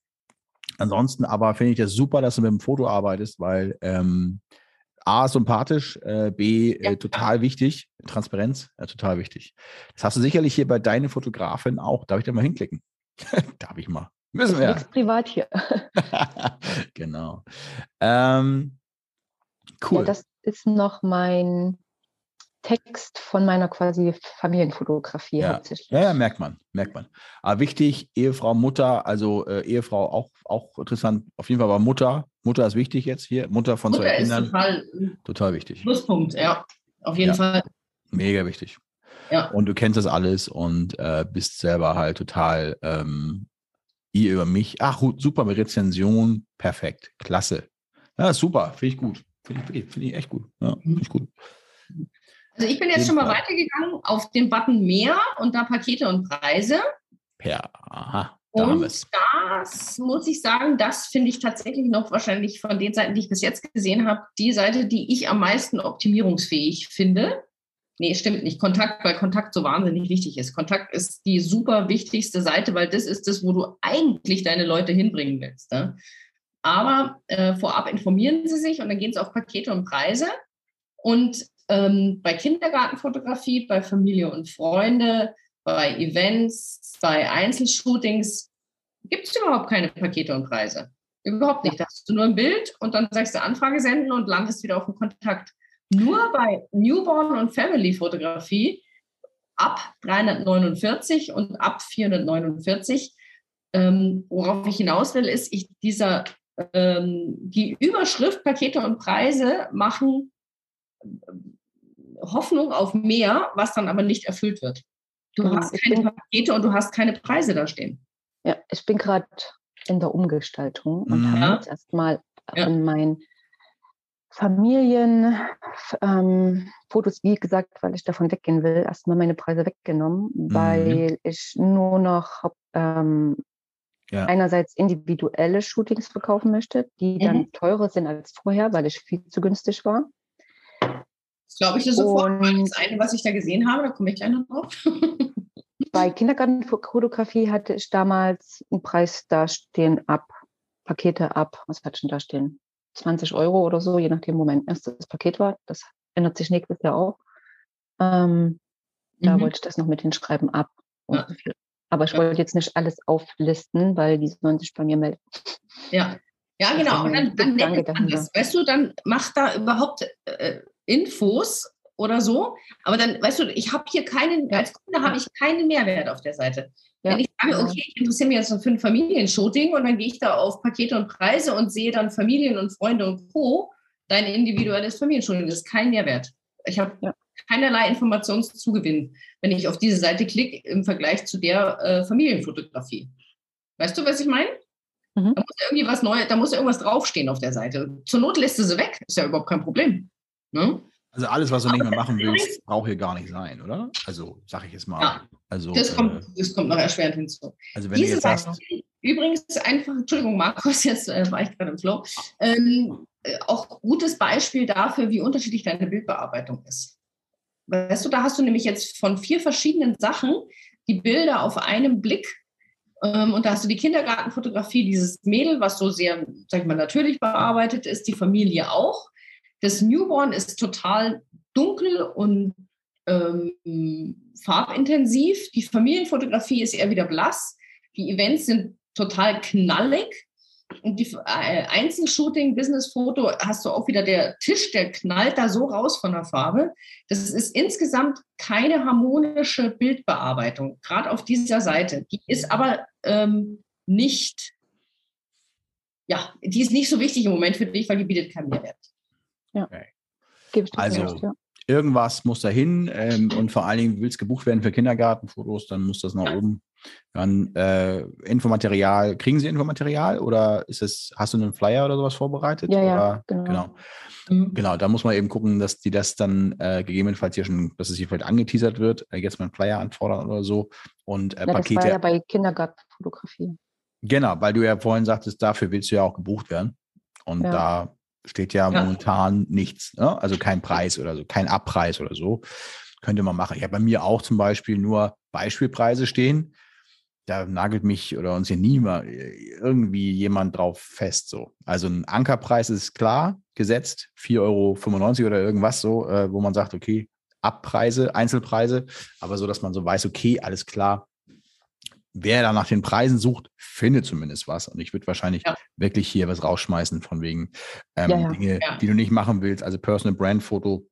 A: Ansonsten aber finde ich das super, dass du mit dem Foto arbeitest, weil ähm, A, sympathisch, äh, B, äh,
B: Ja.
A: total wichtig, Transparenz, äh, total wichtig. Das hast du sicherlich hier bei deiner Fotografin auch. Darf ich da mal hinklicken? Darf ich mal. Müssen wir.
H: Nichts privat hier.
A: genau. Ähm, cool.
H: Ja, das ist noch mein Text von meiner quasi Familienfotografie
A: Ja.
H: hauptsächlich.
A: Ja, ja, merkt man, merkt man. Aber wichtig, Ehefrau, Mutter, also äh, Ehefrau auch, auch interessant, auf jeden Fall aber Mutter. Mutter ist wichtig jetzt hier, Mutter von
B: Mutter
A: zwei
B: ist
A: Kindern,
B: total
A: total wichtig.
B: Pluspunkt, ja. Auf jeden
A: Ja.
B: Fall.
A: Mega wichtig.
B: Ja.
A: Und du kennst das alles und äh, bist selber halt total ähm, ihr über mich. Ach, super mit Rezension, perfekt, klasse. Ja, super, finde ich gut. Finde ich, finde ich echt gut. Ja, finde ich gut.
B: Also ich bin jetzt schon mal
A: Fall.
B: weitergegangen auf den Button mehr und da Pakete und Preise.
A: Ja, aha, da
B: Und das muss ich sagen, das finde ich tatsächlich noch wahrscheinlich von den Seiten, die ich bis jetzt gesehen habe, die Seite, die ich am meisten optimierungsfähig finde. Nee, stimmt nicht. Kontakt, weil Kontakt so wahnsinnig wichtig ist. Kontakt ist die super wichtigste Seite, weil das ist das, wo du eigentlich deine Leute hinbringen willst. Ne? Aber äh, vorab informieren sie sich und dann gehen sie auf Pakete und Preise. Und ähm, bei Kindergartenfotografie, bei Familie und Freunde, bei Events, bei Einzelshootings gibt es überhaupt keine Pakete und Preise. Überhaupt nicht. Da hast du nur ein Bild und dann sagst du Anfrage senden und landest wieder auf dem Kontakt. Nur bei Newborn und Family Fotografie ab 349 und ab 449. Ähm, worauf ich hinaus will, ist, ich dieser ähm, die Überschrift Pakete und Preise machen Hoffnung auf mehr, was dann aber nicht erfüllt wird. Du
H: Genau,
B: hast keine
H: bin-
B: Pakete und du hast keine Preise da stehen.
H: Ja, ich bin gerade in der Umgestaltung und
A: Mhm.
H: habe jetzt erstmal
B: Ja.
H: von meinen Familien ähm, wie gesagt, weil ich davon weggehen will, erstmal meine Preise weggenommen,
A: Mhm.
H: weil ich nur noch ähm,
A: Ja.
H: einerseits individuelle Shootings verkaufen möchte, die dann
B: Mhm.
H: teurer sind als vorher, weil ich viel zu günstig war.
B: Das glaube ich dir sofort,
H: Und-
B: das eine, was ich da gesehen habe, da komme ich gleich noch drauf.
H: Bei Kindergartenfotografie hatte ich damals einen Preis da stehen ab, Pakete ab, was hat schon da stehen? 20 Euro oder so, je nachdem, wo mein erstes Paket war. Das ändert sich nächstes Jahr auch. Ähm, Da
B: Mhm.
H: wollte ich das noch mit hinschreiben ab.
B: Ja.
H: Aber ich
B: Ja.
H: wollte jetzt nicht alles auflisten, weil die sollen sich bei mir melden.
B: Ja, ja
H: Das
B: genau. Und dann, dann
H: dahinter.
B: das. Weißt du, dann macht da überhaupt äh, Infos oder so. Aber dann, weißt du, ich habe hier keinen, als Kunde habe ich keinen Mehrwert auf der Seite.
H: Ja,
B: Wenn ich sage, okay, ich interessiere mich jetzt für ein Familienshooting und dann gehe ich da auf Pakete und Preise und sehe dann Familien und Freunde und Co. Dein individuelles Familienshooting, das ist kein Mehrwert. Ich habe
H: Ja.
B: keinerlei Informationszugewinn, wenn ich auf diese Seite klicke im Vergleich zu der äh, Familienfotografie. Weißt du, was ich meine?
H: Mhm.
B: Da muss irgendwie was Neues, da muss irgendwas draufstehen auf der Seite. Zur Not lässt du sie weg, ist ja überhaupt kein Problem. Ne?
A: Also alles, was du nicht mehr machen willst, braucht hier gar nicht sein, oder? Also, sag ich jetzt mal.
B: Ja,
A: also,
B: Das
A: äh,
B: kommt, das kommt noch erschwerend hinzu.
A: also wenn du
B: Diese
A: jetzt sagst,
B: übrigens einfach, Entschuldigung, Markus, jetzt äh, war ich gerade im Flow, ähm, äh, auch gutes Beispiel dafür, wie unterschiedlich deine Bildbearbeitung ist. Weißt du, da hast du nämlich jetzt von vier verschiedenen Sachen die Bilder auf einem Blick. Ähm, und da hast du die Kindergartenfotografie, dieses Mädel, was so sehr, sag ich mal, natürlich bearbeitet ist, die Familie auch. Das Newborn ist total dunkel und ähm, farbintensiv. Die Familienfotografie ist eher wieder blass. Die Events sind total knallig. Und die äh, Einzelshooting, Businessfoto, hast du auch wieder der Tisch, der knallt da so raus von der Farbe. Das ist insgesamt keine harmonische Bildbearbeitung, gerade auf dieser Seite. Die ist aber ähm, nicht, ja, die ist nicht so wichtig im Moment für dich, weil die bietet keinen Mehrwert.
H: Gebe ich dir
A: Also,
H: recht, ja.
A: Irgendwas muss dahin ähm, und vor allen Dingen willst gebucht werden für Kindergartenfotos, dann muss das nach oben. Dann äh, Infomaterial, kriegen Sie Infomaterial oder ist es, hast du einen Flyer oder sowas vorbereitet?
H: Ja, ja,
A: oder,
H: genau.
A: genau.
B: Mhm.
A: Genau, da muss man eben gucken, dass die das dann äh, gegebenenfalls hier schon, dass es hier vielleicht angeteasert wird, äh, jetzt mal einen Flyer anfordern oder so und äh,
H: Ja, das
A: Pakete.
H: war ja bei Kindergartenfotografie.
A: Genau, weil du ja vorhin sagtest, dafür willst du ja auch gebucht werden. Und
H: Ja.
A: da steht ja,
B: Ja.
A: momentan nichts, ne? also kein Preis oder so, kein Abpreis oder so. Könnte man machen. Ich habe bei mir auch zum Beispiel nur Beispielpreise stehen. Da nagelt mich oder uns hier nie mal irgendwie jemand drauf fest. So. Also ein Ankerpreis ist klar gesetzt, 4,95 Euro oder irgendwas so, äh, wo man sagt, okay, Abpreise, Einzelpreise, aber so, dass man so weiß, okay, alles klar, wer da nach den Preisen sucht, findet zumindest was. Und ich würde wahrscheinlich
B: Ja.
A: wirklich hier was rausschmeißen von wegen ähm,
H: Ja.
A: Dinge,
B: Ja.
A: die du nicht machen willst. Also Personal Brand Foto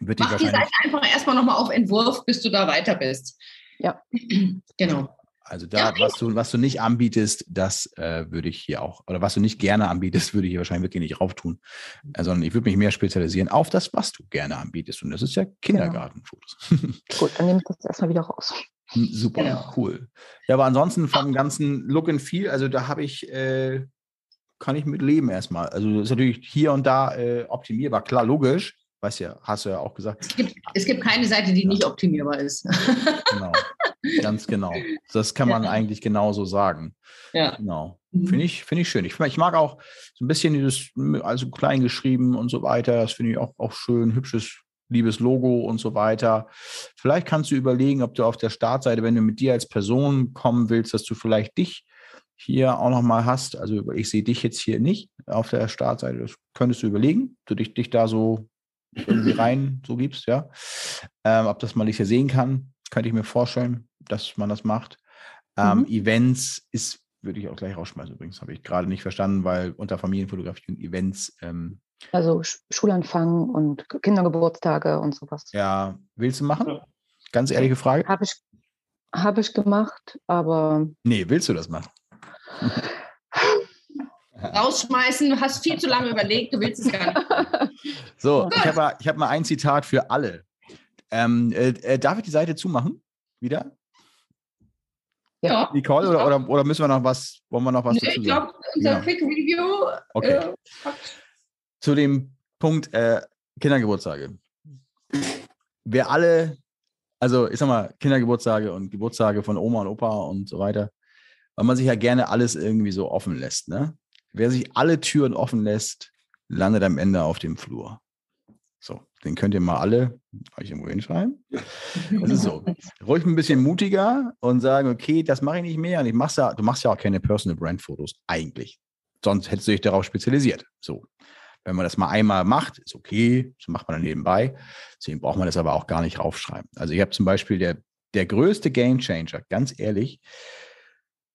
A: würde ich
B: Mach die. Seite einfach erstmal nochmal auf Entwurf, bis du da weiter bist.
H: Ja.
B: Genau.
A: Also da,
B: Ja,
A: was du, was du nicht anbietest, das äh, würde ich hier auch, oder was du nicht gerne anbietest, würde ich hier wahrscheinlich wirklich nicht rauf tun. Äh, sondern ich würde mich mehr spezialisieren auf das, was du gerne anbietest. Und das ist ja
B: Genau.
A: Kindergartenfotos.
H: Gut, dann nehme ich das erstmal wieder raus.
A: Hm, Super,
B: Genau.
A: cool. Ja, aber ansonsten vom ganzen Look and Feel, also da habe ich, äh, kann ich mit leben erstmal. Also das ist natürlich hier und da äh, optimierbar, klar, logisch. Weißt ja, hast du ja auch gesagt.
B: Es gibt, es gibt keine Seite, die nicht optimierbar ist.
A: Genau. Ganz genau. Das kann man
B: Ja.
A: eigentlich genauso sagen.
B: ja.
A: Genau.
B: Mhm.
A: Finde ich, finde ich schön. Ich, ich mag auch so ein bisschen dieses, also klein geschrieben und so weiter. Das finde ich auch, auch schön. Hübsches, liebes Logo und so weiter. Vielleicht kannst du überlegen, ob du auf der Startseite, wenn du mit dir als Person kommen willst, dass du vielleicht dich hier auch nochmal hast. Also ich sehe dich jetzt hier nicht auf der Startseite. Das könntest du überlegen, du dich, dich da so irgendwie rein so gibst, ja. Ähm, ob das mal nicht hier sehen kann, könnte ich mir vorstellen, dass man das macht. Ähm,
H: Mhm.
A: Events ist, würde ich auch gleich rausschmeißen übrigens, habe ich gerade nicht verstanden, weil unter Familienfotografie und Events, ähm,
H: Also Sch- Schulanfang und Kindergeburtstage und sowas.
A: ja, willst du machen? Ganz ehrliche Frage.
H: Habe ich, hab ich gemacht, aber
A: Nee, willst du das machen?
B: Rausschmeißen, du hast viel zu lange überlegt, du willst es gar nicht.
A: So, ich habe mal, ich hab mal ein Zitat für alle. Ähm, äh, äh, darf ich die Seite zumachen? Wieder?
B: Ja.
A: Nicole,
B: ich
A: oder, oder, oder müssen wir noch was, wollen wir noch was
B: Nö,
A: dazu
B: ich
A: sagen?
B: glaube, unser
A: Ja.
B: Quick Review
A: Okay.
B: äh, hat
A: zu dem Punkt äh, Kindergeburtstage. Wir alle, also ich sag mal, Kindergeburtstage und Geburtstage von Oma und Opa und so weiter, weil man sich ja gerne alles irgendwie so offen lässt. Ne? Wer sich alle Türen offen lässt, landet am Ende auf dem Flur. So, den könnt ihr mal alle euch irgendwo hinschreiben. Das ist so. Ruhig ein bisschen mutiger und sagen, okay, das mache ich nicht mehr. Und ich mach's ja, du machst ja auch keine Personal Brand Fotos eigentlich. Sonst hättest du dich darauf spezialisiert. So. Wenn man das mal einmal macht, ist okay, das macht man dann nebenbei. Deswegen braucht man das aber auch gar nicht raufschreiben. Also ich habe zum Beispiel der, der größte Game Changer, ganz ehrlich,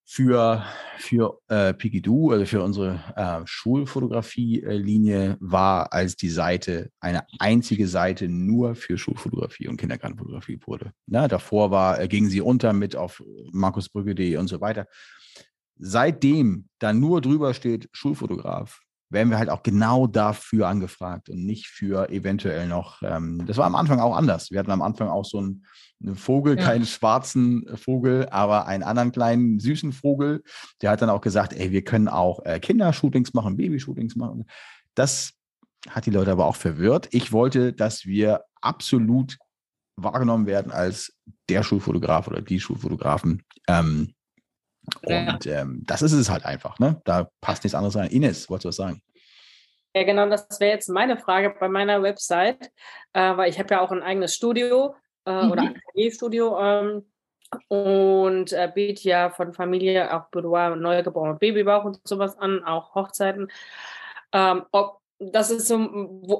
A: für, für äh, Pigidoo, also für unsere äh, Schulfotografie-Linie, war, als die Seite eine einzige Seite nur für Schulfotografie und Kindergartenfotografie wurde. Na, davor war, äh, ging sie unter mit auf markusbrücke.de und so weiter. Seitdem da nur drüber steht Schulfotograf, werden wir halt auch genau dafür angefragt und nicht für eventuell noch, ähm, das war am Anfang auch anders. Wir hatten am Anfang auch so einen, einen Vogel,
B: Ja.
A: keinen schwarzen Vogel, aber einen anderen kleinen süßen Vogel. Der hat dann auch gesagt, ey, wir können auch äh, Kindershootings machen, Babyshootings machen. Das hat die Leute aber auch verwirrt. Ich wollte, dass wir absolut wahrgenommen werden als der Schulfotograf oder die Schulfotografen. Ähm,
B: Ja.
A: und ähm, das ist es halt einfach. Ne? Da passt nichts anderes rein. Ines, wolltest du was sagen?
G: Ja, genau, das wäre jetzt meine Frage bei meiner Website, äh, weil ich habe ja auch ein eigenes Studio äh,
B: Mhm.
G: oder Atelierstudio ähm, und äh, biete ja von Familie auch Boudoir, Neugeborene Babybauch und sowas an, auch Hochzeiten. Ähm, ob das ist so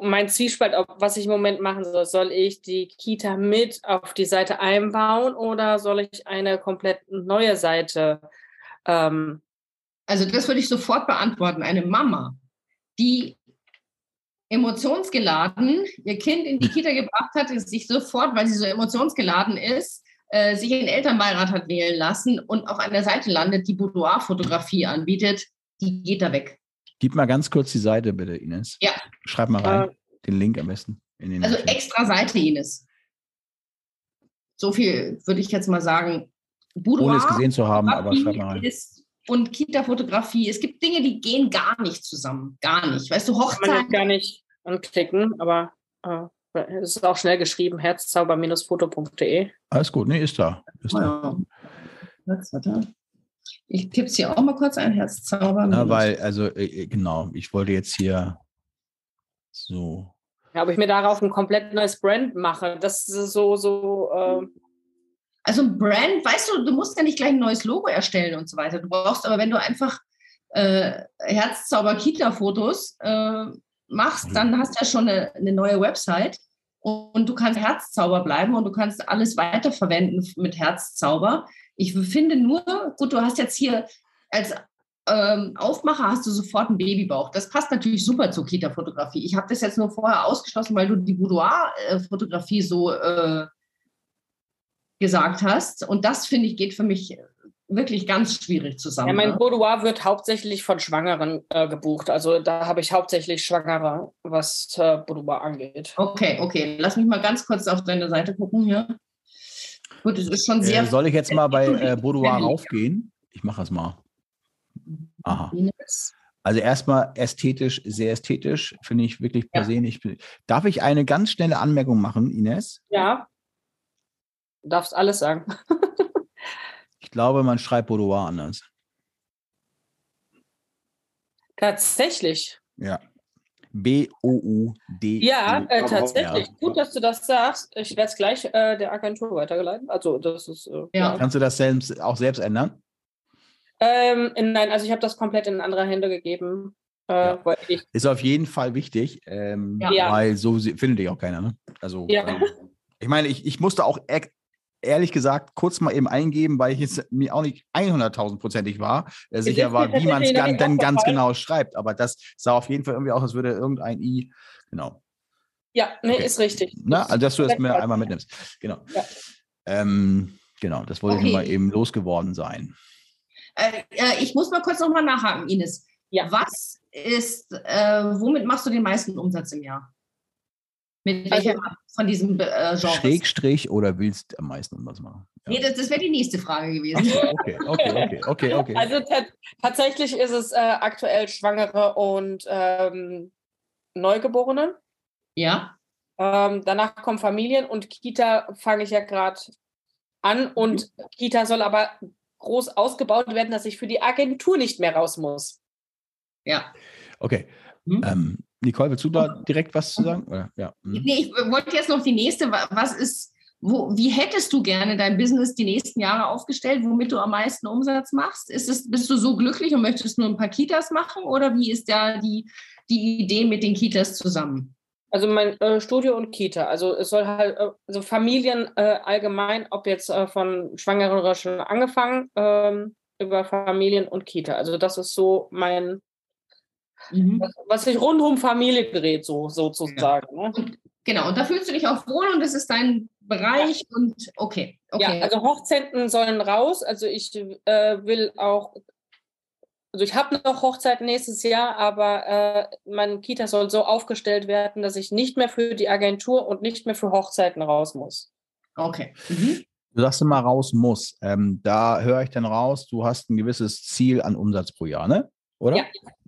G: mein Zwiespalt, was ich im Moment machen soll. Soll ich die Kita mit auf die Seite einbauen oder soll ich eine komplett neue Seite ähm,
B: Also das würde ich sofort beantworten. Eine Mama, die emotionsgeladen ihr Kind in die Kita gebracht hat, ist sich sofort, weil sie so emotionsgeladen ist, äh, sich in den Elternbeirat hat wählen lassen und auf einer Seite landet, die Boudoir-Fotografie anbietet, die geht da weg.
A: Gib mal ganz kurz die Seite, bitte, Ines.
B: Ja.
A: Schreib mal rein. Den Link am besten. In den
B: Also
A: Chat.
B: extra Seite, Ines. So viel würde ich jetzt mal sagen. Boudoir,
A: Ohne es gesehen zu haben, aber schreib mal rein.
B: ist, und Kita-Fotografie, es gibt Dinge, die gehen gar nicht zusammen. Gar nicht. Weißt du,
G: Kann man
B: Hochzeit,
G: gar nicht anklicken, aber äh, es ist auch schnell geschrieben, herzzauber-foto.de.
A: Alles gut, nee, ist da. Ist da.
B: Ja. Ich tippe es hier auch mal kurz ein, Herzzauber.
A: Na, weil, also, äh, genau, ich wollte jetzt hier so.
G: Ja, ob ich mir darauf ein komplett neues Brand mache, das ist so, so, äh,
B: Also ein Brand, weißt du, du musst ja nicht gleich ein neues Logo erstellen und so weiter. Du brauchst aber, wenn du einfach äh, Herzzauber-Kita-Fotos äh, machst, dann hast du ja schon eine, eine neue Website und du kannst Herzzauber bleiben und du kannst alles weiterverwenden mit Herzzauber. Ich finde nur, gut, du hast jetzt hier als ähm, Aufmacher hast du sofort einen Babybauch. Das passt natürlich super zur Kita-Fotografie. Ich habe das jetzt nur vorher ausgeschlossen, weil du die Boudoir-Fotografie so äh, gesagt hast. Und das, finde ich, geht für mich wirklich ganz schwierig zusammen.
G: ja, mein
B: ne?
G: Boudoir wird hauptsächlich von Schwangeren äh, gebucht. Also da habe ich hauptsächlich Schwangere, was äh, Boudoir angeht.
B: Okay, okay. Lass mich mal ganz kurz auf deine Seite gucken hier. Gut, es ist schon sehr.
A: Äh, soll ich jetzt mal bei äh, Boudoir raufgehen? Ich mache das mal. Aha. Also erstmal ästhetisch, sehr ästhetisch, finde ich wirklich per se nicht. Darf ich eine ganz schnelle Anmerkung machen, Ines?
G: Ja. Du darfst alles sagen.
A: Ich glaube, man schreibt Boudoir anders.
G: Tatsächlich.
A: Ja. B-O-U-D.
G: Ja, äh,
E: aber-
G: tatsächlich.
A: ja.
G: Gut, dass du das sagst. Ich werde es gleich äh, der Agentur weitergeleitet. Also das ist äh,
B: Ja.
A: Kannst du das selbst, auch selbst ändern?
G: Ähm, nein, also ich habe das komplett in andere Hände gegeben. Äh,
A: Ja.
G: weil ich,
A: Ist auf jeden Fall wichtig, ähm,
B: Ja.
A: weil so findet dich auch keiner. Ne? Also,
G: Ja.
A: ähm, ich meine, ich, ich musste auch e ehrlich gesagt kurz mal eben eingeben, weil ich jetzt mir auch nicht 100.000-prozentig war, äh, sicher war, wie man es dann, dann ganz genau schreibt. Aber das sah auf jeden Fall irgendwie aus, als würde irgendein I, genau.
G: ja, nee,
A: Okay.
G: ist richtig.
A: Na, also, dass du das mir einmal mitnimmst. Genau.
G: Ja.
A: Ähm, genau, das wollte ich
B: Okay.
A: nur mal eben losgeworden sein.
B: Äh, äh, ich muss mal kurz nochmal nachhaken, Ines.
G: Ja.
B: Was ist, äh, womit machst du den meisten Umsatz im Jahr? Mit
G: Also-
B: welcher von diesen äh, Genres?
A: Schrägstrich oder willst am meisten um was machen?
B: Nee, das, das wäre die nächste Frage gewesen.
A: Okay, okay, okay, okay, okay.
G: Also ta tatsächlich ist es äh, aktuell Schwangere und ähm, Neugeborene.
B: Ja.
G: Ähm, danach kommen Familien und Kita fange ich ja gerade an und Kita soll aber groß ausgebaut werden, dass ich für die Agentur nicht mehr raus muss.
B: Ja.
A: Okay.
B: Hm?
A: Ähm, Nicole, willst du da direkt was zu sagen? Oder? Ja. hm.
B: Nee, ich wollte jetzt noch die nächste. Wa- Was ist, wo, wie hättest du gerne dein Business die nächsten Jahre aufgestellt, womit du am meisten Umsatz machst? Ist es, bist du so glücklich und möchtest nur ein paar Kitas machen oder wie ist da die, die Idee mit den Kitas zusammen?
G: Also mein äh, Studio und Kita. Also es soll halt, äh, also Familien äh, allgemein, ob jetzt äh, von Schwangeren oder schon angefangen, ähm, über Familien und Kita. Also das ist so mein, was, was sich rund um Familie dreht, so sozusagen. Ne?
B: Genau, und da fühlst du dich auch wohl und das ist dein Bereich und okay. okay.
G: Ja, also Hochzeiten sollen raus. Also ich äh, will auch, also ich habe noch Hochzeiten nächstes Jahr, aber äh, mein Kita soll so aufgestellt werden, dass ich nicht mehr für die Agentur und nicht mehr für Hochzeiten raus muss.
B: okay. Mhm.
A: Du sagst immer raus muss. Ähm, da höre ich dann raus, du hast ein gewisses Ziel an Umsatz pro Jahr, ne? Oder?
G: Ja.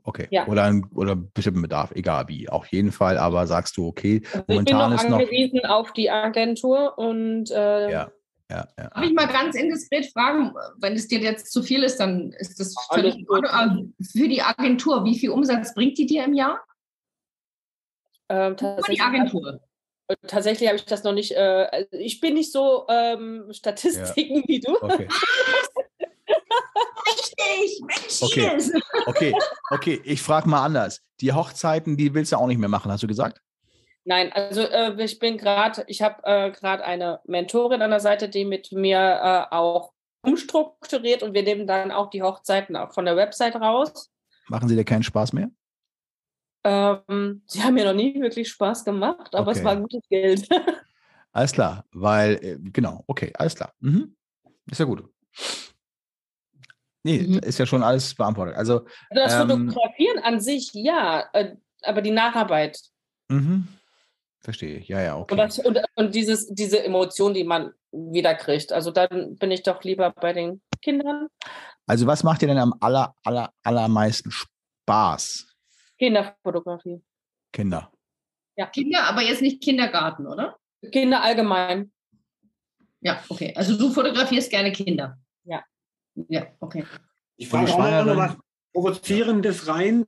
A: Okay.
G: Ja.
A: Oder, ein, oder bestimmten Bedarf, egal wie. Auf jeden Fall, aber sagst du, okay,
G: Also ich bin
A: momentan
G: noch
A: ist noch.
G: angewiesen auf die Agentur und äh,
A: Ja, ja, ja.
B: Darf ich mal ganz indiskret fragen, wenn es dir jetzt zu viel ist, dann ist das völlig für die Agentur, wie viel Umsatz bringt die dir im Jahr?
G: ähm,
B: Für die
G: tatsächlich,
B: Agentur.
G: tatsächlich habe ich das noch nicht, äh, also ich bin nicht so ähm, Statistiken wie du.
A: Okay.
B: Richtig, Mensch,
A: Okay.
B: Ines.
A: Okay, okay, ich frage mal anders. Die Hochzeiten, die willst du auch nicht mehr machen, hast du gesagt?
G: Nein, also äh, ich bin gerade, ich habe äh, gerade eine Mentorin an der Seite, die mit mir äh, auch umstrukturiert und wir nehmen dann auch die Hochzeiten auch von der Website raus.
A: Machen sie dir keinen Spaß mehr?
G: Ähm, sie haben mir noch nie wirklich Spaß gemacht, aber
A: Okay.
G: es war gutes Geld.
A: Alles klar, weil, äh, genau, okay, alles klar. Mhm. Ist ja gut. Nee,
B: Mhm.
A: ist ja schon alles beantwortet. Also,
G: Also das
A: Ähm,
G: Fotografieren an sich, ja, äh, aber die Nacharbeit
A: mhm. verstehe ich. Ja, ja, okay.
G: und, das, und, und dieses, diese Emotion, die man wieder kriegt. Also dann bin ich doch lieber bei den Kindern.
A: Also, was macht dir denn am aller, aller, allermeisten Spaß,
G: Kinderfotografie.
A: Kinder?
B: Kinder, aber jetzt nicht Kindergarten, oder?
G: Kinder allgemein.
B: Ja, okay. Also du fotografierst gerne Kinder.
G: Ja.
B: Ja, okay.
E: Ich frage auch noch was Provozierendes rein.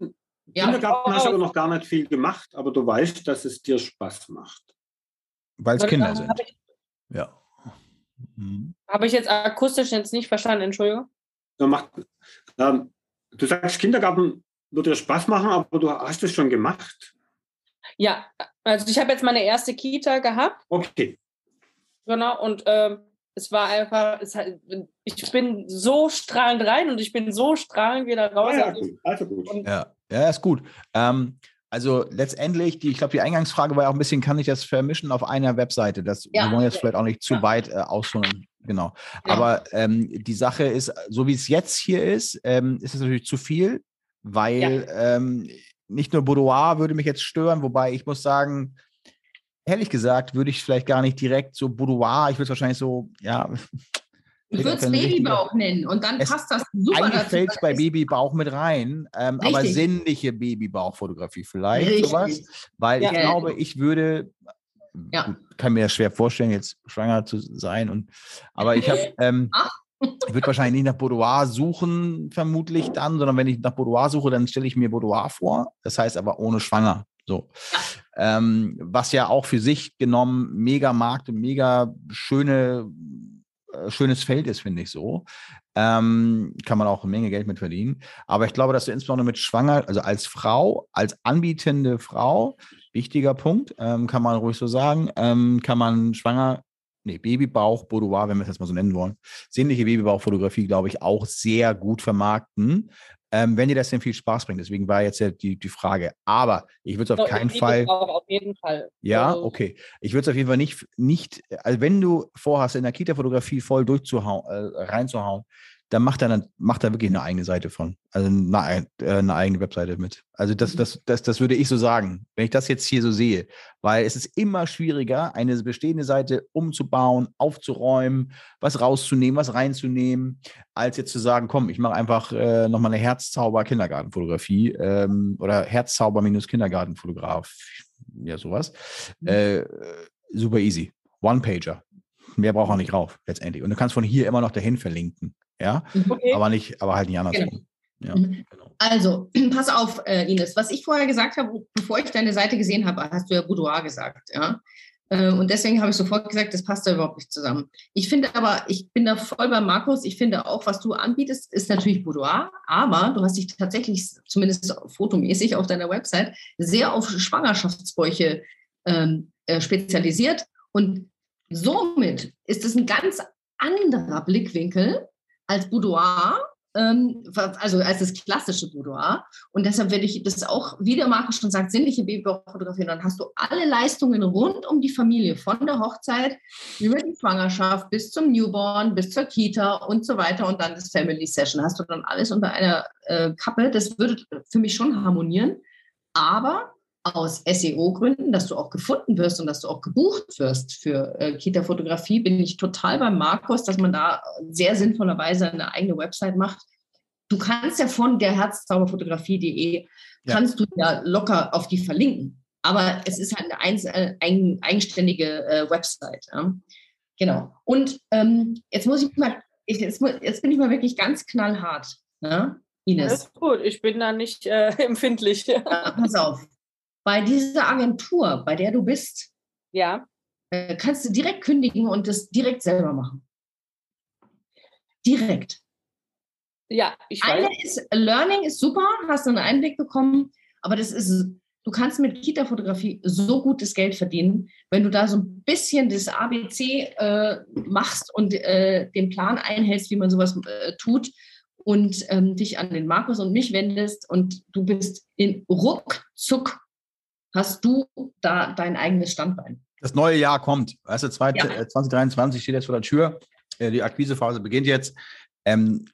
B: Ja,
E: Kindergarten hast du aber noch gar nicht viel gemacht, aber du weißt, dass es dir Spaß macht.
A: Weil es Kinder sind.
G: Habe ich,
A: Ja. Mhm.
G: hab ich jetzt akustisch jetzt nicht verstanden, Entschuldigung.
E: Da macht, ähm, du sagst, Kindergarten würde dir Spaß machen, aber du hast es schon gemacht.
G: Ja, also ich habe jetzt meine erste Kita gehabt,
E: Okay.
G: genau, und ähm, es war einfach, es hat, ich bin so strahlend rein und ich bin so strahlend wieder raus.
E: Ja,
G: Also,
E: gut. Also gut.
A: Ja, ja, ist gut. Ähm, also letztendlich, die, ich glaube, die Eingangsfrage war ja auch ein bisschen, kann ich das vermischen auf einer Webseite? Das
B: Ja.
A: wir wollen jetzt vielleicht auch nicht zu
B: Ja.
A: weit äh, ausholen. Genau.
B: Ja.
A: Aber ähm, die Sache ist, so wie es jetzt hier ist, ähm, ist es natürlich zu viel, weil ähm, nicht nur Boudoir würde mich jetzt stören, wobei ich muss sagen, ehrlich gesagt, würde ich vielleicht gar nicht direkt so Boudoir, ich würde es wahrscheinlich so, ja,
B: Ich würde es Babybauch nennen und dann passt das super
A: eigentlich fällt es bei Babybauch mit rein, ähm, aber sinnliche Babybauchfotografie vielleicht
B: Richtig.
A: sowas, weil
B: Ja.
A: ich glaube, ich würde,
B: Ja.
A: kann mir das schwer vorstellen, jetzt schwanger zu sein und, aber ich habe, ähm, ich würde wahrscheinlich nicht nach Boudoir suchen, vermutlich dann, sondern wenn ich nach Boudoir suche, dann stelle ich mir Boudoir vor, das heißt aber ohne schwanger, so. Ähm, was ja auch für sich genommen mega Markt und mega schöne, äh, schönes Feld ist, finde ich so. Ähm, kann man auch eine Menge Geld mit verdienen. Aber ich glaube, dass du insbesondere mit Schwanger, also als Frau, als anbietende Frau, wichtiger Punkt, ähm, kann man ruhig so sagen, ähm, kann man schwanger, nee, Babybauch, Boudoir, wenn wir es jetzt mal so nennen wollen, sinnliche Babybauchfotografie, glaube ich, auch sehr gut vermarkten. Ähm, wenn dir das denn viel Spaß bringt. Deswegen war jetzt ja die, die Frage. Aber ich würde es auf
G: so,
A: keinen Fall.
G: Auch auf jeden Fall.
A: Ja,
G: Also,
A: okay. Ich würde es auf jeden Fall nicht, nicht, also wenn du vorhast, in der Kita-Fotografie voll durchzuhauen, äh, reinzuhauen, dann macht er dann macht er wirklich eine eigene Seite von. Also eine, ein- äh, eine eigene Webseite mit. Also das, das, das, das würde ich so sagen, wenn ich das jetzt hier so sehe. Weil es ist immer schwieriger, eine bestehende Seite umzubauen, aufzuräumen, was rauszunehmen, was reinzunehmen, als jetzt zu sagen, komm, ich mache einfach äh, nochmal eine Herzzauber-Kindergartenfotografie ähm, oder Herzzauber-Kindergartenfotograf. Ja, sowas.
B: Mhm.
A: Äh, super easy. One-Pager. Mehr braucht man nicht rauf, letztendlich. Und du kannst von hier immer noch dahin verlinken. Ja,
G: Okay.
A: aber nicht, aber halt nicht andersrum. Ja,
B: Mhm.
A: genau.
B: Also, pass auf, äh, Ines. Was ich vorher gesagt habe, bevor ich deine Seite gesehen habe, hast du ja Boudoir gesagt, ja. Äh, Und deswegen habe ich sofort gesagt, das passt da überhaupt nicht zusammen. Ich finde aber, ich bin da voll bei Markus. Ich finde auch, was du anbietest, ist natürlich Boudoir, aber du hast dich tatsächlich, zumindest fotomäßig auf deiner Website, sehr auf Schwangerschaftsbäuche ähm, äh, spezialisiert. Und somit ist es ein ganz anderer Blickwinkel als Boudoir, ähm, also als das klassische Boudoir. Und deshalb werde ich das auch, wie der Markus schon sagt, sinnliche Babybauchfotografie. Dann hast du alle Leistungen rund um die Familie, von der Hochzeit über die Schwangerschaft bis zum Newborn, bis zur Kita und so weiter und dann das Family Session. Hast du dann alles unter einer äh, Kappe. Das würde für mich schon harmonieren. Aber aus SEO-Gründen, dass du auch gefunden wirst und dass du auch gebucht wirst für äh, Kita-Fotografie, bin ich total beim Markus, dass man da sehr sinnvollerweise eine eigene Website macht. Du kannst ja von der herzzauberfotografie.de,
A: Ja.
B: kannst du ja locker auf die verlinken. Aber es ist halt eine äh, ein, eigenständige äh, Website. Ja? Genau. Und ähm, jetzt muss ich mal, ich, jetzt, jetzt bin ich mal wirklich ganz knallhart, ne? Ines.
G: Alles gut, ich bin da nicht äh, empfindlich.
B: Ja, pass auf. Bei dieser Agentur, bei der du bist,
G: ja,
B: äh, kannst du direkt kündigen und das direkt selber machen. Direkt.
G: ja, ich weiß.
B: Eine ist, Learning ist super, hast du einen Einblick bekommen, aber das ist, du kannst mit Kita-Fotografie so gutes Geld verdienen, wenn du da so ein bisschen das ABC äh, machst und äh, den Plan einhältst, wie man sowas äh, tut und ähm, dich an den Markus und mich wendest und du bist in ruckzuck hast du da dein eigenes Standbein.
A: Das neue Jahr kommt. Weißt du, zwei-
B: Ja.
A: äh, 2023 steht jetzt vor der Tür. Äh, Die Akquisephase beginnt jetzt. Ähm,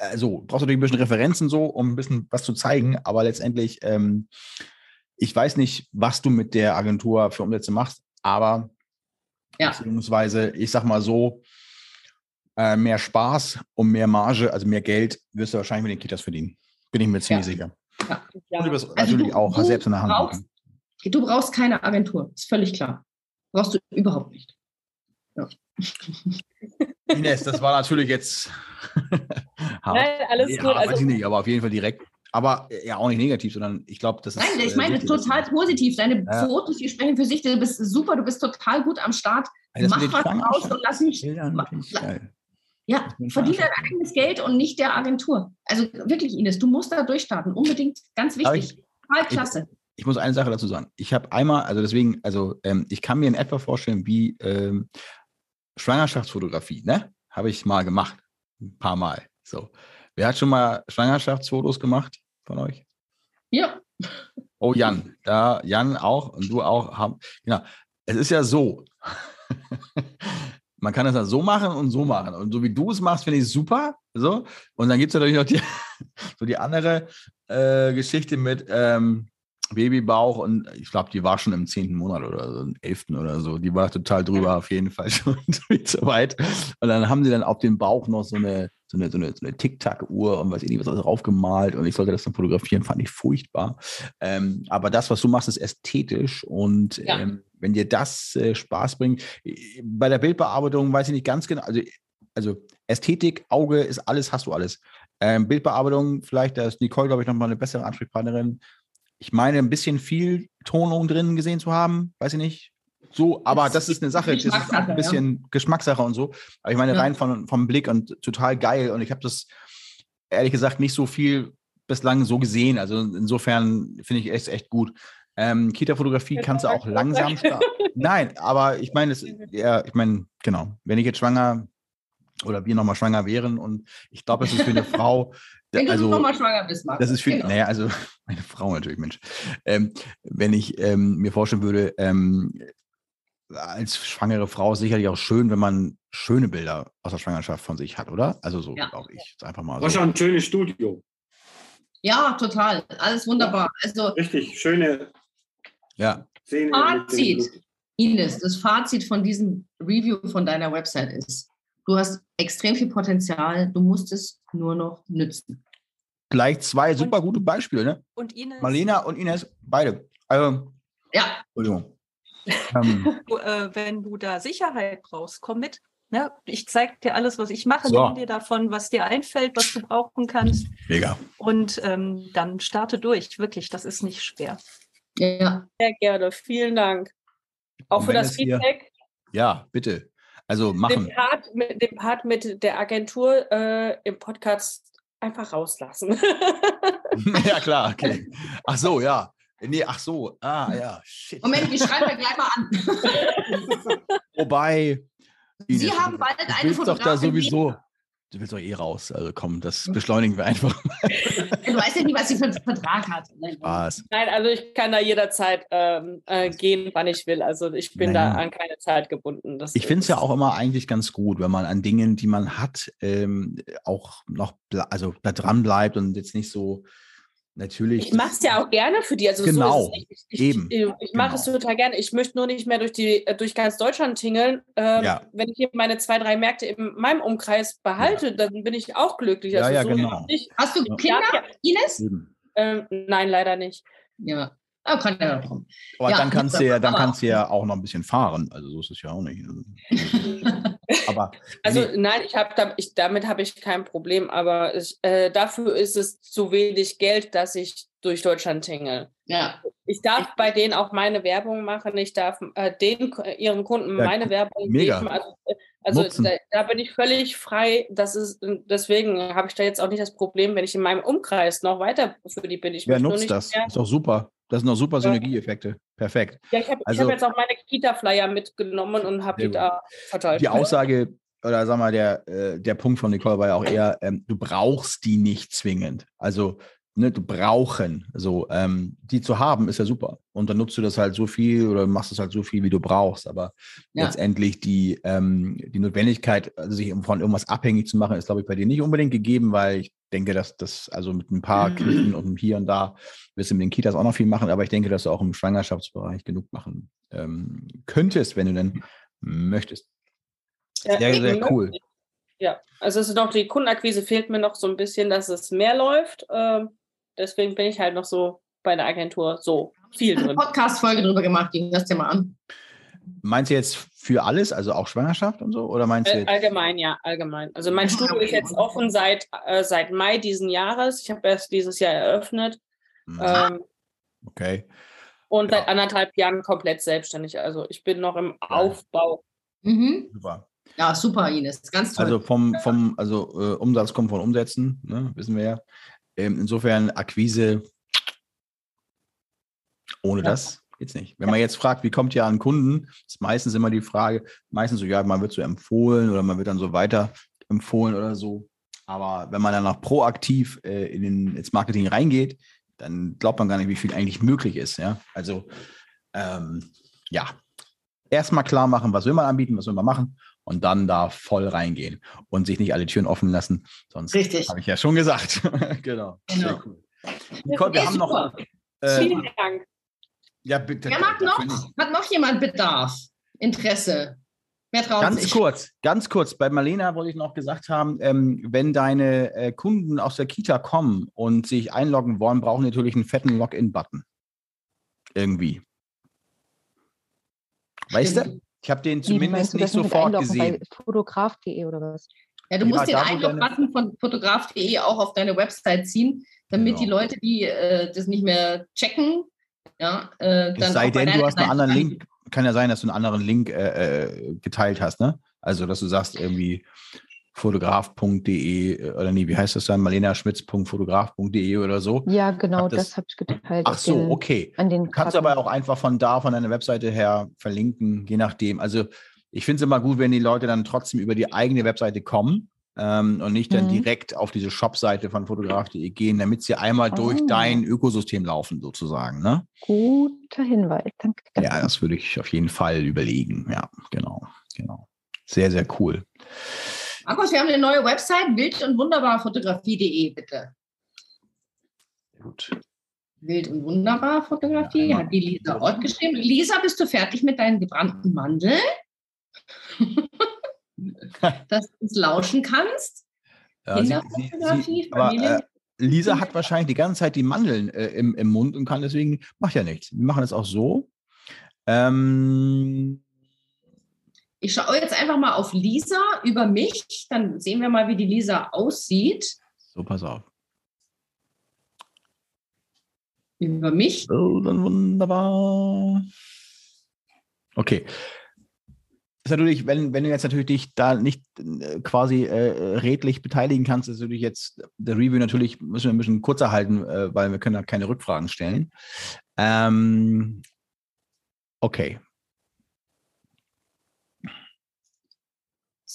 A: also brauchst du natürlich ein bisschen Referenzen so, um ein bisschen was zu zeigen, aber letztendlich, ähm, ich weiß nicht, was du mit der Agentur für Umsätze machst, aber
B: Ja.
A: beziehungsweise, ich sag mal so, äh, mehr Spaß und mehr Marge, also mehr Geld, wirst du wahrscheinlich mit den Kitas verdienen. Bin ich mir ziemlich sicher. Und du wirst
B: Also
A: natürlich
B: du-
A: auch
B: du
A: selbst in der Hand
B: brauchst-. Du brauchst keine Agentur, ist völlig klar. Brauchst du überhaupt nicht.
A: Ines, das war natürlich jetzt hart.
G: Nein, alles
A: ja,
G: gut.
A: weiß
G: Also,
A: ich nicht, aber auf jeden Fall direkt. Aber äh, ja, auch nicht negativ, sondern ich glaube, das ist.
B: Nein, ich
A: äh,
B: meine
A: wichtig,
B: total positiv. Deine
A: Ja.
B: Fotos, die sprechen für sich. Du bist super, du bist total gut am Start.
A: Das
B: Mach was raus und lass mich.
A: Bildern
B: ma-
A: finde ich
B: la-
A: geil.
B: Ja,
A: Das mit den
B: verdien dein eigenes Geld und nicht der Agentur. Also wirklich, Ines, du musst da durchstarten. Unbedingt, ganz wichtig. Total klasse.
A: Ich muss eine Sache dazu sagen. Ich habe einmal, also deswegen, also ähm, ich kann mir in etwa vorstellen, wie ähm, Schwangerschaftsfotografie, ne? Habe ich mal gemacht. Ein paar Mal. So. Wer hat schon mal Schwangerschaftsfotos gemacht von euch?
B: Ja,
A: Oh, Jan, da Jan auch und du auch haben. Genau. Es ist ja so. Man kann es ja so machen und so machen. Und so wie du es machst, finde ich super. So. Und dann gibt es natürlich noch die, so die andere äh, Geschichte mit ähm, Babybauch und ich glaube, die war schon im zehnten Monat oder so, im elften oder so. Die war total drüber auf jeden Fall schon viel zu weit. Und dann haben sie dann auf dem Bauch noch so eine, so eine, so eine, so eine Tic-Tac-Uhr und weiß ich nicht, was alles draufgemalt und ich sollte das dann fotografieren, fand ich furchtbar. Ähm, aber das, was du machst, ist ästhetisch und
B: Ja.
A: ähm, wenn dir das äh, Spaß bringt, äh, bei der Bildbearbeitung weiß ich nicht ganz genau, also, also Ästhetik, Auge ist alles, hast du alles. Ähm, Bildbearbeitung, vielleicht, da ist Nicole, glaube ich, nochmal eine bessere Ansprechpartnerin. Ich meine, ein bisschen viel Tonung drin gesehen zu haben, weiß ich nicht. So, aber das ist eine Sache, das ist auch ein bisschen Geschmackssache und so. Aber ich meine,
B: Ja.
A: rein von, vom Blick und total geil. Und ich habe das ehrlich gesagt nicht so viel bislang so gesehen. Also insofern finde ich es echt gut. Ähm, Kita-Fotografie kannst du auch langsam starten. Nein, aber ich meine, ja, ich meine, genau, wenn ich jetzt schwanger oder wir nochmal schwanger wären und ich glaube, es ist für eine Frau,
B: wenn du
A: also
B: nochmal schwanger bist, Marc.
A: das ist für,
B: Genau.
A: naja, also meine Frau natürlich, Mensch. Ähm, wenn ich ähm, mir vorstellen würde, ähm, als schwangere Frau ist sicherlich auch schön, wenn man schöne Bilder aus der Schwangerschaft von sich hat, oder? Also so
B: Ja.
A: glaube ich. Jetzt einfach mal
E: War
A: so.
E: schon ein schönes Studio.
B: Ja, total. Alles wunderbar. Also,
E: Richtig schöne
A: Ja,
E: Szene.
B: Fazit. Ines, das Fazit von diesem Review von deiner Website ist, du hast extrem viel Potenzial, du musst es nur noch nützen.
A: gleich zwei super gute Beispiele, ne?
C: Und Ines,
A: Marlena und Ines, beide. Also,
B: Ja,
A: Entschuldigung. ähm,
C: du, äh, wenn du da Sicherheit brauchst, komm mit. Ne? Ich zeige dir alles, was ich mache,
A: So.
C: nimm dir davon, was dir einfällt, was du brauchen kannst.
A: mega.
C: Und ähm, dann starte durch. Wirklich, das ist nicht schwer.
B: ja.
G: sehr gerne. Vielen Dank. Auch
A: Und
G: für das
A: es hier-
G: Feedback.
A: Ja, bitte. Also
G: Den
A: machen.
G: Part, mit, den Part mit der Agentur äh, im Podcast einfach rauslassen.
A: ja, klar, okay. Ach so, ja. Nee, ach so. Ah, ja, shit.
B: Moment, die schreiben wir gleich mal an.
A: Wobei.
B: Sie haben bald eine
A: willst doch da
B: Fotografin
A: sowieso. Du willst doch eh raus. Also komm, das beschleunigen wir einfach.
B: Du weißt ja nie, was sie für einen Vertrag hat.
A: Spaß.
G: Nein, also ich kann da jederzeit ähm, äh, gehen, wann ich will. Also ich bin da
A: Naja.
G: an keine Zeit gebunden. Das
A: Ich finde es ja auch immer eigentlich ganz gut, wenn man an Dingen, die man hat, ähm, auch noch also da dran bleibt und jetzt nicht so natürlich.
G: Ich mache es ja auch gerne für die. Also
A: Genau,
G: so ist es nicht. Ich,
A: eben,
G: Ich, ich mache es
A: genau.
G: total gerne. Ich möchte nur nicht mehr durch die äh, durch ganz Deutschland tingeln. Ähm,
A: Ja.
G: Wenn ich hier meine zwei, drei Märkte in meinem Umkreis behalte, dann bin ich auch glücklich.
A: Ja,
G: Also
A: ja,
G: so
A: genau.
B: Hast du
A: Ja.
B: Kinder,
G: Ja,
B: Ines?
G: Ähm, nein, leider nicht.
B: Ja. Ah, kann ja noch kommen.
A: Aber
B: Ja,
A: dann kannst du ja, dann
B: aber-
A: kannst du ja auch noch ein bisschen fahren. Also so ist es ja auch nicht. Aber
G: Also
A: nee,
G: nein, ich habe da, ich, damit habe ich kein Problem, aber ich, äh, dafür ist es zu wenig Geld, dass ich durch Deutschland tingle.
B: Ja.
G: Ich darf bei denen auch meine Werbung machen. Ich darf äh, den, ihren Kunden
A: Ja,
G: meine Werbung
A: mega.
G: geben. Also, äh, also da, da bin ich völlig frei. Das ist, deswegen habe ich da jetzt auch nicht das Problem, wenn ich in meinem Umkreis noch weiter für die bin. Ich
A: wer nutzt
G: nicht
A: das?
G: Mehr,
A: Ist doch super. Das sind doch super Synergieeffekte. Perfekt.
G: ja, ich habe
A: Also-
G: hab jetzt auch meine Kita-Flyer mitgenommen und habe die da verteilt.
A: Die Aussage oder sag mal, der, äh, der Punkt von Nicole war ja auch eher, ähm, du brauchst die nicht zwingend. Also ne, du brauchen. So, ähm, die zu haben, ist ja super. Und dann nutzt du das halt so viel oder machst es halt so viel, wie du brauchst. Aber
B: Ja.
A: letztendlich die, ähm, die Notwendigkeit, also sich von irgendwas abhängig zu machen, ist, glaube ich, bei dir nicht unbedingt gegeben, weil ich denke, dass das, also mit ein paar
B: Mhm.
A: Kniffen und hier und da wirst du mit den Kitas auch noch viel machen, aber ich denke, dass du auch im Schwangerschaftsbereich genug machen ähm, könntest, wenn du denn möchtest.
G: Ja,
A: Sehr, sehr
G: eben,
A: cool.
G: Ja, also es ist noch die Kundenakquise fehlt mir noch so ein bisschen, dass es mehr läuft. Ähm, deswegen bin ich halt noch so bei der Agentur so viel
B: eine
G: drin.
B: Podcast-Folge drüber gemacht, hörst dir mal an.
A: Meinst du jetzt für alles, also auch Schwangerschaft und so? Oder meinst du
G: Äh,
A: jetzt?
G: allgemein, ja, allgemein. Also mein Studio ist jetzt offen seit, äh, seit Mai diesen Jahres. Ich habe erst dieses Jahr eröffnet
A: Hm,
G: ähm,
A: Okay.
G: und
A: Ja.
G: seit anderthalb Jahren komplett selbstständig. Also ich bin noch im Aufbau.
B: Mhm.
A: Super.
B: Ja, super, Ines. Ganz toll.
A: Also vom, vom also äh, Umsatz kommt von Umsätzen, ne, wissen wir ja. Ähm, insofern Akquise ohne
G: Ja.
A: das geht's nicht. Wenn man jetzt fragt, wie kommt ihr an Kunden, ist meistens immer die Frage, meistens so, ja, man wird so empfohlen oder man wird dann so weiter empfohlen oder so. Aber wenn man dann noch proaktiv äh, in den, ins Marketing reingeht, dann glaubt man gar nicht, wie viel eigentlich möglich ist. Ja? Also ähm, ja, erstmal klar machen, was will man anbieten, was will man machen und dann da voll reingehen und sich nicht alle Türen offen lassen. Sonst
B: Richtig.
A: habe ich ja schon gesagt. genau. Sehr
B: Genau.
A: cool. Nicole, wir haben noch.
B: super.
A: Äh,
G: Vielen Dank.
A: ja, bitte.
B: Wer mag noch? Hat noch jemand Bedarf? Interesse? Wer traut
A: Ganz
B: sich?
A: kurz, ganz kurz. Bei Marlena wollte ich noch gesagt haben, ähm, wenn deine äh, Kunden aus der Kita kommen und sich einloggen wollen, brauchen die natürlich einen fetten Login-Button. Irgendwie. Weißt du? Ich habe den zumindest nicht sofort gesehen.
H: Fotograf.de oder was?
B: Ja, du
A: Ja,
B: musst den Einlog-Button von fotograf.de auch auf deine Website ziehen, damit
A: Genau.
B: die Leute, die äh, das nicht mehr checken, ja, äh, dann
A: Es sei denn, du hast einen anderen Link. Kann ja sein, dass du einen anderen Link äh, äh, geteilt hast, ne? Also, dass du sagst, irgendwie fotograf.de äh, oder nee, wie heißt das dann? malenaschmitz.fotograf.de oder so.
H: Ja, genau,
A: Hab das-
H: das, habe ich geteilt.
A: Ach so,
H: den,
A: okay.
H: An den
A: Du kannst
H: Karten.
A: aber auch einfach von da, von deiner Webseite her verlinken, je nachdem. Also ich finde es immer gut, wenn die Leute dann trotzdem über die eigene Webseite kommen ähm, und nicht dann
H: Mhm.
A: direkt auf diese Shopseite von fotograf.de gehen, damit sie einmal durch
H: Ah.
A: dein Ökosystem laufen, sozusagen. Ne?
H: Guter Hinweis, danke.
A: Ja, das würde ich auf jeden Fall überlegen. Ja, genau, genau. Sehr, sehr cool.
B: Markus, wir haben eine neue Website, wild und wunderbar Fotografie.de, bitte.
A: Gut.
B: Wild und wunderbar Fotografie,
A: Ja.
B: hat die Lisa Ort geschrieben. Lisa, bist du fertig mit deinen gebrannten Mandeln? Dass du uns lauschen kannst?
A: Ja,
B: Kinderfotografie, Familien-
A: äh, Lisa hat wahrscheinlich die ganze Zeit die Mandeln äh, im, im Mund und kann deswegen, macht ja nichts. Wir machen es auch so. Ähm,
B: Ich schaue jetzt einfach mal auf Lisa über mich, dann sehen wir mal, wie die Lisa aussieht.
A: so, pass auf.
B: Über mich.
A: So, dann wunderbar. Okay. Ist natürlich, wenn, wenn du jetzt natürlich dich da nicht äh, quasi äh, redlich beteiligen kannst, ist natürlich jetzt der Review natürlich, müssen wir ein bisschen kurzer halten, äh, weil wir können da keine Rückfragen stellen. Ähm, okay.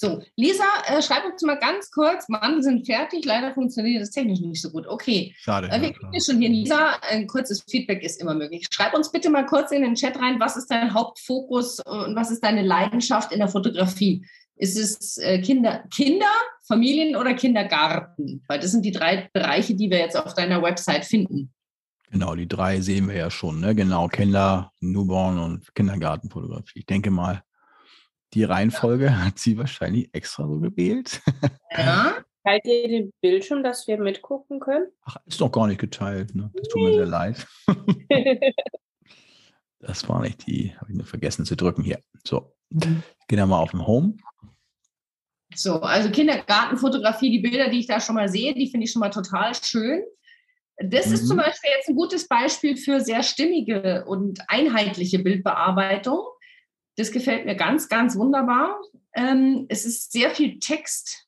B: So, Lisa, äh, schreib uns mal ganz kurz. Mann, sind fertig. Leider funktioniert das technisch nicht so gut. Okay,
A: Schade.
B: äh, wir kriegen schon hier, Lisa. Ein kurzes Feedback ist immer möglich. Schreib uns bitte mal kurz in den Chat rein, was ist dein Hauptfokus und was ist deine Leidenschaft in der Fotografie? Ist es äh, Kinder, Kinder, Familien oder Kindergarten? Weil das sind die drei Bereiche, die wir jetzt auf deiner Website finden.
A: Genau, die drei sehen wir ja schon, ne? Genau, Kinder, Newborn und Kindergartenfotografie. Ich denke mal, die Reihenfolge hat sie wahrscheinlich extra so gewählt.
B: Ja.
G: Teilt ihr den Bildschirm, dass wir mitgucken können?
A: Ach, ist doch gar nicht geteilt, ne? Das tut mir sehr leid. Das war nicht die, habe ich nur vergessen zu drücken hier. So, gehen wir mal auf den Home.
B: So, also Kindergartenfotografie, die Bilder, die ich da schon mal sehe, die finde ich schon mal total schön. Das ist
A: Mhm.
B: zum Beispiel jetzt ein gutes Beispiel für sehr stimmige und einheitliche Bildbearbeitung. Das gefällt mir ganz, ganz wunderbar. Ähm, es ist sehr viel Text.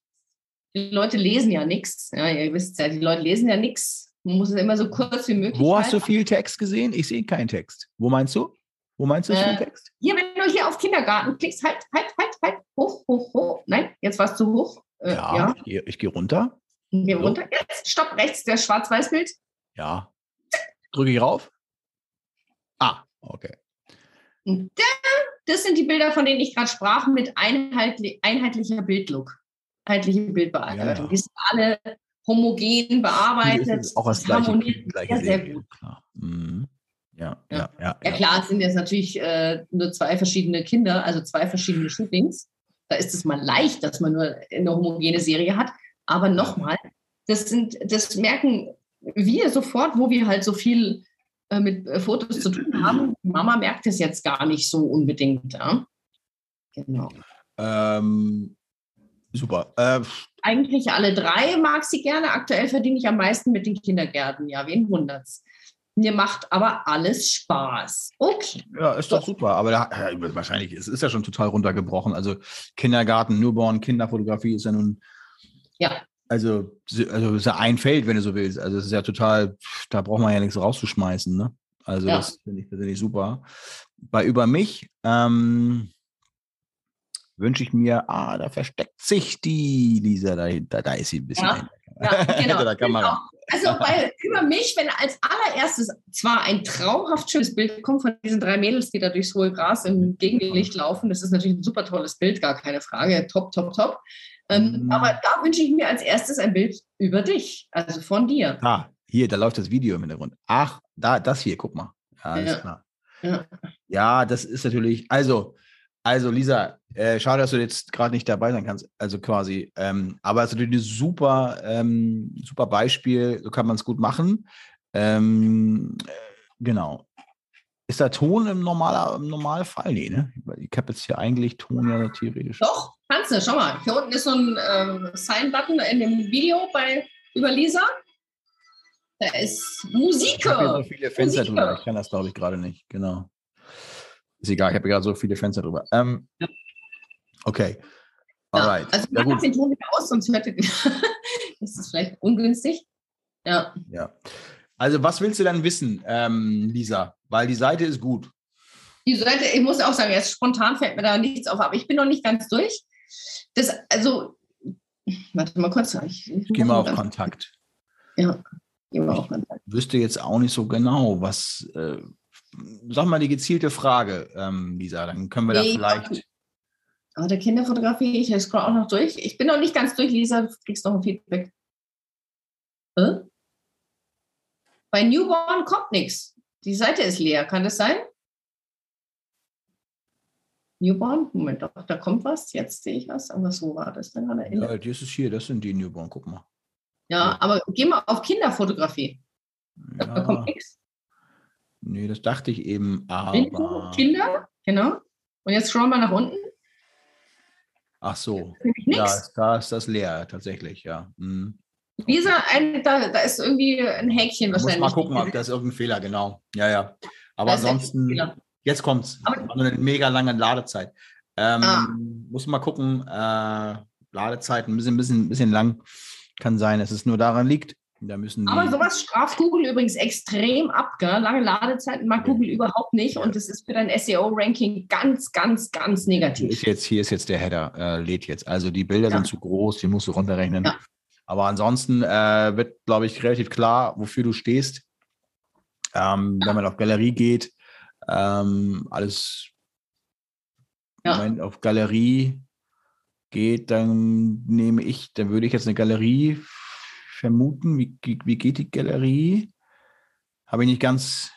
B: Die Leute lesen ja nichts. Ja, ihr wisst ja, die Leute lesen ja nichts. Man muss es immer so kurz wie möglich
A: Wo hast du
B: halten.
A: viel Text gesehen? Ich sehe keinen Text. Wo meinst du? Wo meinst du
B: Äh,
A: viel Text?
B: Hier, wenn du hier auf Kindergarten klickst, halt, halt, halt, halt, hoch, hoch, hoch. Nein, jetzt warst du hoch. Äh,
A: Ja,
B: ja.
A: Ich, gehe- ich gehe runter.
B: Geh
A: So.
B: runter. Jetzt, stopp, rechts, das Schwarz-Weiß-Bild.
A: Ja. Drücke ich rauf? Ah, okay.
B: Und da, das sind die Bilder, von denen ich gerade sprach, mit einheitli einheitlicher Bildlook. Einheitliche Bildbearbeitung.
A: Ja, ja.
B: Die sind alle homogen bearbeitet.
A: Auch das gleiche,
B: harmoniert
A: gleiche
B: sehr, sehr gut.
A: Klar. Mhm. Ja,
B: Ja.
A: ja, ja.
B: Ja klar, es sind jetzt natürlich äh, nur zwei verschiedene Kinder, also zwei verschiedene Shootings. Da ist es mal leicht, dass man nur eine homogene Serie hat. Aber nochmal, das sind, das merken wir sofort, wo wir halt so viel äh, mit äh, Fotos zu tun haben. Mama merkt es jetzt gar nicht so unbedingt. Ja? Genau.
A: Ähm, super. Äh,
B: Eigentlich alle drei mag sie gerne. Aktuell verdiene ich am meisten mit den Kindergärten. Ja, wen wundert's? Mir macht aber alles Spaß. Okay.
A: Ja, ist doch super. Aber da, ja, wahrscheinlich, es ist ja schon total runtergebrochen. Also Kindergarten, Newborn, Kinderfotografie ist ja nun,
B: Ja.
A: Also, also ist ja ein Feld, wenn du so willst. Also es ist ja total, da braucht man ja nichts rauszuschmeißen. Ne? Also
B: Ja.
A: das finde ich persönlich super. Bei Über mich ähm, wünsche ich mir, ah, da versteckt sich die Lisa dahinter. Da ist sie ein bisschen
B: Ja. Ja, genau.
A: Hinter der Kamera.
B: Also bei, über mich, wenn als allererstes zwar ein traumhaft schönes Bild kommt von diesen drei Mädels, die da durchs hohe Gras im Gegenlicht laufen, das ist natürlich ein super tolles Bild, gar keine Frage, top, top, top. Ähm,
A: Mhm.
B: Aber da wünsche ich mir als erstes ein Bild über dich, also von dir.
A: Ah, hier, da läuft das Video im Hintergrund. Ach, da, das hier, guck mal. Ja, alles
B: Ja.
A: klar.
B: Ja.
A: Ja, das ist natürlich, also, also Lisa, äh, schade, dass du jetzt gerade nicht dabei sein kannst, also quasi. Ähm, aber es ist natürlich ein super, ähm, super Beispiel, so kann man es gut machen. Ähm, äh, genau. Ist da Ton im, normaler, im Normalfall? Nee, ne? Ich habe jetzt hier eigentlich Ton ja theoretisch.
B: Doch, kannst du, schau mal. Hier unten ist so ein ähm, Sign-Button in dem Video bei über Lisa. Da ist Musik.
A: Ich habe so viele Fenster
B: Musik.
A: drüber. Ich kann das, glaube ich, gerade nicht. Genau. Ist egal, ich habe gerade so viele Fenster drüber. Ähm, okay.
B: Ja,
A: Alright.
B: Also
A: ja,
B: mach
A: gut.
B: den Ton wieder aus, sonst hört ihr Das ist vielleicht ungünstig. Ja.
A: Ja. Also, was willst du dann wissen, ähm, Lisa? Weil die Seite ist gut.
B: Die Seite, ich muss auch sagen, jetzt spontan fällt mir da nichts auf, aber ich bin noch nicht ganz durch. Das, also, warte mal kurz. Ich, ich
A: Ich gehe
B: muss
A: mal auf Kontakt.
B: Ja, geh mal auf Kontakt.
A: Wüsste jetzt auch nicht so genau, was. Äh, sag mal die gezielte Frage, ähm, Lisa. Dann können wir da
B: Nee,
A: vielleicht.
B: Aber der Kinderfotografie, ich scroll auch noch durch. Ich bin noch nicht ganz durch, Lisa, du kriegst noch ein Feedback. Hä? Bei Newborn kommt nichts. Die Seite ist leer, kann das sein? Newborn? Moment, doch, da kommt was. Jetzt sehe ich was. Aber so war das dann gerade.
A: Ja, das ist hier, das sind die Newborn. Guck mal.
B: Ja, aber geh mal auf Kinderfotografie. Da kommt
A: Ja,
B: nichts.
A: nee, das dachte ich eben,
B: Info,
A: aber.
B: Kinder, genau. Und jetzt scrollen wir nach unten.
A: Ach so. Ja,
B: nichts.
A: ist- da ist das leer, tatsächlich, ja. Hm.
B: Lisa, ein, da, da ist irgendwie ein Häkchen
A: Muss
B: wahrscheinlich.
A: mal gucken, ob das irgendein Fehler, genau. Ja, ja. Aber
B: Da
A: ansonsten. Jetzt kommt's.
B: Aber-
A: War nur eine mega lange Ladezeit. Ähm,
B: Ah.
A: Muss mal gucken. Äh, Ladezeit ein bisschen, bisschen, bisschen lang. Kann sein, dass es nur daran liegt. Da müssen
B: Aber sowas straft Google übrigens extrem ab. Gell? Lange Ladezeiten mag
A: Ja.
B: Google überhaupt nicht. Und das ist für dein SEO-Ranking ganz, ganz, ganz negativ.
A: ist jetzt, hier ist jetzt der Header, äh, lädt jetzt. Also die Bilder
B: Ja.
A: sind zu groß, die musst du runterrechnen.
B: Ja.
A: Aber ansonsten äh, wird, glaube ich, relativ klar, wofür du stehst. Ähm, Wenn man auf Galerie geht, ähm, alles
B: Ja.
A: Moment, auf Galerie geht, dann nehme ich, dann würde ich jetzt eine Galerie vermuten. Wie, wie geht die Galerie? Habe ich nicht ganz,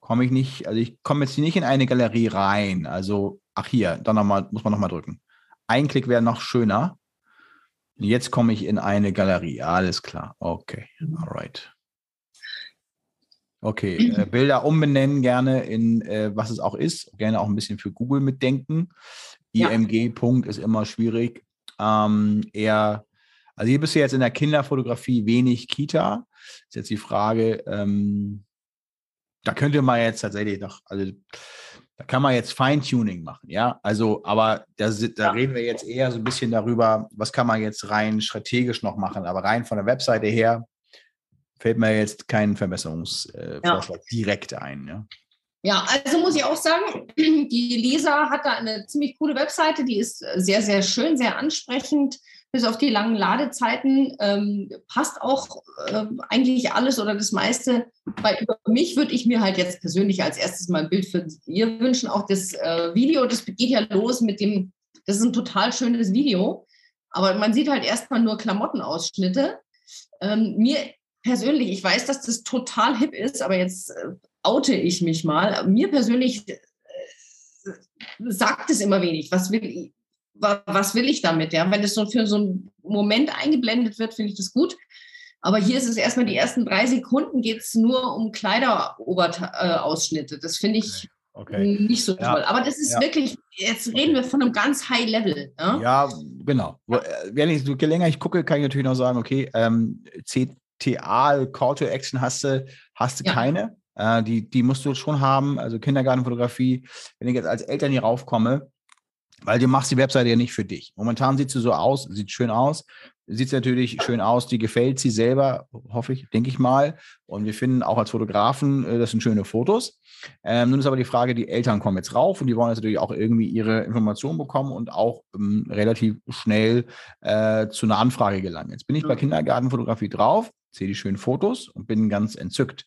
A: komme ich nicht, also ich komme jetzt nicht in eine Galerie rein. Also, ach hier, dann nochmal, muss man nochmal drücken. Ein Klick wäre noch schöner. Jetzt komme ich in eine Galerie. Alles klar. Okay. Alright. Okay. Äh, Bilder umbenennen gerne in äh, was es auch ist. Gerne auch ein bisschen für Google mitdenken.
B: Ja.
A: IMG-Punkt ist immer schwierig. Ähm, eher, also hier bist du jetzt in der Kinderfotografie wenig Kita. Ist jetzt die Frage, ähm, da könnte man jetzt tatsächlich noch, also da kann man jetzt Feintuning machen, ja. Also, aber da, da reden wir jetzt eher so ein bisschen darüber, was kann man jetzt rein strategisch noch machen. Aber rein von der Webseite her fällt mir jetzt kein Verbesserungsvorschlag
B: Ja.
A: Direkt ein. Ja.
B: Ja, also muss ich auch sagen, die Lisa hat da eine ziemlich coole Webseite, die ist sehr, sehr schön, sehr ansprechend, bis auf die langen Ladezeiten ähm, passt auch äh, eigentlich alles oder das meiste. Weil über mich würde ich mir halt jetzt persönlich als erstes mal ein Bild für ihr wünschen. Auch das äh, Video, das geht ja los mit dem, das ist ein total schönes Video, aber man sieht halt erstmal nur Klamottenausschnitte. Ähm, mir persönlich, ich weiß, dass das total hip ist, aber jetzt äh, oute ich mich mal. Mir persönlich äh, sagt es immer wenig. Was will ich? was will ich damit? Ja? Wenn es so für so einen Moment eingeblendet wird, finde ich das gut. Aber hier ist es erstmal die ersten drei Sekunden geht es nur um Kleiderausschnitte. Das finde ich okay. nicht so ja. toll. Aber das ist ja. wirklich, jetzt reden wir von einem ganz High Level.
A: Ja, ja genau. Äh, wenn ich, je länger ich gucke, kann ich natürlich noch sagen, okay, ähm, CTA, Call to Action hast du, hast du keine. Äh, die, die musst du schon haben, also Kindergartenfotografie. Wenn ich jetzt als Eltern hier raufkomme, weil du machst die Webseite ja nicht für dich. Momentan sieht sie so aus, sieht schön aus. Sieht natürlich schön aus, die gefällt sie selber, hoffe ich, denke ich mal. Und wir finden auch als Fotografen, äh, das sind schöne Fotos. Ähm, nun ist aber die Frage, die Eltern kommen jetzt rauf und die wollen jetzt natürlich auch irgendwie ihre Informationen bekommen und auch ähm, relativ schnell äh, zu einer Anfrage gelangen. Jetzt bin ich bei Kindergartenfotografie drauf sehe die schönen Fotos und bin ganz entzückt.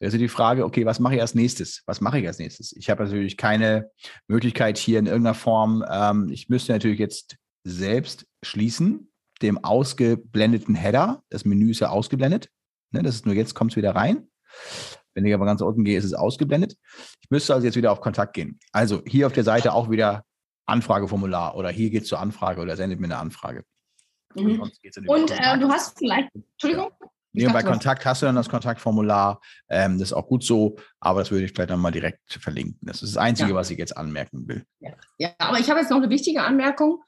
A: Also die Frage, okay, was mache ich als nächstes? Was mache ich als nächstes? Ich habe natürlich keine Möglichkeit hier in irgendeiner Form. Ähm, ich müsste natürlich jetzt selbst schließen, dem ausgeblendeten Header. Das Menü ist ja ausgeblendet. Ne, das ist nur jetzt kommt es wieder rein. Wenn ich aber ganz unten gehe, ist es ausgeblendet. Ich müsste also jetzt wieder auf Kontakt gehen. Also hier auf der Seite auch wieder Anfrageformular oder hier geht es zur Anfrage oder sendet mir eine Anfrage.
B: Mhm. Und äh, du hast vielleicht, Entschuldigung,
A: Nee, bei Kontakt hast du dann das Kontaktformular. Ähm, das ist auch gut so, aber das würde ich vielleicht nochmal direkt verlinken. Das ist das Einzige, ja. was ich jetzt anmerken will.
B: Ja. ja, aber ich habe jetzt noch eine wichtige Anmerkung.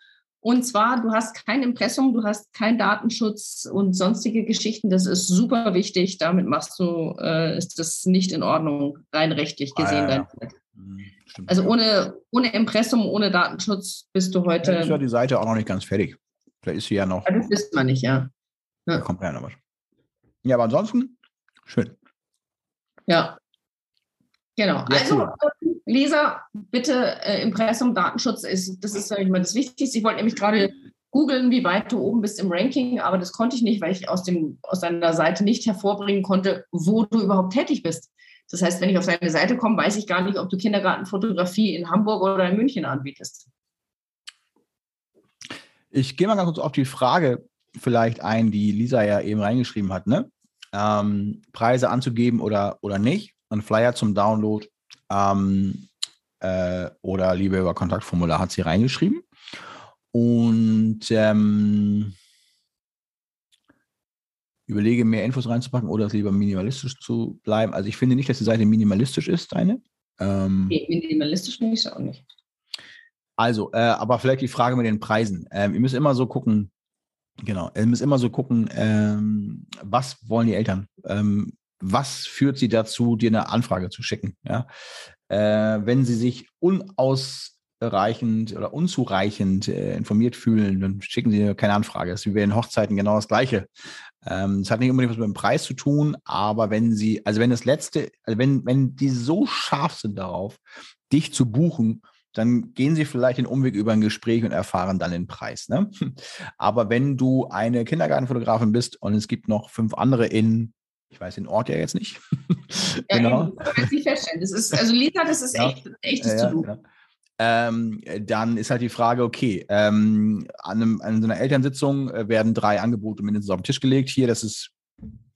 B: Und zwar, du hast kein Impressum, du hast keinen Datenschutz und sonstige Geschichten. Das ist super wichtig. Damit machst du, äh, ist das nicht in Ordnung, rein rechtlich gesehen. Ah, ja, ja. Hm, also ohne, ohne Impressum, ohne Datenschutz bist du heute. Ja,
A: ist ja die Seite auch noch nicht ganz fertig. Vielleicht ist sie ja noch.
B: das wissen wir nicht, ja.
A: Da kommt ja noch was. Ja, aber ansonsten schön.
B: Ja. Genau. Ja, also, cool. Leser, bitte äh, Impressum, Datenschutz ist, das ist, sage ich mal, das Wichtigste. Ich wollte nämlich gerade googeln, wie weit du oben bist im Ranking, aber das konnte ich nicht, weil ich aus, dem, aus deiner Seite nicht hervorbringen konnte, wo du überhaupt tätig bist. Das heißt, wenn ich auf deine Seite komme, weiß ich gar nicht, ob du Kindergartenfotografie in Hamburg oder in München anbietest.
A: Ich gehe mal ganz kurz auf die Frage vielleicht ein, die Lisa ja eben reingeschrieben hat, ne? Ähm, Preise anzugeben oder, oder nicht, ein Flyer zum Download ähm, äh, oder lieber über Kontaktformular hat sie reingeschrieben. Und ähm, überlege, mehr Infos reinzupacken oder es lieber minimalistisch zu bleiben. Also ich finde nicht, dass die Seite minimalistisch ist, deine.
B: Ähm, nee, minimalistisch finde ich es auch nicht.
A: Also, äh, aber vielleicht die Frage mit den Preisen. Ähm, ihr müsst immer so gucken, Genau, ihr müsst immer so gucken, ähm, was wollen die Eltern? Ähm, was führt sie dazu, dir eine Anfrage zu schicken? Ja? Äh, wenn sie sich unausreichend oder unzureichend äh, informiert fühlen, dann schicken sie keine Anfrage. Das ist wie bei den Hochzeiten genau das Gleiche. Ähm, das hat nicht unbedingt was mit dem Preis zu tun, aber wenn sie, also wenn das letzte, also wenn, wenn die so scharf sind darauf, dich zu buchen, dann gehen sie vielleicht den Umweg über ein Gespräch und erfahren dann den Preis. Ne? Aber wenn du eine Kindergartenfotografin bist und es gibt noch fünf andere in, ich weiß den Ort ja jetzt nicht.
B: ja, genau. Feststellen. Das ist, also Lisa, das ist echt, ja. echtes ja, To-Do. Ja.
A: Ähm, dann ist halt die Frage, okay, ähm, an, einem, an so einer Elternsitzung äh, werden drei Angebote mindestens auf den Tisch gelegt. Hier, das ist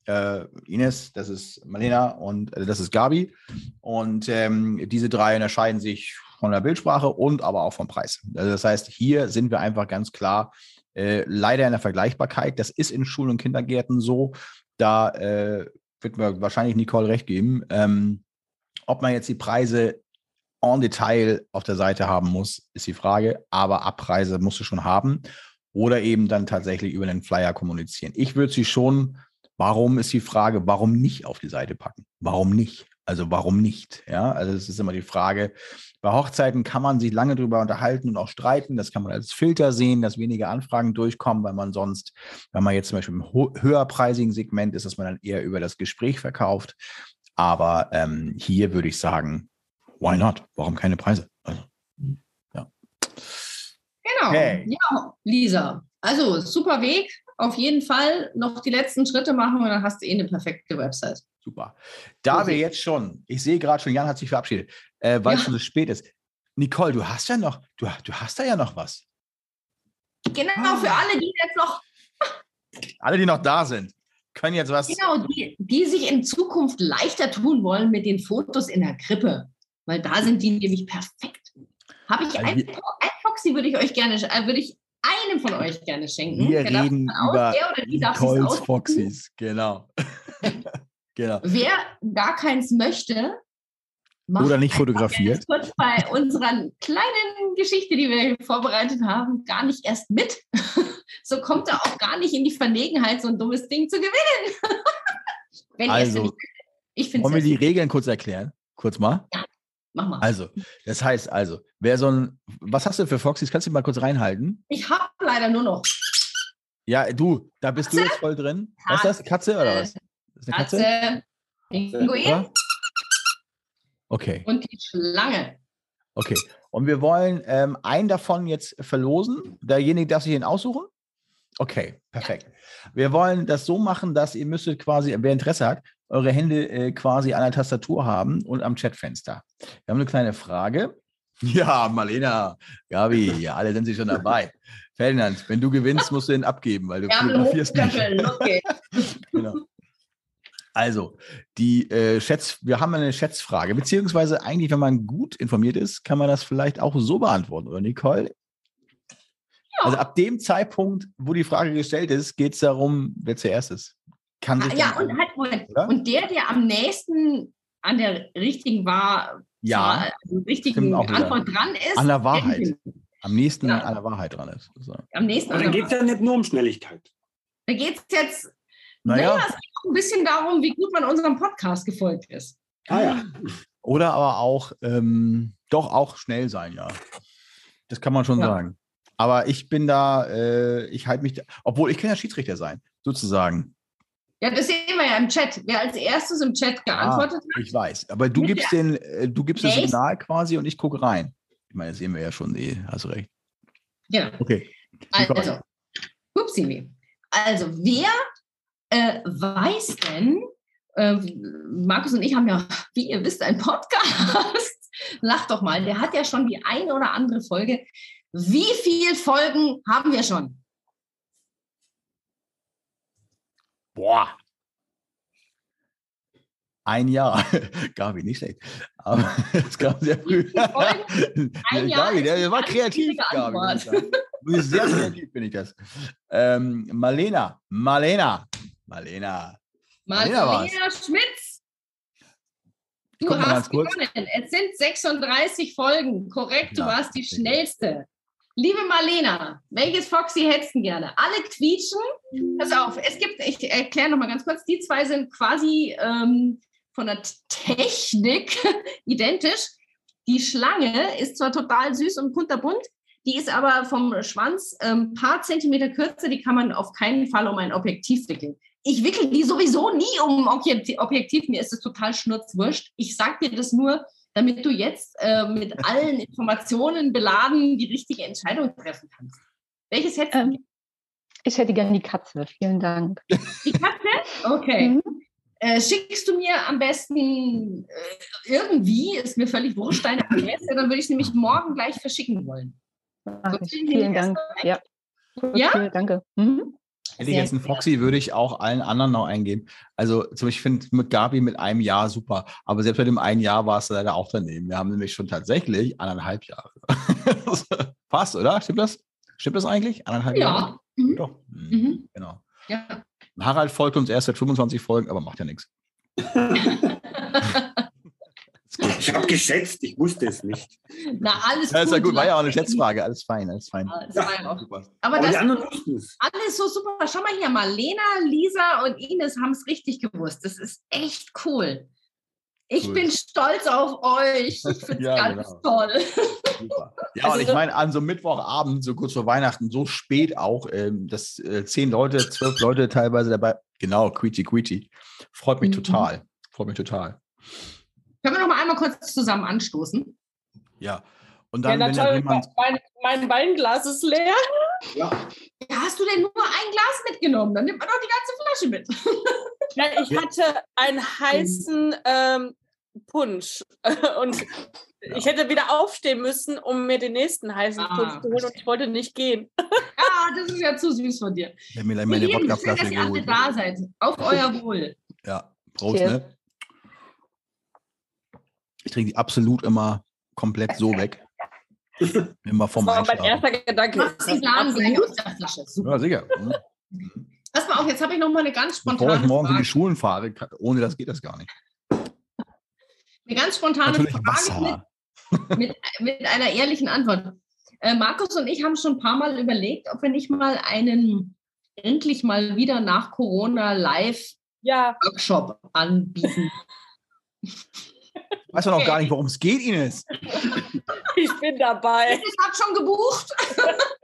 A: äh, Ines, das ist Marlena und äh, das ist Gabi. Und ähm, diese drei unterscheiden sich von der Bildsprache und aber auch vom Preis. Also das heißt, hier sind wir einfach ganz klar äh, leider in der Vergleichbarkeit. Das ist in Schulen und Kindergärten so. Da äh, wird mir wahrscheinlich Nicole recht geben. Ähm, ob man jetzt die Preise en Detail auf der Seite haben muss, ist die Frage. Aber Abpreise musst du schon haben. Oder eben dann tatsächlich über den Flyer kommunizieren. Ich würde sie schon, warum ist die Frage, warum nicht auf die Seite packen? Warum nicht? Also warum nicht? Ja, also es ist immer die Frage. Bei Hochzeiten kann man sich lange darüber unterhalten und auch streiten. Das kann man als Filter sehen, dass weniger Anfragen durchkommen, weil man sonst, wenn man jetzt zum Beispiel im höherpreisigen Segment ist, dass man dann eher über das Gespräch verkauft. Aber ähm, hier würde ich sagen, why not? Warum keine Preise? Also,
B: ja. Genau. Okay. Ja, Lisa. Also, super Weg. Auf jeden Fall noch die letzten Schritte machen und dann hast du eh eine perfekte Website.
A: Super. Da
B: So
A: wir jetzt schon, ich sehe gerade schon, Jan hat sich verabschiedet, äh, weil es
B: Ja.
A: schon so spät ist. Nicole, du hast ja noch, du, du hast da ja noch was.
B: Genau, für alle, die jetzt noch,
A: Alle, die noch da sind, können jetzt was.
B: genau, die, die sich in Zukunft leichter tun wollen mit den Fotos in der Krippe. Weil da sind die nämlich perfekt. Habe ich
A: Also
B: ein, ein Foxy würde ich euch gerne, äh, würde ich einem von euch gerne schenken.
A: Wir
B: Der
A: reden
B: aus-
A: über Nicoles. Foxys. Genau. genau.
B: Wer gar keins möchte, macht
A: Oder nicht fotografiert.
B: kurz bei unserer kleinen Geschichte, die wir vorbereitet haben, gar nicht erst mit. so kommt er auch gar nicht in die Verlegenheit, so ein dummes Ding zu gewinnen. Wenn
A: Also,
B: ich finde
A: Wollen wir die Regeln kurz erklären? Kurz mal.
B: Mach mal.
A: Also, das heißt also, wer so ein, was hast du für Foxys? Kannst du mal kurz reinhalten?
B: Ich habe leider nur noch
A: Ja, du, da bist du
B: Katze?
A: jetzt voll drin. Was ist das? Katze oder was? Ist eine Katze?
B: Katze, Pinguin?
A: Okay,
B: und die Schlange.
A: okay. Und wir wollen ähm, einen davon jetzt verlosen. Derjenige darf sich den aussuchen? Okay, perfekt. Wir wollen das so machen, dass ihr müsstet quasi, wer Interesse hat, eure Hände äh, quasi an der Tastatur haben und am Chatfenster. Wir haben eine kleine Frage. Ja, Marlena, Gabi, ja, alle sind sich schon dabei. Ferdinand, wenn du gewinnst, musst du den abgeben, weil du
B: Ärmel
A: fotografierst nicht.
B: geht's.
A: Genau. Also, die äh, Schätz, wir haben eine Schätzfrage, beziehungsweise eigentlich, wenn man gut informiert ist, kann man das vielleicht auch so beantworten, oder Nicole? Also ab dem Zeitpunkt, wo die Frage gestellt ist, geht es darum, wer zuerst ist. Kann sich
B: Ah, ja,
A: dann-
B: und halt, Moment. Und der, der am nächsten an der richtigen war,
A: ja,
B: also richtigen. Antwort dran ist,
A: an der Wahrheit. Am nächsten
B: Ja.
A: an der Wahrheit dran ist. So.
B: Am nächsten
E: Aber
B: an
E: dann geht es ja nicht nur um Schnelligkeit.
B: Da geht es jetzt
A: Naja,
B: naja, es geht auch ein bisschen darum, wie gut man unserem Podcast gefolgt ist.
E: Ah ja.
A: oder aber auch, ähm, doch auch schnell sein, ja. Das kann man schon
B: Ja.
A: sagen. Aber ich bin da, äh, ich halte mich, da, obwohl ich kann ja Schiedsrichter sein, sozusagen.
B: Ja, das sehen wir ja im Chat. Wer als erstes im Chat geantwortet hat,
A: Ich weiß. Aber du gibst den, äh, du gibst das Signal quasi und ich gucke rein. Ich meine, das sehen wir ja schon, eh, hast recht.
B: genau.
A: Okay.
B: Also, upsie. Also, wer äh, weiß denn, äh, Markus und ich haben ja, wie ihr wisst, einen Podcast. Lach doch mal, der hat ja schon die eine oder andere Folge. Wie viele Folgen haben wir schon?
A: Boah. Ein Jahr. Gabi, nicht schlecht. Aber es kam sehr früh.
B: Ein Jahr
A: Gabi, der war kreativ, Gabi. sehr kreativ, bin ich das. Ähm, Marlena, Marlena, Marlena. Marlena.
B: Marlena Schmitz. Du hast gewonnen. Es sind 36 Folgen. Korrekt, du
A: Ja,
B: warst die schnellste. Liebe Marlena, welches Foxy hättest du gerne? Alle quietschen. Pass auf, es gibt, ich erkläre nochmal ganz kurz, die zwei sind quasi ähm, von der Technik identisch. Die Schlange ist zwar total süß und kunterbunt, die ist aber vom Schwanz ein ähm, paar Zentimeter kürzer, die kann man auf keinen Fall um ein Objektiv wickeln. Ich wickel die sowieso nie um Objektiv, Objektiv. mir ist es total schnurzwurscht. Ich sag dir das nur, damit du jetzt äh, mit allen Informationen beladen die richtige Entscheidung treffen kannst. Welches hättest du?
H: Ähm, ich hätte gerne die Katze. Vielen Dank.
B: Die Katze? Okay.
H: Mhm.
B: Äh, schickst du mir am besten äh, irgendwie, ist mir völlig wurscht, deine Adresse, dann würde ich es nämlich morgen gleich verschicken wollen.
H: Ich.
B: vielen Dank.
H: Ja.
B: Ja?
H: Okay, danke. Mhm.
A: Hätte ich jetzt einen. Foxy, würde ich auch allen anderen noch eingeben. Also zum Beispiel, ich finde mit Gabi mit einem Jahr super. Aber selbst bei dem einen Jahr war es leider auch daneben. Wir haben nämlich schon tatsächlich anderthalb Jahre. Passt, oder? Stimmt das? Stimmt das eigentlich? Anderthalb Jahre?
B: Ja. Mhm.
A: Doch. Mhm.
B: Mhm.
A: Genau.
B: ja.
A: Harald folgt uns erst seit 25 Folgen, aber macht ja nichts. Gut.
E: Ich habe geschätzt, ich wusste es nicht.
B: Na, alles
A: Ja, ist ja gut, war ja auch eine Schätzfrage. Alles fein, alles fein.
B: Ja, das ja auch.
A: Super.
B: Aber
E: Aber die
B: das
E: anderen wussten es.
B: alles so super. Schau mal hier, Marlena, Lisa und Ines haben es richtig gewusst. Das ist echt cool. Ich
A: Cool.
B: bin stolz auf euch. Ich finde es
A: Ja,
B: ganz
A: genau.
B: toll.
A: Super. Ja,
B: Also
A: und ich
B: so-
A: meine, an so einem Mittwochabend, so kurz vor Weihnachten, so spät auch, ähm, dass äh, zehn Leute, zwölf Leute teilweise dabei, genau, quietschi, quietschi. Freut mich
B: Mhm.
A: total. Freut mich total.
B: Können wir noch mal einmal kurz zusammen anstoßen?
A: Ja. Und
G: Ja,
A: dann,
G: na
A: wenn da
G: toll,
A: jemand.
G: mein, mein Weinglas ist leer.
E: Ja.
B: Ja, hast du denn nur ein Glas mitgenommen? Dann nimmt man doch die ganze Flasche mit.
G: Nein, ich hatte einen heißen ähm, Punsch und ich hätte wieder aufstehen müssen, um mir den nächsten heißen
B: Ah,
G: Punsch zu holen und ich wollte nicht gehen.
B: Ah, das ist ja zu süß von dir.
A: Ich habe mir meine
B: Lieben, schön, dass ihr alle da seid. Auf euer Wohl.
A: Ja, Prost,
H: Cheers.
A: ne? Ich trinke die absolut immer komplett so weg. Immer
G: Das
A: vom
G: war mein erster Gedanke.
B: Mach
G: Ist
B: den
G: das
B: Laden gleich aus der Flasche. Super.
A: Ja, sicher. Mhm.
B: Pass mal auf, jetzt habe ich noch mal eine ganz
A: Bevor ich
B: spontane
A: morgens in die
B: Frage.
A: Schulen fahre, kann- ohne das geht das gar nicht.
B: Eine ganz spontane
A: Natürlich
B: Frage
A: Wasser.
B: mit, mit, mit einer ehrlichen Antwort. Äh, Markus und ich haben schon ein paar Mal überlegt, ob wir nicht mal einen endlich mal wieder nach Corona Live-Workshop
G: Ja,
B: anbieten.
A: Weiß man auch gar nicht, worum es geht, Ines.
G: ich bin dabei.
B: Ich habe schon gebucht.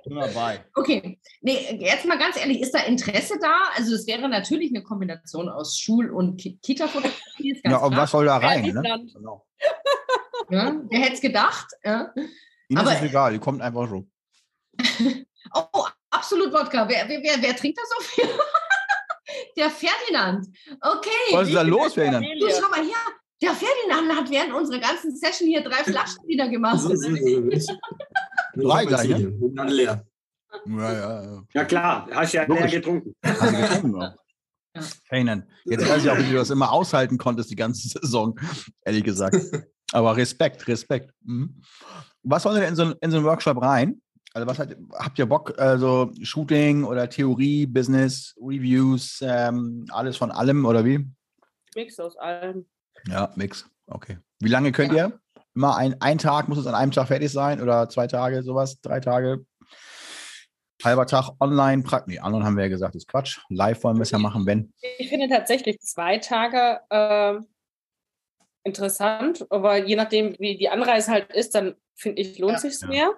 A: Bin dabei.
B: Okay, nee, jetzt mal ganz ehrlich, ist da Interesse da? Also es wäre natürlich eine Kombination aus Schul- und Ki- Kita-Fotografie.
A: Ja, und was soll da rein? Ne? Genau.
B: Ja, wer hätte es gedacht? Ja.
A: Ines
B: Aber-
A: ist egal, die kommt einfach so.
B: Oh, absolut Wodka. Wer, wer, wer, wer trinkt das so viel? Der Ferdinand. Okay.
A: Was ist da los, Ferdinand?
B: Du, schau mal hier. Der Ferdinand hat während unserer ganzen Session hier drei Flaschen wieder gemacht.
D: So ist es.
A: Drei gleich, ne?
D: Und dann leer.
A: Ja, ja, ja.
E: Ja klar, hast ja
A: Logisch.
E: leer getrunken.
A: Hast du getrunken, ja.
B: Ja.
A: Ferdinand, jetzt weiß ich auch, wie du das immer aushalten konntest, die ganze Saison, ehrlich gesagt. Aber Respekt, Respekt. Mhm. Was soll denn in so, in so einen Workshop rein? Also was hat, habt ihr Bock, also Shooting oder Theorie, Business, Reviews, ähm, alles von allem oder wie?
G: Mix aus allem.
A: Ja, Mix. Okay. Wie lange könnt ihr? Immer ein, ein Tag, muss es an einem Tag fertig sein oder zwei Tage, sowas, drei Tage? Halber Tag online, Prakt. Nee, online haben wir ja gesagt, ist Quatsch. Live wollen wir es ja machen, wenn.
G: Ich finde tatsächlich zwei Tage ähm, interessant, aber je nachdem, wie die Anreise halt ist, dann finde ich, lohnt
B: Ja.
G: sich's
A: Ja.
G: mehr.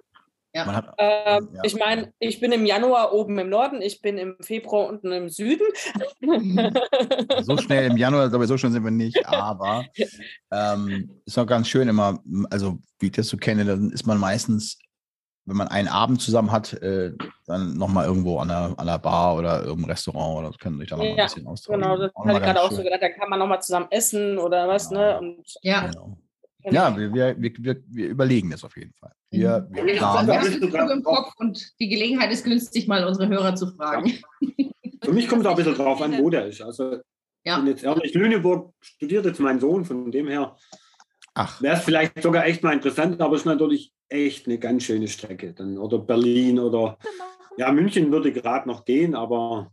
B: Ja.
A: Man hat,
G: Ähm,
A: Ja.
G: Ich meine, ich bin im Januar oben im Norden, ich bin im Februar unten im Süden.
A: so schnell im Januar, sowieso schon sind wir nicht, aber ähm, ist auch ganz schön immer, also wie ich das so kenne, dann ist man meistens, wenn man einen Abend zusammen hat, äh, dann nochmal irgendwo an der, an der Bar oder irgendeinem Restaurant oder können sich da nochmal
G: Ja,
A: ein bisschen austauschen.
G: Genau, das habe ich gerade auch so gedacht, da kann man nochmal zusammen essen oder was,
A: Ja.
G: ne? Und
B: Ja.
A: Genau. Ja, wir, wir, wir, wir, wir überlegen das auf jeden Fall. Wir, wir
B: Wir haben
A: planen
B: das im. Kopf und die Gelegenheit ist günstig, mal unsere Hörer zu fragen.
E: Für mich kommt es auch ein bisschen drauf an, wo der ist. Also,
B: Ja.
E: ich bin jetzt ehrlich, Lüneburg studiert jetzt mein Sohn, von dem her
A: Ach,
E: wäre es vielleicht sogar echt mal interessant, aber es ist natürlich echt eine ganz schöne Strecke. Dann, oder Berlin oder ja, München würde gerade noch gehen, aber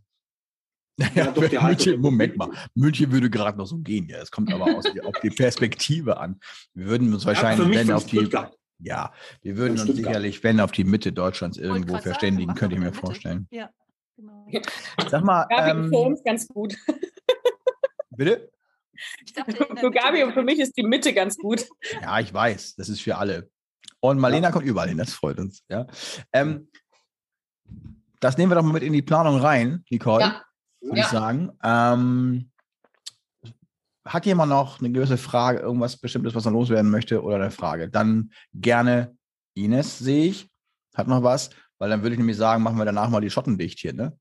A: ja,
E: doch, Haltung-
A: München, Moment mal. München würde gerade noch so gehen. Ja, es kommt aber aus, auf die Perspektive an. Wir würden uns
E: ja,
A: wahrscheinlich,
E: mich
A: wenn auf die,
E: Stuttgart.
A: ja, wir würden uns sicherlich, wenn auf die Mitte Deutschlands irgendwo
C: sagen,
A: verständigen,
C: mach
A: könnte ich mir
C: der Mitte.
A: vorstellen.
C: Ja, genau.
A: Sag mal,
G: Gabi
A: ähm,
G: für uns ganz gut.
A: bitte?
C: Dachte, der
G: Für Gabi und für mich ist die Mitte ganz gut.
A: Ja, ich weiß, das ist für alle. Und Marlena kommt überall hin, das freut uns. Ja. Ähm, das nehmen wir doch mal mit in die Planung rein, Nicole,
B: Ja.
A: Würde
B: Ja.
A: ich sagen. Ähm, hat jemand noch eine gewisse Frage, irgendwas Bestimmtes, was er loswerden möchte oder eine Frage? Dann gerne Ines, sehe ich, hat noch was, weil dann würde ich nämlich sagen, machen wir danach mal die Schotten dicht hier, ne?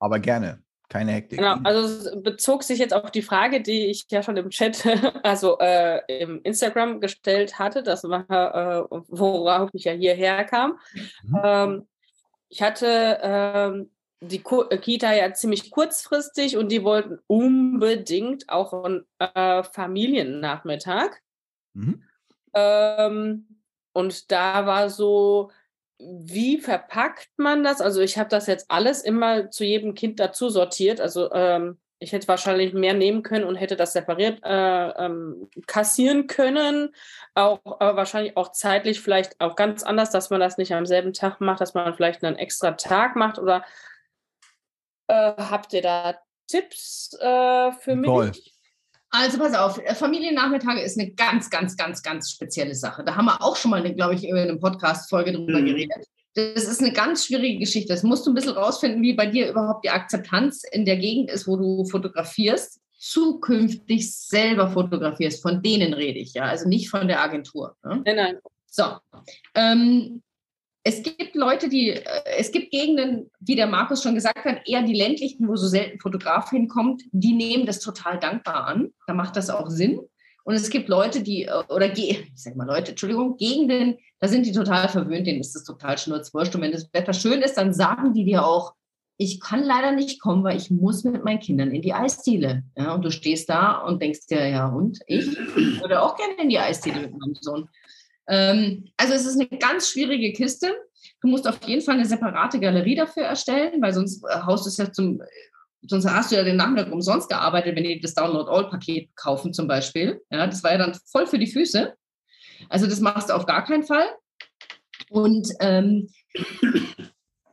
A: Aber gerne, keine Hektik.
G: Genau, also es bezog sich jetzt auf die Frage, die ich ja schon im Chat, also äh, im Instagram gestellt hatte, das war, äh, worauf ich ja hierher kam.
A: Mhm.
G: Ähm, ich hatte ähm, die äh, Kita ja ziemlich kurzfristig und die wollten unbedingt auch einen äh, Familiennachmittag.
A: Mhm.
G: Ähm, und da war so, wie verpackt man das? Also ich habe das jetzt alles immer zu jedem Kind dazu sortiert. Also ähm, ich hätte wahrscheinlich mehr nehmen können und hätte das separiert äh, ähm, kassieren können. Auch äh, wahrscheinlich auch zeitlich vielleicht auch ganz anders, dass man das nicht am selben Tag macht, dass man vielleicht einen extra Tag macht. Oder äh, habt ihr da Tipps äh, für
A: Toll.
G: mich?
B: Also pass auf, äh, Familiennachmittage ist eine ganz, ganz, ganz, ganz spezielle Sache. Da haben wir auch schon mal, eine, glaube ich, in einer Podcast-Folge drüber
E: Mhm.
B: geredet. Das ist eine ganz schwierige Geschichte. Das musst du ein bisschen rausfinden, wie bei dir überhaupt die Akzeptanz in der Gegend ist, wo du fotografierst, zukünftig selber fotografierst. Von denen rede ich, ja, also nicht von der Agentur. Ne?
G: Nein, nein.
B: So. Ähm, es gibt Leute, die, äh, es gibt Gegenden, wie der Markus schon gesagt hat, eher die ländlichen, wo so selten Fotograf hinkommt, die nehmen das total dankbar an. Da macht das auch Sinn. Und es gibt Leute, die, äh, oder ich sag mal Leute, Entschuldigung, Gegenden, da sind die total verwöhnt, denen ist das total schnurzwurscht. Und wenn das Wetter schön ist, dann sagen die dir auch, ich kann leider nicht kommen, weil ich muss mit meinen Kindern in die Eisdiele. Ja, und du stehst da und denkst dir, ja, und ich würde auch gerne in die Eisdiele mit meinem Sohn. Ähm, also es ist eine ganz schwierige Kiste. Du musst auf jeden Fall eine separate Galerie dafür erstellen, weil sonst äh, haust du es ja zum, sonst hast du ja den Nachmittag umsonst gearbeitet, wenn die das Download-All-Paket kaufen zum Beispiel. Ja, das war ja dann voll für die Füße. Also das machst du auf gar keinen Fall. Und ähm,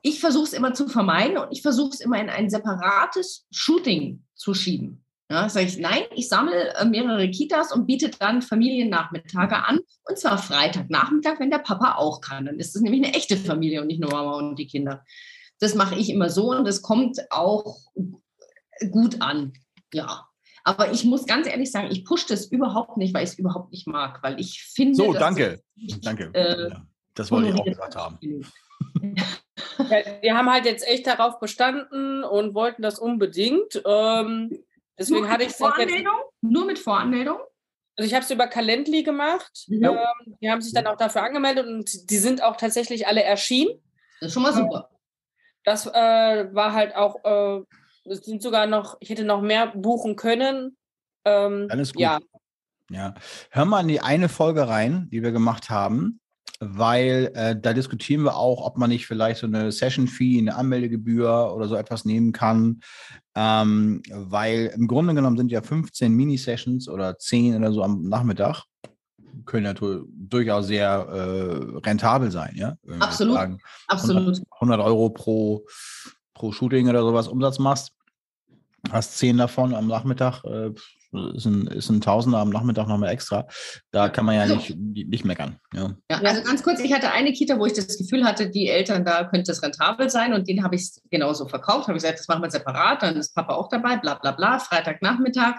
B: ich versuche es immer zu vermeiden und ich versuche es immer in ein separates Shooting zu schieben. Ja, sage ich, nein, ich sammle äh, mehrere Kitas und biete dann Familiennachmittage an. Und zwar Freitagnachmittag, wenn der Papa auch kann. Dann ist es nämlich eine echte Familie und nicht nur Mama und die Kinder. Das mache ich immer so und das kommt auch gut an. Ja. Aber ich muss ganz ehrlich sagen, ich pushe das überhaupt nicht, weil ich es überhaupt nicht mag, weil ich finde.
A: So, danke. danke. Äh, ja, das wollte ich auch gesagt haben.
G: Ja, wir haben halt jetzt echt darauf bestanden und wollten das unbedingt. Ähm, Deswegen hatte ich
B: Voranmeldung? Nur mit Voranmeldung?
G: Also ich habe es über Calendly gemacht. Mhm. Ähm, die haben sich dann auch dafür angemeldet und die sind auch tatsächlich alle erschienen.
B: Das ist schon mal super.
G: Das äh, war halt auch, äh, es sind sogar noch, ich hätte noch mehr buchen können. Ähm,
A: Alles gut. Ja. ja. Hör mal in die eine Folge rein, die wir gemacht haben weil äh, da diskutieren wir auch, ob man nicht vielleicht so eine Session-Fee, eine Anmeldegebühr oder so etwas nehmen kann. Ähm, weil im Grunde genommen sind ja 15 Mini-Sessions oder 10 oder so am Nachmittag können ja durchaus sehr äh, rentabel sein, ja?
B: Absolut. Sagen, Absolut.
A: 100, 100 Euro pro, pro Shooting oder sowas Umsatz machst, hast 10 davon am Nachmittag, äh, ist ein, ist ein Tausender am Nachmittag nochmal extra. Da kann man ja nicht, nicht meckern. Ja.
B: ja. also ganz kurz, ich hatte eine Kita, wo ich das Gefühl hatte, die Eltern, da könnte es rentabel sein und den habe ich genauso verkauft. Habe ich gesagt, das machen wir separat, dann ist Papa auch dabei, bla bla bla, Freitagnachmittag.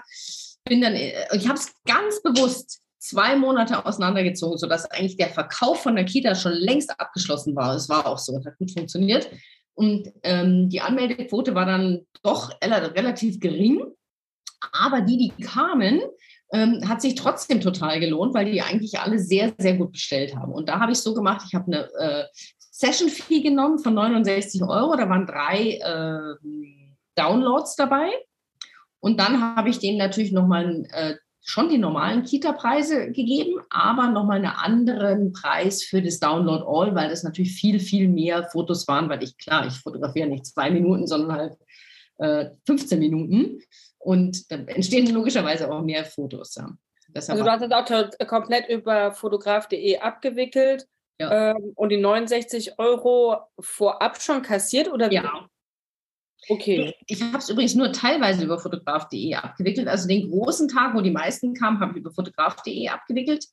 B: Bin dann, ich habe es ganz bewusst zwei Monate auseinandergezogen, sodass eigentlich der Verkauf von der Kita schon längst abgeschlossen war. Es war auch so, hat gut funktioniert. Und ähm, die Anmeldequote war dann doch relativ gering. Aber die, die kamen, ähm, hat sich trotzdem total gelohnt, weil die eigentlich alle sehr, sehr gut bestellt haben. Und da habe ich so gemacht, ich habe eine äh, Session-Fee genommen von 69 Euro. Da waren drei äh, Downloads dabei. Und dann habe ich denen natürlich nochmal äh, schon die normalen Kita-Preise gegeben, aber nochmal einen anderen Preis für das Download All, weil das natürlich viel, viel mehr Fotos waren, weil ich, klar, ich fotografiere nicht zwei Minuten, sondern halt äh, 15 Minuten. Und da entstehen logischerweise auch mehr Fotos. Ja.
G: also du hast es auch komplett über fotograf.de abgewickelt ja. ähm, und die 69 Euro vorab schon kassiert oder
B: wie? Ja. Okay. Ich, ich habe es übrigens nur teilweise über fotograf.de abgewickelt. Also den großen Tag, wo die meisten kamen, habe ich über fotograf.de abgewickelt.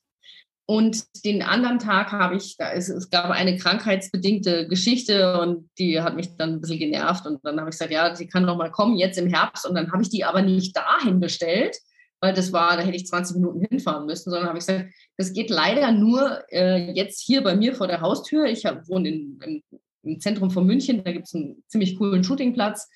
B: Und den anderen Tag habe ich, da ist, es gab eine krankheitsbedingte Geschichte und die hat mich dann ein bisschen genervt. Und dann habe ich gesagt, ja, sie kann noch mal kommen jetzt im Herbst. Und dann habe ich die aber nicht dahin bestellt, weil das war, da hätte ich 20 Minuten hinfahren müssen, sondern habe ich gesagt, das geht leider nur äh, jetzt hier bei mir vor der Haustür. Ich hab, wohne in, im, im Zentrum von München, da gibt es einen ziemlich coolen Shootingplatz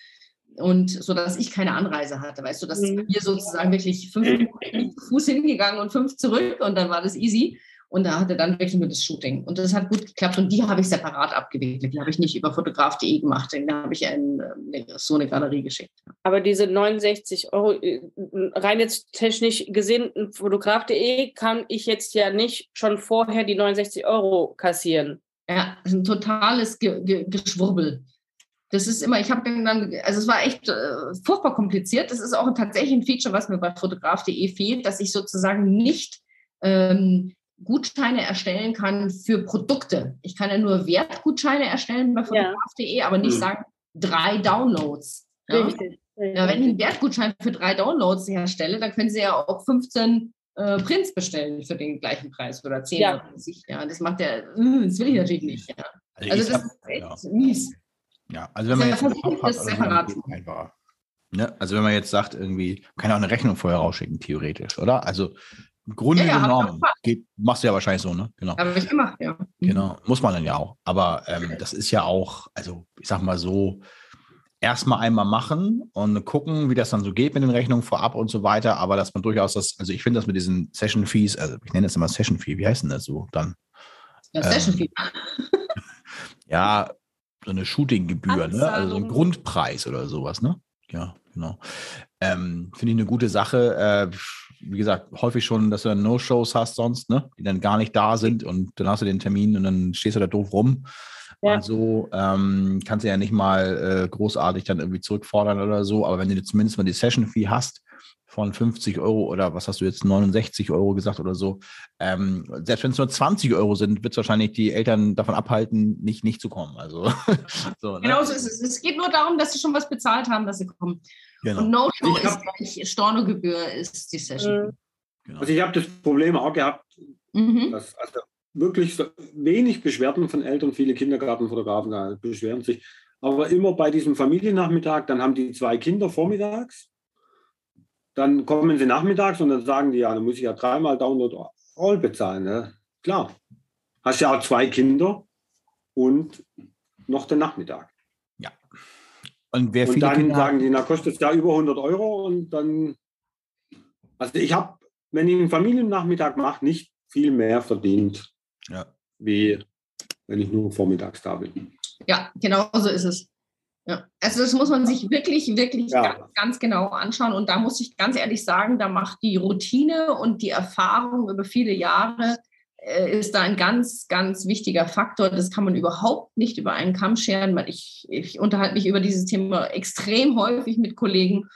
B: und so dass ich keine Anreise hatte, weißt du, dass mhm. wir sozusagen wirklich fünf Minuten Fuß hingegangen und fünf zurück und dann war das easy. Und da hatte dann wirklich nur das Shooting. Und das hat gut geklappt. Und die habe ich separat abgewickelt. Die habe ich nicht über fotograf.de gemacht. Den habe ich in, in so eine Galerie geschickt.
G: Aber diese 69 Euro, äh, rein jetzt technisch gesehen, fotograf.de kann ich jetzt ja nicht schon vorher die 69 Euro kassieren.
B: Ja, das ist ein totales Ge Ge Geschwurbel. Das ist immer, ich habe dann, also es war echt äh, furchtbar kompliziert. Das ist auch tatsächlich ein Feature, was mir bei fotograf.de fehlt, dass ich sozusagen nicht ähm, Gutscheine erstellen kann für Produkte. Ich kann ja nur Wertgutscheine erstellen bei fotograf.de, ja. aber nicht mhm. sagen, drei Downloads. Ja? Richtig. Ja, wenn ich einen Wertgutschein für drei Downloads herstelle, dann können Sie ja auch 15 äh, Prints bestellen für den gleichen Preis oder 10 ja. oder 20. Ja, das macht der, äh, das will ich natürlich nicht. Ja. Also, also das hab, ist echt ja. mies.
A: Ja, also wenn man jetzt hat, einfach. Ne? Also wenn man jetzt sagt, irgendwie, kann auch eine Rechnung vorher rausschicken, theoretisch, oder? Also Im Grunde
B: Ja, ja,
A: genommen. Geht, machst du ja wahrscheinlich so, ne? Genau.
B: Habe ich gemacht, ja.
A: Genau, muss man dann ja auch. Aber ähm, das ist ja auch, also ich sag mal so, erstmal einmal machen und gucken, wie das dann so geht mit den Rechnungen vorab und so weiter. Aber dass man durchaus das, also ich finde das mit diesen Session Fees, also ich nenne das immer Session Fee, wie heißt denn das so dann?
B: Ja, Session
A: Ähm,
B: Fee.
A: Ja, so eine Shootinggebühr, ne? Also so ein. Grundpreis oder sowas, ne? Ja, genau. Ähm, Finde ich eine gute Sache. Äh, wie gesagt, häufig schon, dass du dann No-Shows hast sonst, ne? Die dann gar nicht da sind und dann hast du den Termin und dann stehst du da doof rum.
G: Ja.
A: Und so ähm, kannst du ja nicht mal äh, großartig dann irgendwie zurückfordern oder so. Aber wenn du zumindest mal die Session-Fee hast von 50 Euro oder was hast du jetzt, 69 Euro gesagt oder so, ähm, selbst wenn es nur 20 Euro sind, wird es wahrscheinlich die Eltern davon abhalten, nicht, nicht zu kommen. Also, so, ne?
B: Genau so ist es. Es geht nur darum, dass sie schon was bezahlt haben, dass sie kommen.
A: Genau.
B: Und No-Show
E: Ich
B: ist
E: hab-
B: gleich, Stornogebühr ist die Session.
G: Mhm.
A: genau.
E: Also ich habe das Problem auch gehabt,
B: Mhm.
E: dass also wirklich so wenig Beschwerden von Eltern, viele Kindergartenfotografen da beschweren sich, aber immer bei diesem Familiennachmittag, dann haben die zwei Kinder vormittags, dann kommen sie nachmittags und dann sagen die, ja, dann muss ich ja dreimal Download All bezahlen. Ne? Klar, hast ja auch zwei Kinder und noch den Nachmittag.
A: Und wer
E: Und
A: viele
E: dann
A: Kinder
E: sagen die, na kostet es ja über 100 Euro und dann, also ich habe, wenn ich einen Familiennachmittag mache, nicht viel mehr verdient,
A: Ja.
E: wie wenn ich nur vormittags da bin.
B: Ja, genau so ist es. Ja. Also das muss man sich wirklich, wirklich
E: Ja.
B: ganz, ganz genau anschauen. Und da muss ich ganz ehrlich sagen, da macht die Routine und die Erfahrung über viele Jahre äh, ist da ein ganz, ganz wichtiger Faktor. Das kann man überhaupt nicht über einen Kamm scheren. weil Ich, ich unterhalte mich über dieses Thema extrem häufig mit Kollegen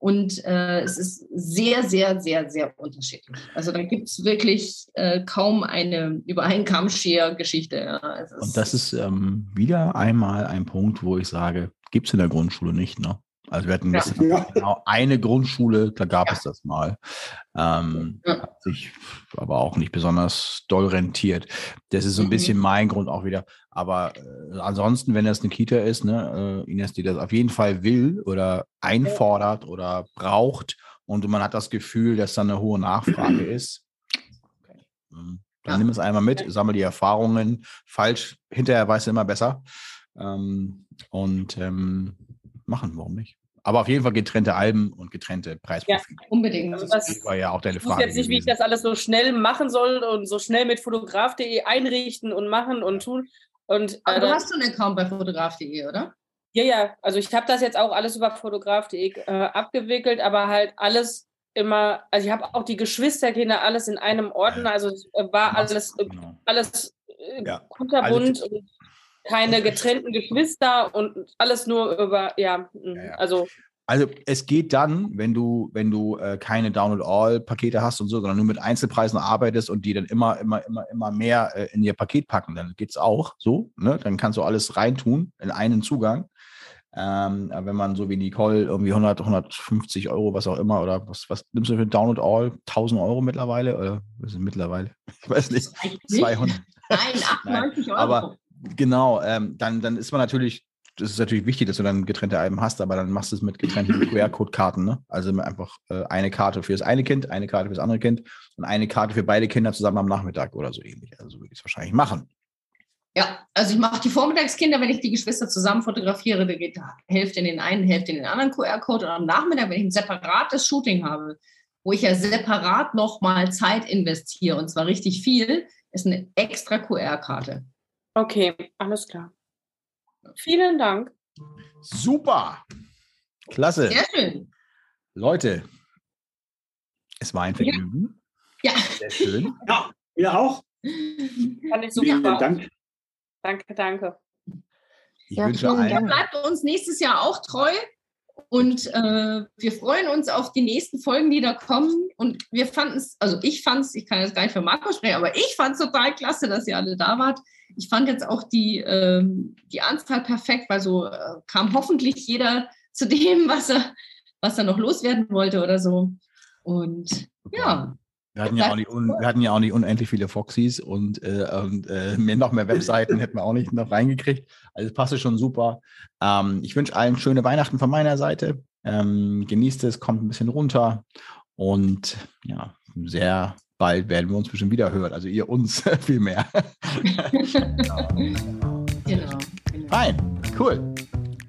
B: und äh, es ist sehr, sehr, sehr, sehr unterschiedlich. Also da gibt es wirklich äh, kaum eine über einen Kamm Geschichte. Ja.
A: Und das ist ähm, wieder einmal ein Punkt, wo ich sage, gibt es in der Grundschule nicht. Ne? Also wir hatten
B: Ja.
E: Ja.
A: genau eine Grundschule, da gab
B: Ja.
A: es das mal. Ähm. Hat sich aber auch nicht besonders doll rentiert. Das ist so ein
B: Mhm.
A: bisschen mein Grund auch wieder. Aber äh, ansonsten, wenn das eine Kita ist, ne, äh, Ines, die das auf jeden Fall will oder einfordert oder braucht und man hat das Gefühl, dass da eine hohe Nachfrage ist, okay. ähm, dann
B: Ja.
A: nimm es einmal mit, sammle die Erfahrungen. Falsch, hinterher weißt du immer besser. Ähm, und ähm, machen, warum nicht? Aber auf jeden Fall getrennte Alben und getrennte Preisprofile.
B: unbedingt.
G: Also das-
A: Das war ja auch deine
G: Ich wusste
A: Frage.
G: jetzt nicht, wie ich
A: gewesen.
G: das alles so schnell machen soll und so schnell mit fotograf.de einrichten und machen und tun. Und
B: Aber
G: äh,
B: du hast so einen Account bei fotograf.de, oder?
G: ja, ja, also ich habe das jetzt auch alles über fotograf.de äh, abgewickelt, aber halt alles immer, also ich habe auch die Geschwisterkinder alles in einem Ordner, also es äh, war alles, äh,
A: Genau.
G: alles äh,
A: Ja.
G: kunterbunt und keine getrennten Geschwister und alles nur über, ja, mm,
A: Ja, ja.
G: also
A: Also es geht dann, wenn du, wenn du äh, keine Download-All-Pakete hast und so, sondern nur mit Einzelpreisen arbeitest und die dann immer, immer, immer, immer mehr äh, in ihr Paket packen, dann geht es auch so. Ne? Dann kannst du alles reintun in einen Zugang. Ähm, wenn man so wie Nicole irgendwie 100, 150 Euro, was auch immer, oder was, was nimmst du für Download All? 1000 Euro mittlerweile? Oder was ist mittlerweile? Ich weiß nicht.
B: Eigentlich nicht.
A: 200.
B: Nein, 98 Euro.
A: aber- Genau, ähm, dann, dann ist man natürlich, das ist natürlich wichtig, dass du dann getrennte Alben hast, aber dann machst du es mit getrennten QR-Code-Karten. Ne? Also einfach äh, eine Karte für das eine Kind, eine Karte für das andere Kind und eine Karte für beide Kinder zusammen am Nachmittag oder so ähnlich. Also so würde ich es wahrscheinlich machen.
B: ja, also ich mache die Vormittagskinder, wenn ich die Geschwister zusammen fotografiere, da geht Hälfte in den einen, Hälfte in den anderen QR-Code. Und am Nachmittag, wenn ich ein separates Shooting habe, wo ich ja separat nochmal Zeit investiere, und zwar richtig viel, ist eine extra QR-Karte.
G: Okay, alles klar. Vielen Dank.
A: Super! Klasse.
B: Sehr schön.
A: Leute, es war ein Vergnügen.
B: Ja.
A: Sehr schön.
E: Ja, mir auch.
G: Fand ich
E: Vielen
G: super.
E: Dank.
G: Danke, danke.
A: Ich
H: Ja,
A: wünsche
H: vielen
A: allen.
H: Dank.
B: Bleibt uns nächstes Jahr auch treu. Und äh, wir freuen uns auf die nächsten Folgen, die da kommen. Und wir fanden es, also ich fand es, ich kann jetzt gar nicht für Marco sprechen, aber ich fand es total klasse, dass ihr alle da wart. Ich fand jetzt auch die, ähm, die Anzahl perfekt, weil so äh, kam hoffentlich jeder zu dem, was er, was er noch loswerden wollte oder so. Und ja,
A: Wir hatten, ja auch nicht wir hatten ja auch nicht unendlich viele Foxys und, äh, und äh, mehr, noch mehr Webseiten hätten wir auch nicht noch reingekriegt. Also es passte schon super. Ähm, ich wünsche allen schöne Weihnachten von meiner Seite. Ähm, genießt es, kommt ein bisschen runter und ja, sehr bald werden wir uns bestimmt wieder hören. Also ihr uns viel mehr.
B: Genau. genau.
A: Fein, cool.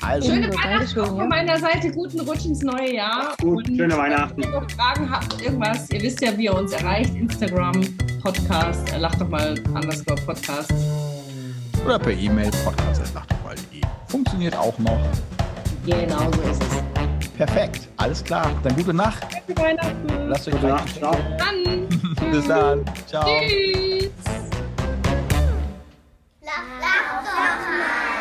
A: Also,
B: Schöne Weihnachten von meiner Seite. Guten Rutsch ins neue Jahr.
E: Gut, schöne Weihnachten.
B: Wenn ihr noch Fragen habt, irgendwas, ihr wisst ja, wie ihr uns erreicht. Instagram, Podcast, äh, lacht doch mal underscore Podcast.
A: oder per E-Mail, podcast.lachtdochmal.de. Funktioniert auch noch.
B: Genau so ist es.
A: Perfekt, alles klar. Dann gute Nacht.
B: Gute Weihnachten.
A: Lasst euch
E: Gute. Nacht, ciao.
B: Dann.
A: Bis dann. Ciao.
B: Tschüss. Lach, lach, lach, lach.